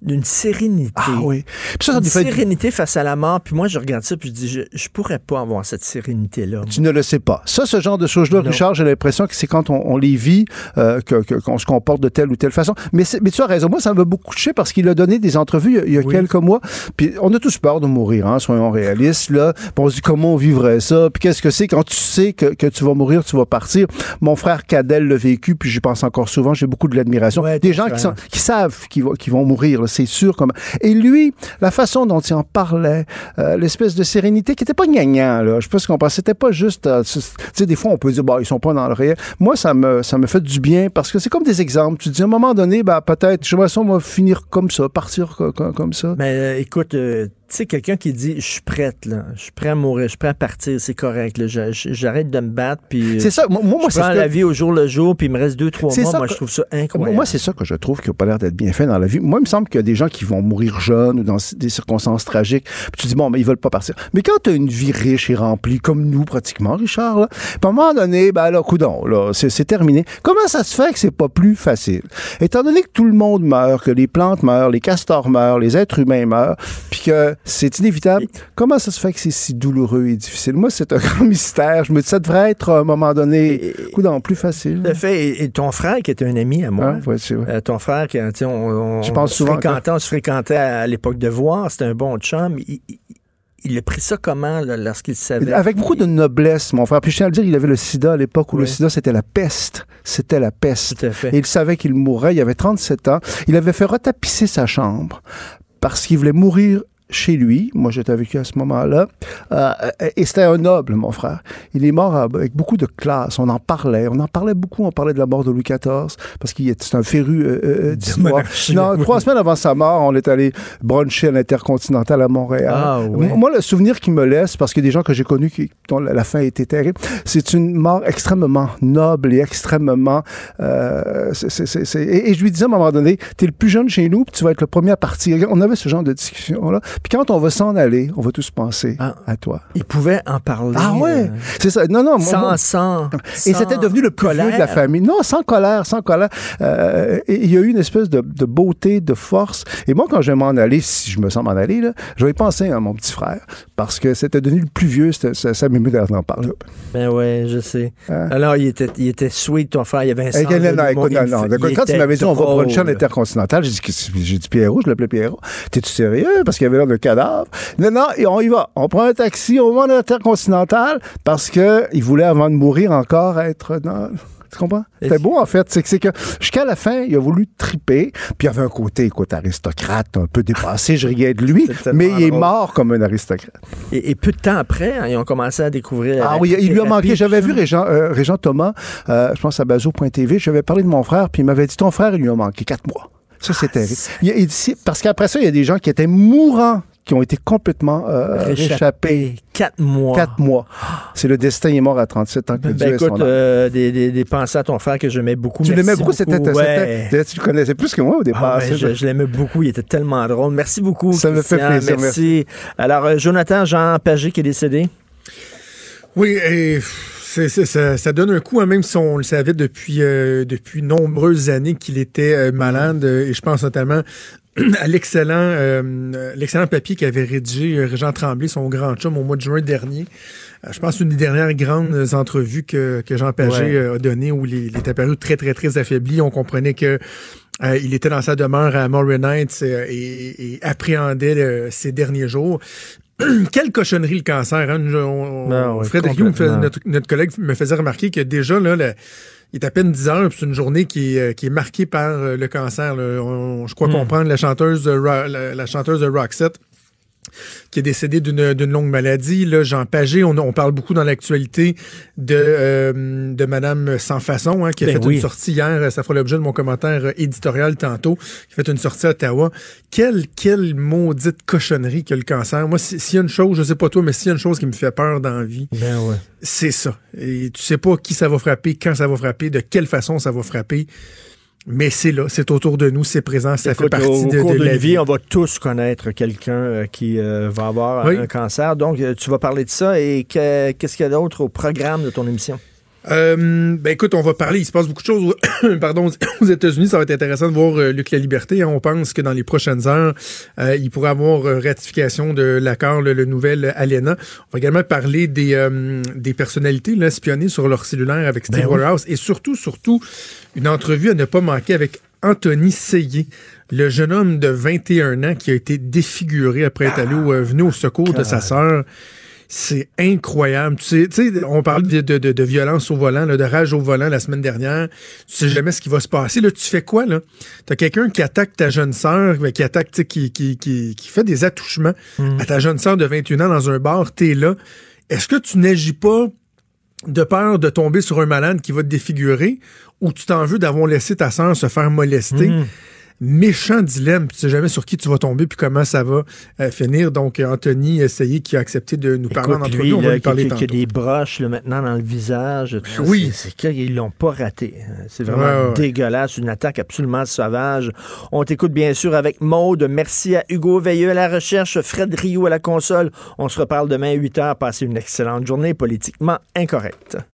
d'une sérénité. Ah oui. Puis ça, ça Une fait- sérénité face à la mort. Puis moi, je regarde ça, puis je dis, je, je pourrais pas avoir cette sérénité-là. Tu ne le sais pas. Ça, ce genre de choses-là. Richard, j'ai l'impression que c'est quand on, on les vit euh, que- qu'on se comporte de telle ou telle façon. Mais, mais tu as raison. Moi, ça m'a beaucoup touché parce qu'il a donné des entrevues il y a, quelques mois. Puis on a tous peur de mourir, hein, soyons réalistes. Là. Puis on se dit comment on vivrait ça? Puis qu'est-ce que c'est? Quand tu sais que, que tu vas mourir, tu vas partir. Mon frère Cadel l'a vécu, puis j'y pense encore souvent. J'ai beaucoup de l'admiration. des gens qui, sont, qui savent qu'ils vont, qu'ils vont mourir, c'est sûr. Comme... Et lui, la façon dont il en parlait, euh, l'espèce de sérénité qui n'était pas gagnant, là. Je sais pas ce qu'on pense. C'était pas juste, euh, tu sais, des fois, on peut dire, bah, ils sont pas dans le réel. Moi, ça me, ça me fait du bien parce que c'est comme des exemples. Tu te dis, à un moment donné, bah, peut-être, j'aimerais ça, on va finir comme ça, partir co- co- comme, ça? Mais euh, écoute, euh, tu sais, quelqu'un qui dit je suis prête, là, je suis prêt à mourir, je suis prêt à partir, c'est correct. J'arrête de me battre, puis. euh, C'est ça. Moi, moi, je c'est prends que- la vie au jour le jour, puis il me reste deux, trois mois. ça Moi, que- je trouve ça incroyable. Moi, c'est ça que je trouve qui n'a pas l'air d'être bien fait dans la vie. Moi, il me semble qu'il y a des gens qui vont mourir jeunes ou dans des circonstances tragiques. Puis tu dis, bon, mais ils veulent pas partir. Mais quand tu as une vie riche et remplie, comme nous pratiquement, Richard, là, à un moment donné, ben là, coudon, là, c'est c'est terminé. Comment ça se fait que c'est pas plus facile? Étant donné que tout le monde meurt, que les plantes meurent, les castors meurent, les êtres humains meurent, puis que c'est inévitable, comment ça se fait que c'est si douloureux et difficile? Moi, c'est un grand mystère. Je me dis, ça devrait être, à un moment donné, plus facile. À fait. Et, ton frère, qui est un ami à moi, Ah, ouais, c'est vrai. euh, ton frère, qui, on, on, Je pense on se souvent fréquentait, on se fréquentait à, l'époque de voir, c'était un bon chum. Il, il- il a pris ça comment lorsqu'il savait? Avec beaucoup de noblesse, mon frère. Puis je tiens à le dire, il avait le sida à l'époque où le sida, c'était la peste. C'était la peste. Tout à fait. Et il savait qu'il mourrait. Il avait 37 ans. Il avait fait retapisser sa chambre parce qu'il voulait mourir chez lui. Moi, j'étais avec lui à ce moment-là. Euh, et c'était un noble, mon frère. Il est mort avec beaucoup de classe. On en parlait. On en parlait beaucoup. On parlait de la mort de Louis XIV parce qu'il est c'est un féru euh, euh, d'histoire. monarchie, Non, trois semaines avant sa mort, on est allé bruncher à l'Intercontinental à Montréal. Ah, ouais. Moi, le souvenir qui me laisse, parce a des gens que j'ai connus qui, dont la fin été terrible, c'est une mort extrêmement noble et extrêmement... euh, et, et je lui disais à un moment donné, tu es le plus jeune chez nous, puis tu vas être le premier à partir. On avait ce genre de discussion-là. Puis quand on va s'en aller, on va tous penser à toi. Il pouvait en parler. Ah ouais, euh, c'est ça. Non, non, moi- sans, moi- sans, Et c'était devenu le plus vieux de la colère. famille. Non, sans colère, sans colère. Euh, et il y a eu une espèce de, de beauté, de force. Et moi, quand je vais m'en aller, si je me sens m'en aller, là, je vais penser à mon petit frère. Parce que c'était devenu le plus vieux, ça, ça m'émeut d'en parler. Ben ouais, je sais. Alors, il était, il était sweet, ton frère. Il y avait un sens de non, écoute, non, non. il Quand tu m'avais dit on va pour une chaîne intercontinentale, j'ai dit, dit Pierrot, je l'appelais Pierrot. T'es-tu sérieux? Parce qu'il y avait l'air de cadavre. Non, non, et on y va. On prend un taxi au monde intercontinental parce que il voulait, avant de mourir, encore être dans. Tu comprends? C'était beau, en fait. C'est que, que jusqu'à la fin, il a voulu triper. Puis il y avait un côté, écoute, aristocrate, un peu dépassé. Je riais de lui. Mais il est mort comme un aristocrate. Et, et peu de temps après, hein, ils ont commencé à découvrir. Ah oui, il lui a manqué. J'avais vu. Régent, euh, Thomas, euh, je pense à bazo.tv, j'avais parlé de mon frère, puis il m'avait dit Ton frère, il lui a manqué quatre mois. Ça, c'est terrible. Il y a- il dit- parce qu'après ça, il y a des gens qui étaient mourants, qui ont été complètement euh, Réchappés. réchappés. Quatre mois. Quatre mois. C'est le destin, il est mort à 37 ans. Que Dieu Ben ait son écoute, euh, des, des, des pensées à ton frère que j'aimais beaucoup. tu Merci l'aimais beaucoup, c'était, ouais. tu le connaissais plus que moi au départ. Ah je, l'aimais beaucoup, il était tellement drôle. Merci beaucoup. Ça me fait plaisir, Merci. Alors, euh, Jonathan Jean Pagé qui est décédé. Oui, et c'est, c'est- ça, ça donne un coup, hein, même si on le savait depuis, euh, depuis nombreuses années qu'il était euh, malade, euh, et je pense notamment à l'excellent, euh, l'excellent papier qu'avait rédigé Régent Tremblay, son grand chum, au mois de juin dernier. Je pense une des dernières grandes entrevues que, que Jean Ouais. euh, a donné où il, il est apparu très, très, très affaibli. On comprenait que euh, il était dans sa demeure à Morin Heights euh, et, et appréhendait euh, ses derniers jours. Quelle cochonnerie le cancer. Hein? On- Ben Hume, complètement. notre, notre collègue, me faisait remarquer que déjà, là, le- il est à peine 10 heures, c'est une journée qui est, euh, qui est marquée par euh, le cancer. On- je crois Hmm. comprendre la chanteuse la, la chanteuse de Roxette qui est décédée d'une d'une longue maladie. Là, Jean Pagé, on, on parle beaucoup dans l'actualité de, euh, de Madame Sans Façon, hein, qui a Ben fait oui. une sortie hier. Ça fera l'objet de mon commentaire euh, éditorial tantôt. Qui a fait une sortie à Ottawa. Quelle, quelle maudite cochonnerie que le cancer. Moi, si- s'il y a une chose, je sais pas toi, mais s'il y a une chose qui me fait peur dans la vie, Ben ouais. c'est ça. Et tu sais pas qui ça va frapper, quand ça va frapper, de quelle façon ça va frapper. Mais c'est là, c'est autour de nous, c'est présent, ça fait partie au, de, cours de de la vie. vie, on va tous connaître quelqu'un euh, qui euh, va avoir Oui. un cancer. Donc, euh, tu vas parler de ça. Et que- qu'est-ce qu'il y a d'autre au programme de ton émission? Euh, ben écoute, on va parler. Il se passe beaucoup de choses pardon, aux États-Unis. Ça va être intéressant de voir euh, Luc La Liberté. hein. On pense que dans les prochaines heures, euh, il pourrait avoir euh, ratification de l'accord, le, le nouvel ALENA. On va également parler des, des personnalités là, espionnées sur leur cellulaire avec Steve Ben oui. Waterhouse et surtout, surtout, une entrevue à ne pas manquer avec Anthony Seyé, le jeune homme de 21 ans qui a été défiguré après être allé au, venu au secours de sa sœur. C'est incroyable. Tu sais, tu sais, on parle de, de, de- de violence au volant, là, de rage au volant la semaine dernière. Tu sais jamais ce qui va se passer. Là, tu fais quoi, là? T'as quelqu'un qui attaque ta jeune sœur, ben, qui attaque, tu sais, qui, qui, qui, qui fait des attouchements à ta jeune sœur de 21 ans dans un bar, t'es là. Est-ce que tu n'agis pas de peur de tomber sur un malade qui va te défigurer ou tu t'en veux d'avoir laissé ta sœur se faire molester? Mm. Méchant dilemme, puis tu sais jamais sur qui tu vas tomber puis comment ça va euh, finir. Donc, euh, Anthony Essayé qui a accepté de nous parler en Écoute, entrevue, lui, on va lui parler qui- qui a des broches là, maintenant dans le visage. tout ça, oui. C'est qu'ils l'ont pas raté. C'est vraiment Ouais, dégueulasse. Une attaque absolument sauvage. On t'écoute bien sûr avec Maude. Merci à Hugo Veilleux à la recherche, Fred Rio à la console. On se reparle demain à 8 h. Passez une excellente journée politiquement incorrecte.